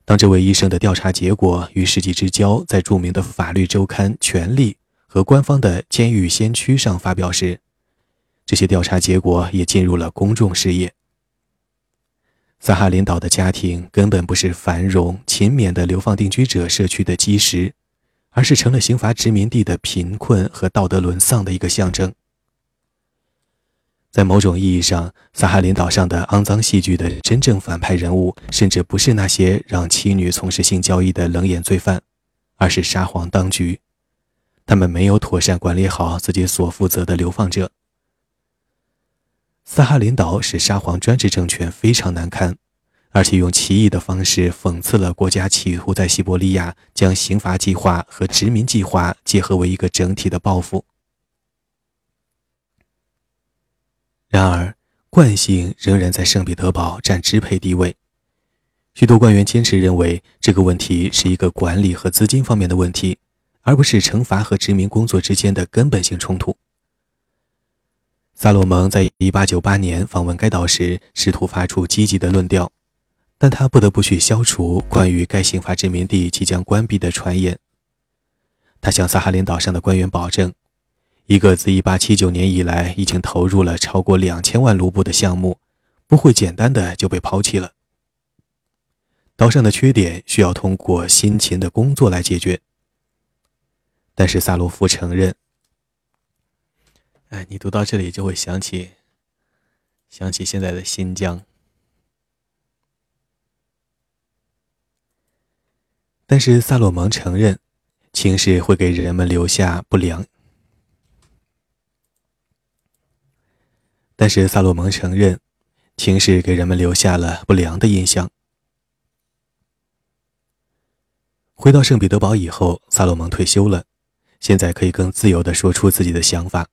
[SPEAKER 1] 当这位医生的调查结果与世纪之交在著名的法律周刊《权利》。和官方的监狱先驱上发表时，这些调查结果也进入了公众视野。萨哈林岛的家庭根本不是繁荣勤勉的流放定居者社区的基石，而是成了刑罚殖民地的贫困和道德沦丧的一个象征。在某种意义上，萨哈林岛上的肮脏戏剧的真正反派人物，甚至不是那些让妻女从事性交易的冷眼罪犯，而是沙皇当局。他们没有妥善管理好自己所负责的流放者。萨哈林岛使沙皇专制政权非常难堪，而且用奇异的方式讽刺了国家企图在西伯利亚将刑罚计划和殖民计划结合为一个整体的报复。然而，惯性仍然在圣彼得堡占支配地位。许多官员坚持认为，这个问题是一个管理和资金方面的问题。而不是惩罚和殖民工作之间的根本性冲突。萨洛蒙在1898年访问该岛时，试图发出积极的论调，但他不得不去消除关于该刑罚殖民地即将关闭的传言。他向萨哈林岛上的官员保证，一个自1879年以来已经投入了超过两千万卢布的项目，不会简单的就被抛弃了。岛上的缺点需要通过辛勤的工作来解决。但是萨洛夫承认，哎，你读到这里就会想起，想起现在的新疆。但是萨洛蒙承认，情势会给人们留下不良。但是萨洛蒙承认，情势给人们留下了不良的印象。回到圣彼得堡以后，萨洛蒙退休了。现在可以更自由地说出自己的想法，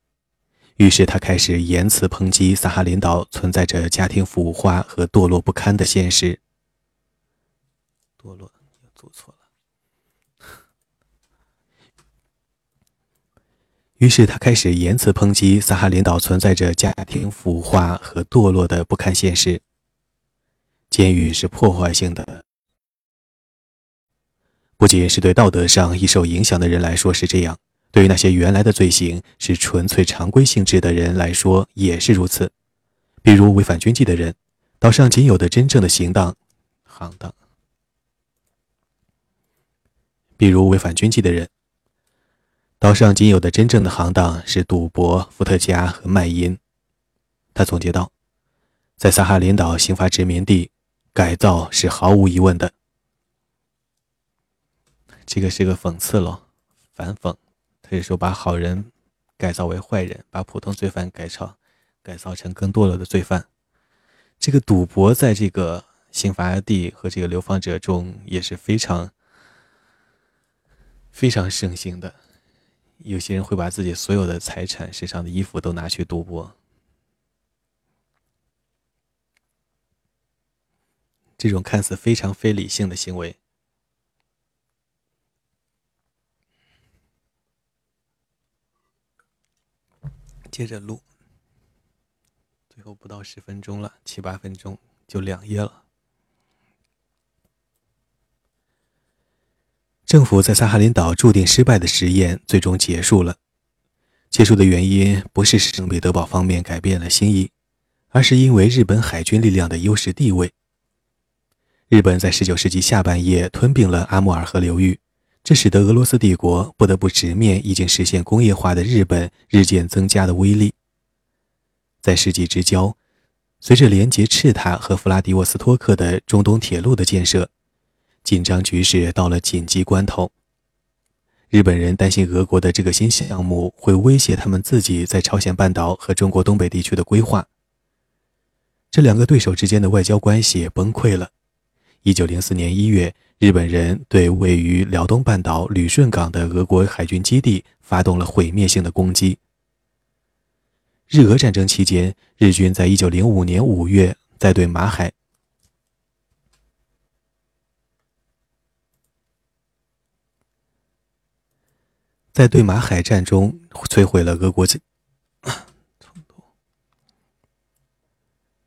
[SPEAKER 1] 于是他开始言辞抨击萨哈林岛存在着家庭腐化和堕落不堪的现实。堕落，又做错了。于是他开始言辞抨击萨哈林岛存在着家庭腐化和堕落的不堪现实。监狱是破坏性的。不仅是对道德上易受影响的人来说是这样，对于那些原来的罪行是纯粹常规性质的人来说也是如此。比如违反军纪的人，岛上仅有的真正的行当，行当。比如违反军纪的人，岛上仅有的真正的行当是赌博、伏特加和卖淫。他总结道，在萨哈林岛刑罚殖民地，改造是毫无疑问的。这个是个讽刺喽，反讽，他是说把好人改造为坏人，把普通罪犯改造改造成更堕落的罪犯。这个赌博在这个刑罚地和这个流放者中也是非常非常盛行的。有些人会把自己所有的财产、身上的衣服都拿去赌博，这种看似非常非理性的行为。接着录，最后不到十分钟了，七八分钟就两页了。政府在萨哈林岛注定失败的实验最终结束了。结束的原因不是圣彼得堡方面改变了心意，而是因为日本海军力量的优势地位。日本在十九世纪下半叶吞并了阿穆尔河流域。这使得俄罗斯帝国不得不直面已经实现工业化的日本日渐增加的威力。在世纪之交，随着连接赤塔和弗拉迪沃斯托克的中东铁路的建设，紧张局势到了紧急关头。日本人担心俄国的这个新项目会威胁他们自己在朝鲜半岛和中国东北地区的规划。这两个对手之间的外交关系崩溃了。一九零四年一月。日本人对位于辽东半岛旅顺港的俄国海军基地发动了毁灭性的攻击。日俄战争期间，日军在一九零五年五月在对马海在对马海战中摧毁了俄国舰，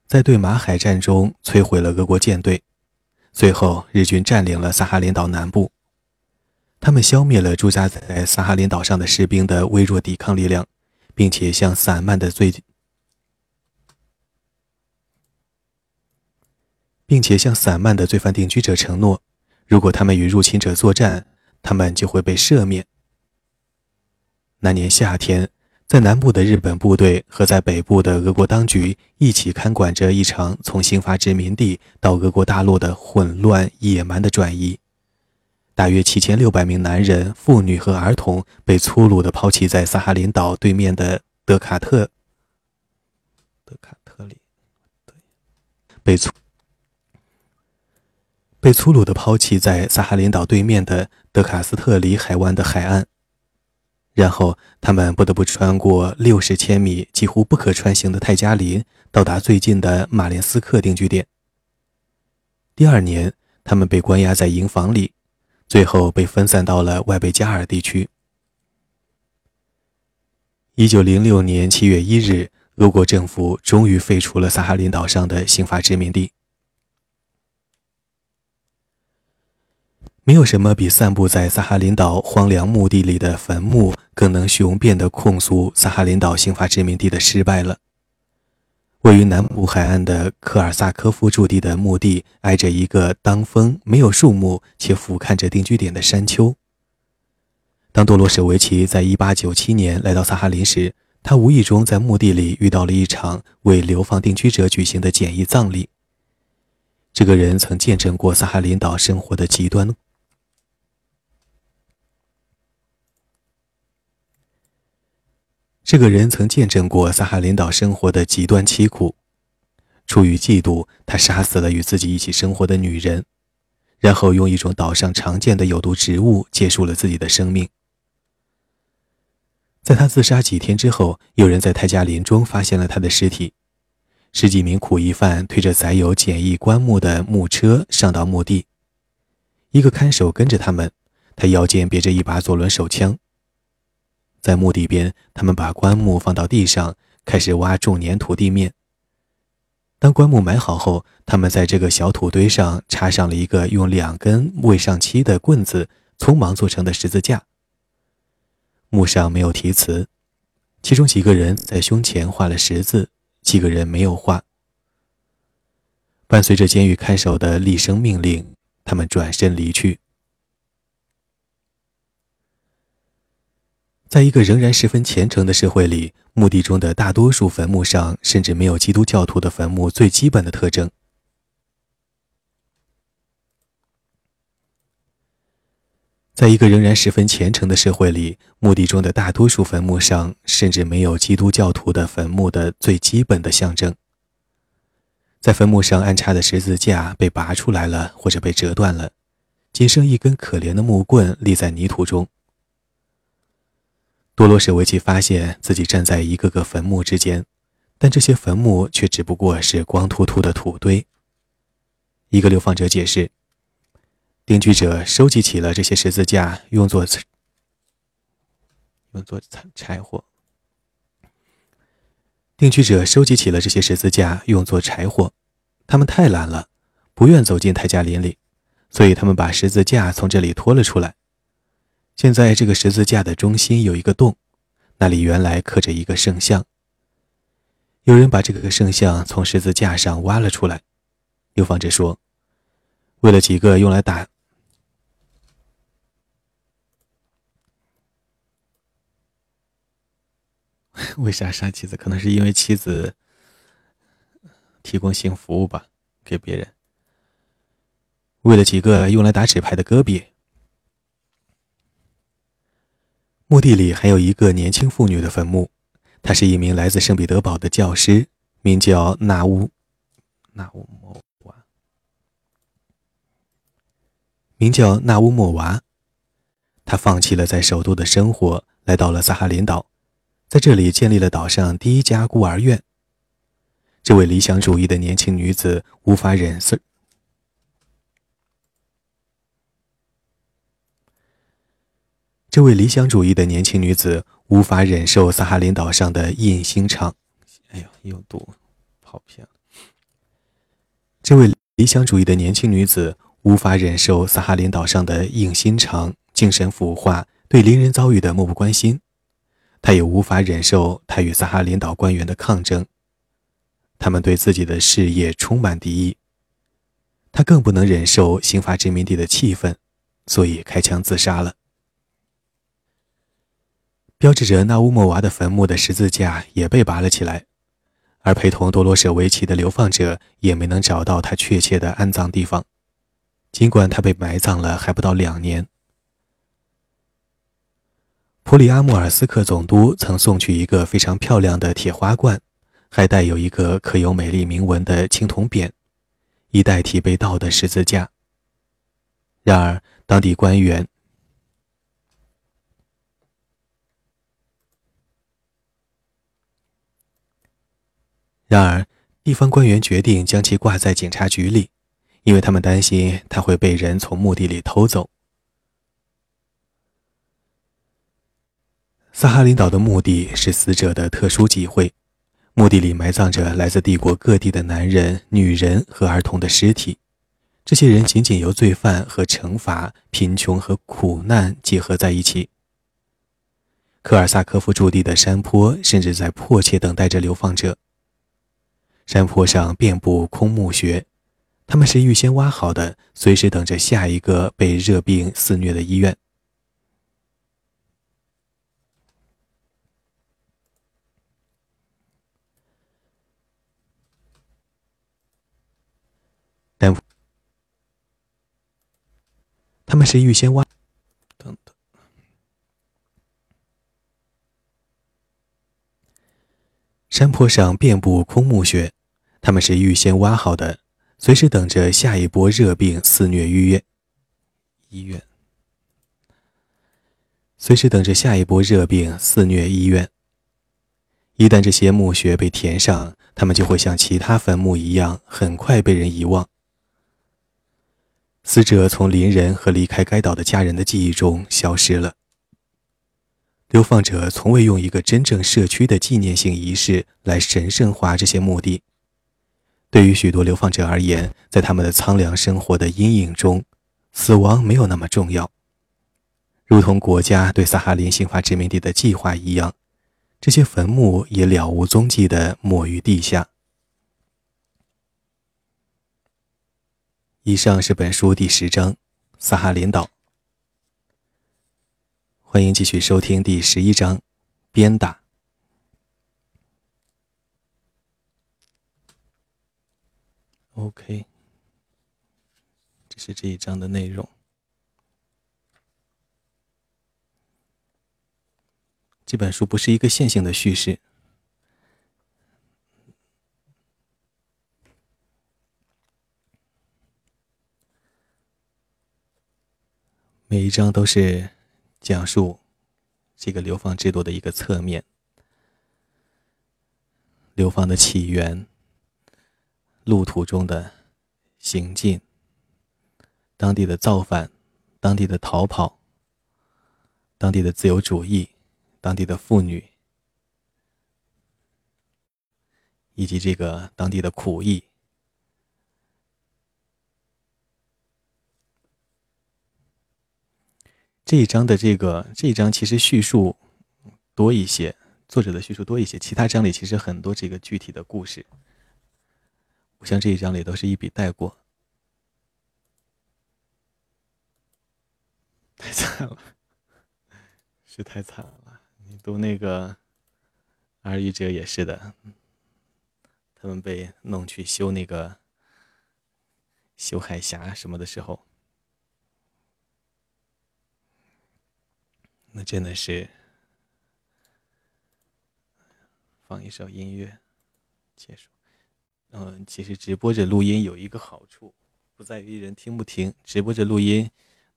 [SPEAKER 1] 在对马海战中摧毁了俄国舰队。最后，日军占领了萨哈林岛南部，他们消灭了驻扎在萨哈林岛上的士兵的微弱抵抗力量，并且向散漫的罪，并且向散漫的罪犯定居者承诺，如果他们与入侵者作战，他们就会被赦免。那年夏天。在南部的日本部队和在北部的俄国当局一起看管着一场从新发殖民地到俄国大陆的混乱野蛮的转移。大约七千六百名男人、妇女和儿童被粗鲁地抛弃在萨哈林岛对面的德卡特。德卡特里，对，被粗被粗鲁地抛弃在萨哈林岛对面的德卡斯特里海湾的海岸。然后，他们不得不穿过六十千米几乎不可穿行的泰加林，到达最近的马连斯克定居点。第二年，他们被关押在营房里，最后被分散到了外贝加尔地区。一九零六年七月一日，俄国政府终于废除了萨哈林岛上的刑罚殖民地。没有什么比散布在萨哈林岛荒凉墓地里的坟墓更能雄辩地控诉萨哈林岛刑罚殖民地的失败了。位于南部海岸的科尔萨科夫驻地的墓地，挨着一个当风、没有树木且俯瞰着定居点的山丘。当多罗舍维奇在1897年来到萨哈林时，他无意中在墓地里遇到了一场为流放定居者举行的简易葬礼。这个人曾见证过萨哈林岛生活的极端。这个人曾见证过萨哈林岛生活的极端凄苦。出于嫉妒，他杀死了与自己一起生活的女人，然后用一种岛上常见的有毒植物结束了自己的生命。在他自杀几天之后，有人在泰加林中发现了他的尸体。十几名苦役犯推着载有简易棺木的木车上到墓地，一个看守跟着他们，他腰间别着一把左轮手枪。在墓地边，他们把棺木放到地上，开始挖重粘土地面。当棺木埋好后，他们在这个小土堆上插上了一个用两根未上漆的棍子匆忙做成的十字架。墓上没有题词，其中几个人在胸前画了十字，几个人没有画。伴随着监狱看守的厉声命令，他们转身离去。在一个仍然十分虔诚的社会里，墓地中的大多数坟墓上甚至没有基督教徒的坟墓最基本的特征。在一个仍然十分虔诚的社会里，墓地中的大多数坟墓上甚至没有基督教徒的坟墓的最基本的象征。在坟墓上安插的十字架被拔出来了，或者被折断了，仅剩一根可怜的木棍立在泥土中。多罗舍维奇发现自己站在一个个坟墓之间，但这些坟墓却只不过是光秃秃的土堆。一个流放者解释：“定居者收集起了这些十字架，用作用作柴柴火。定居者收集起了这些十字架，用作柴火。他们太懒了，不愿走进泰加林里，所以他们把十字架从这里拖了出来。”现在这个十字架的中心有一个洞，那里原来刻着一个圣像。有人把这个圣像从十字架上挖了出来。流放者说：“为了几个用来打…… 为啥杀妻子？可能是因为妻子提供性服务吧，给别人。为了几个用来打纸牌的戈壁。”墓地里还有一个年轻妇女的坟墓，她是一名来自圣彼得堡的教师，名叫纳乌纳乌莫娃，名叫纳乌莫娃。她放弃了在首都的生活，来到了萨哈林岛，在这里建立了岛上第一家孤儿院。这位理想主义的年轻女子无法忍受。这位理想主义的年轻女子无法忍受萨哈林岛上的印星厂。哎呦，又读跑偏了。这位理想主义的年轻女子无法忍受萨哈林岛上的硬心肠、精神腐化、对邻人遭遇的漠不关心。她也无法忍受她与萨哈林岛官员的抗争。他们对自己的事业充满敌意。她更不能忍受刑罚殖民地的气氛，所以开枪自杀了。标志着纳乌莫娃的坟墓的十字架也被拔了起来，而陪同多罗舍维奇的流放者也没能找到他确切的安葬地方，尽管他被埋葬了还不到两年。普里阿穆尔斯克总督曾送去一个非常漂亮的铁花冠，还带有一个刻有美丽铭文的青铜匾，以代替被盗的十字架。然而，当地官员。然而，地方官员决定将其挂在警察局里，因为他们担心他会被人从墓地里偷走。萨哈林岛的墓地是死者的特殊集会，墓地里埋葬着来自帝国各地的男人、女人和儿童的尸体，这些人仅仅由罪犯和惩罚、贫穷和苦难结合在一起。科尔萨科夫驻地的山坡甚至在迫切等待着流放者。山坡上遍布空墓穴，他们是预先挖好的，随时等着下一个被热病肆虐的医院。但他们是预先挖，山坡上遍布空墓穴，他们是预先挖好的，随时等着下一波热病肆虐医院。医院，随时等着下一波热病肆虐医院。一旦这些墓穴被填上，他们就会像其他坟墓一样，很快被人遗忘。死者从邻人和离开该岛的家人的记忆中消失了。流放者从未用一个真正社区的纪念性仪式来神圣化这些墓地。对于许多流放者而言，在他们的苍凉生活的阴影中，死亡没有那么重要。如同国家对萨哈林刑罚殖民地的计划一样，这些坟墓也了无踪迹地没于地下。以上是本书第十章，萨哈林岛。欢迎继续收听第十一章，鞭打。OK，这是这一章的内容。这本书不是一个线性的叙事。每一章都是讲述这个流放制度的一个侧面，流放的起源、路途中的行进、当地的造反、当地的逃跑、当地的自由主义、当地的妇女，以及这个当地的苦役。这一章的这个这一章其实叙述多一些，作者的叙述多一些。其他章里其实很多这个具体的故事，我像这一章里都是一笔带过。太惨了，是太惨了。你读那个《而一哲》也是的，他们被弄去修那个修海峡什么的时候。那真的是放一首音乐结束。嗯，其实直播着录音有一个好处，不在于人听不听。直播着录音，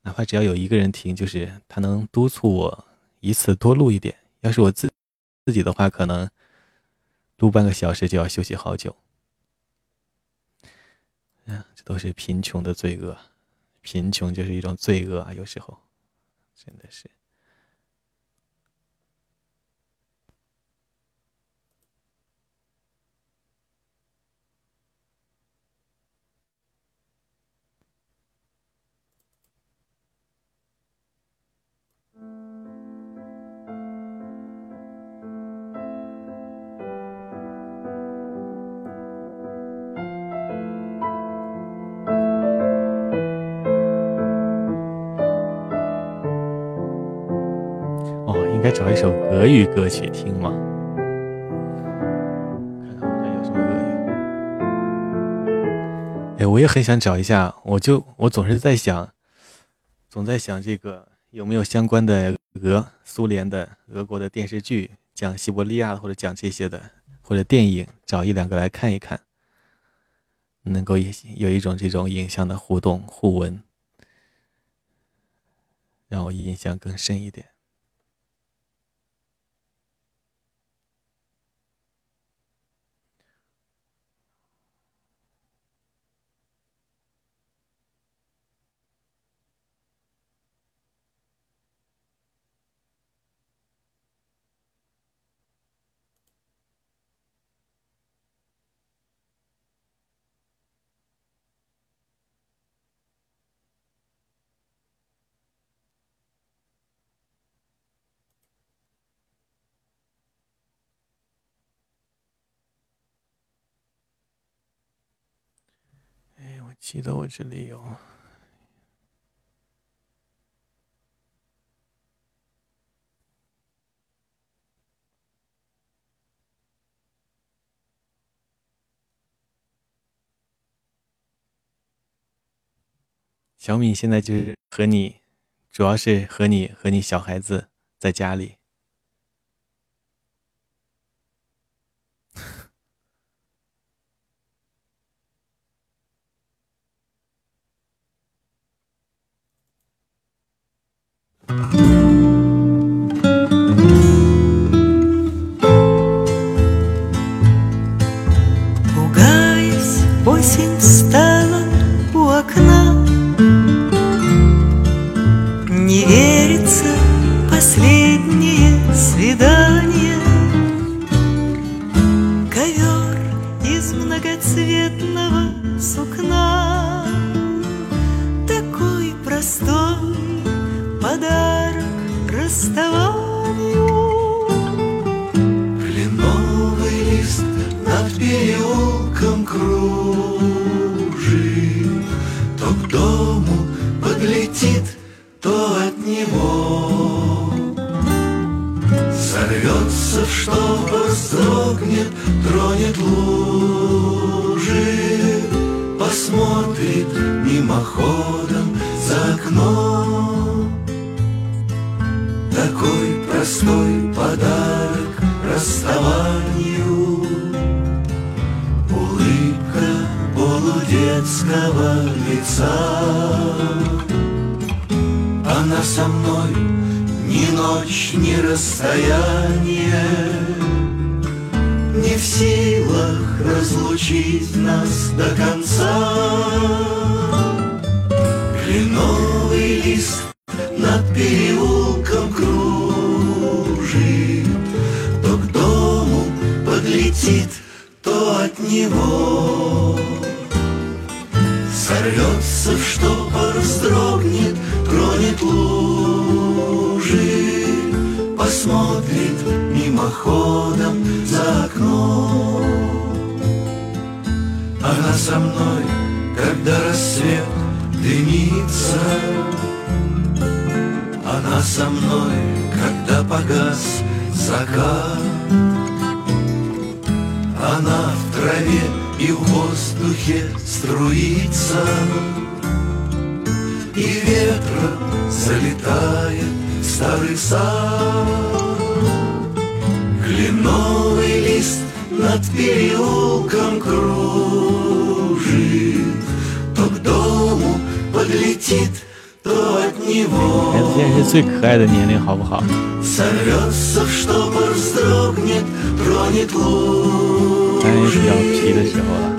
[SPEAKER 1] 哪怕只要有一个人听，就是他能督促我一次多录一点。要是我自自己的话，可能录半个小时就要休息好久。嗯，这都是贫穷的罪恶，贫穷就是一种罪恶啊！有时候真的是。应该找一首俄语歌曲听吗？看看我这有什么俄语。哎，我也很想找一下，我就我总是在想，总在想这个有没有相关的俄苏联的俄国的电视剧，讲西伯利亚或者讲这些的，或者电影，找一两个来看一看，能够有一种这种影像的互动互文，让我印象更深一点。
[SPEAKER 2] 记得我这里有。小米现在就是和你，主要是和你和你小孩子在家里。
[SPEAKER 3] Пугаясь, осень встала у окна. Не верится последнее свидание. Ковер из многоцветного сукна. расставанию.
[SPEAKER 2] Кленовый лист над переулком круг. бледного лица. Она со мной ни ночь, ни расстояние, Не в силах разлучить нас до конца. со мной, когда рассвет дымится. Она со мной, когда погас закат. Она в траве и в воздухе струится, И ветром залетает старый сад. Кленовый лист над переулком круг. 最可爱的年龄，好不好？当然也比较皮的时候了。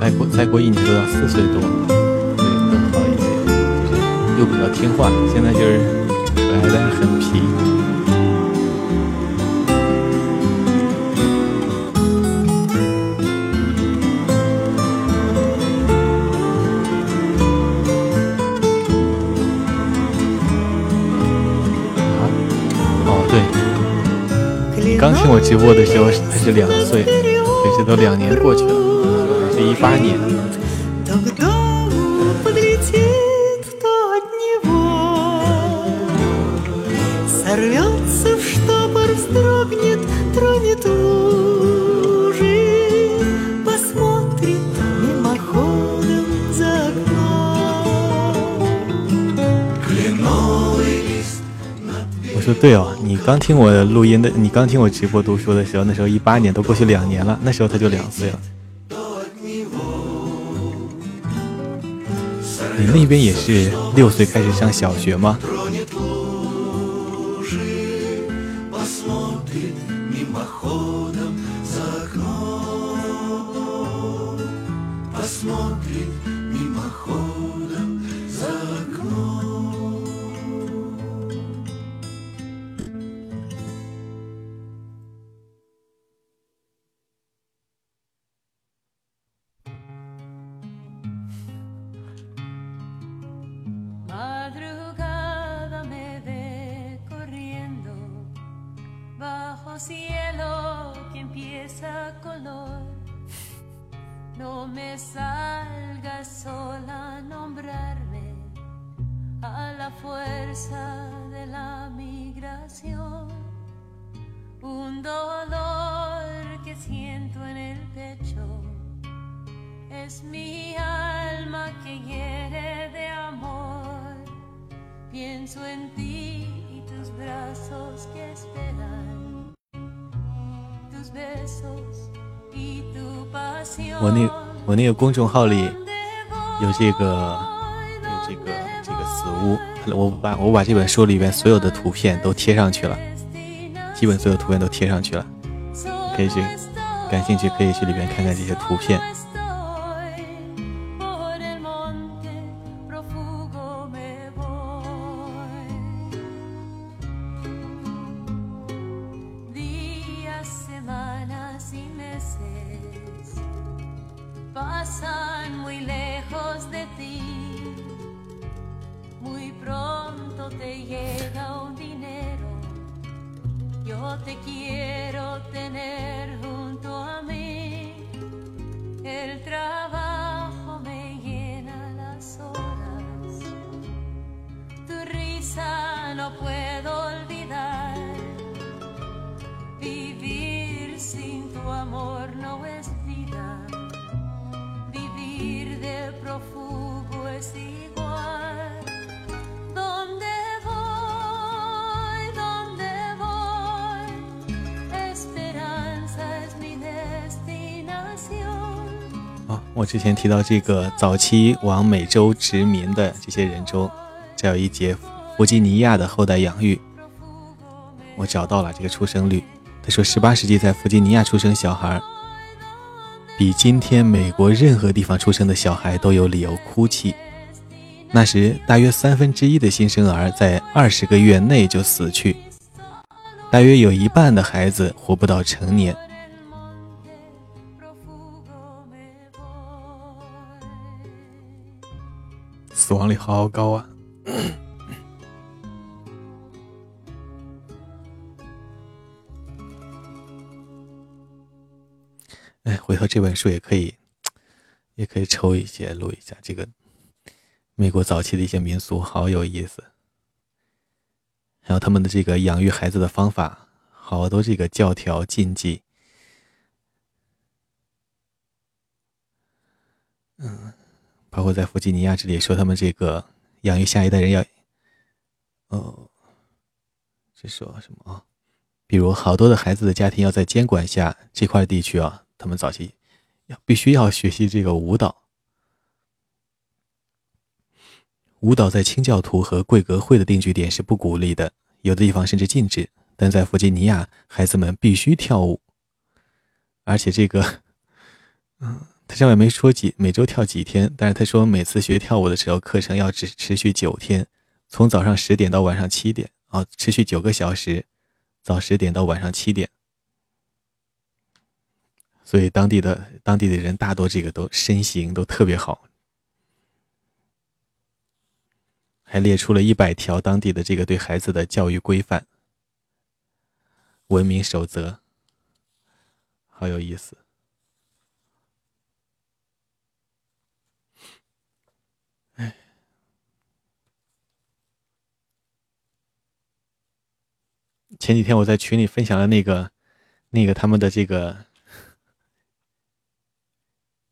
[SPEAKER 2] 再过再过一年都要四岁多，对更好一点。又比较听话，现在就是可爱但是很皮。听我直播的时候，他是两岁，可是都两年过去了，是一八年。对哦，你刚听我录音的，你刚听我直播读书的时候，那时候一八年都过去两年了，那时候他就两岁了。你那边也是六岁开始上小学吗？
[SPEAKER 1] 公众号里有这个有这个这个死屋，我把我把这本书里边所有的图片都贴上去了，基本所有图片都贴上去了，可以去感兴趣可以去里边看看这些图片。trabajo me llena las horas, tu risa no puede. 我之前提到这个早期往美洲殖民的这些人中，这有一节弗吉尼亚的后代养育。我找到了这个出生率，他说18世纪在弗吉尼亚出生小孩，比今天美国任何地方出生的小孩都有理由哭泣。那时大约三分之一的新生儿在二十个月内就死去，大约有一半的孩子活不到成年。死亡率好高啊！哎，回头这本书也可以，也可以抽一些录一下。这个美国早期的一些民俗好有意思，还有他们的这个养育孩子的方法，好多这个教条禁忌。嗯。包括在弗吉尼亚这里说，他们这个养育下一代人要，哦，这说什么啊？比如好多的孩子的家庭要在监管下这块地区啊，他们早期要必须要学习这个舞蹈。舞蹈在清教徒和贵格会的定居点是不鼓励的，有的地方甚至禁止。但在弗吉尼亚，孩子们必须跳舞，而且这个，嗯。他上面没说几每周跳几天，但是他说每次学跳舞的时候，课程要只持续九天，从早上十点到晚上七点啊，持续九个小时，早十点到晚上七点。所以当地的当地的人大多这个都身形都特别好，还列出了一百条当地的这个对孩子的教育规范、文明守则，好有意思。前几天我在群里分享了那个，那个他们的这个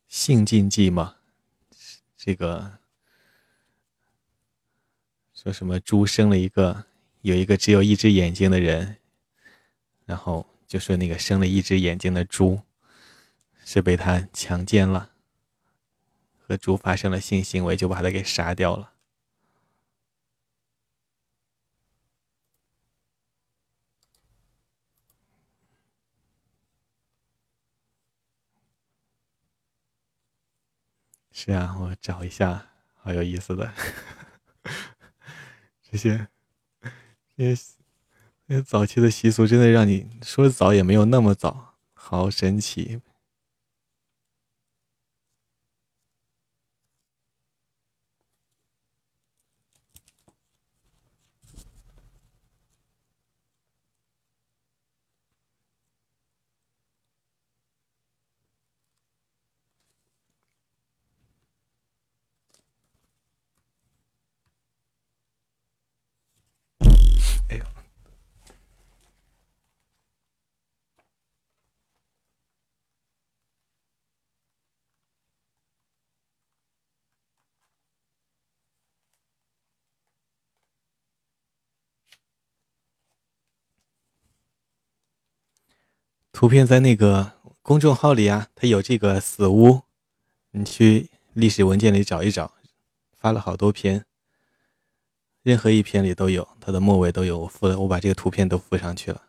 [SPEAKER 1] 性禁忌嘛，这个说什么猪生了一个有一个只有一只眼睛的人，然后就说那个生了一只眼睛的猪是被他强奸了，和猪发生了性行为，就把他给杀掉了。是啊，我找一下，好有意思的，这些，这些，这些早期的习俗，真的让你说早也没有那么早，好神奇。图片在那个公众号里啊，它有这个死屋，你去历史文件里找一找，发了好多篇，任何一篇里都有，它的末尾都有，我附了，我把这个图片都附上去了。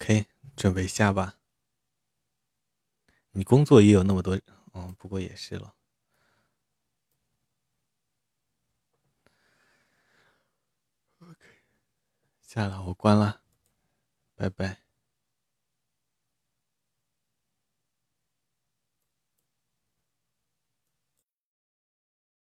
[SPEAKER 1] OK，准备下吧。你工作也有那么多，嗯，不过也是了。OK，下了，我关了，拜拜。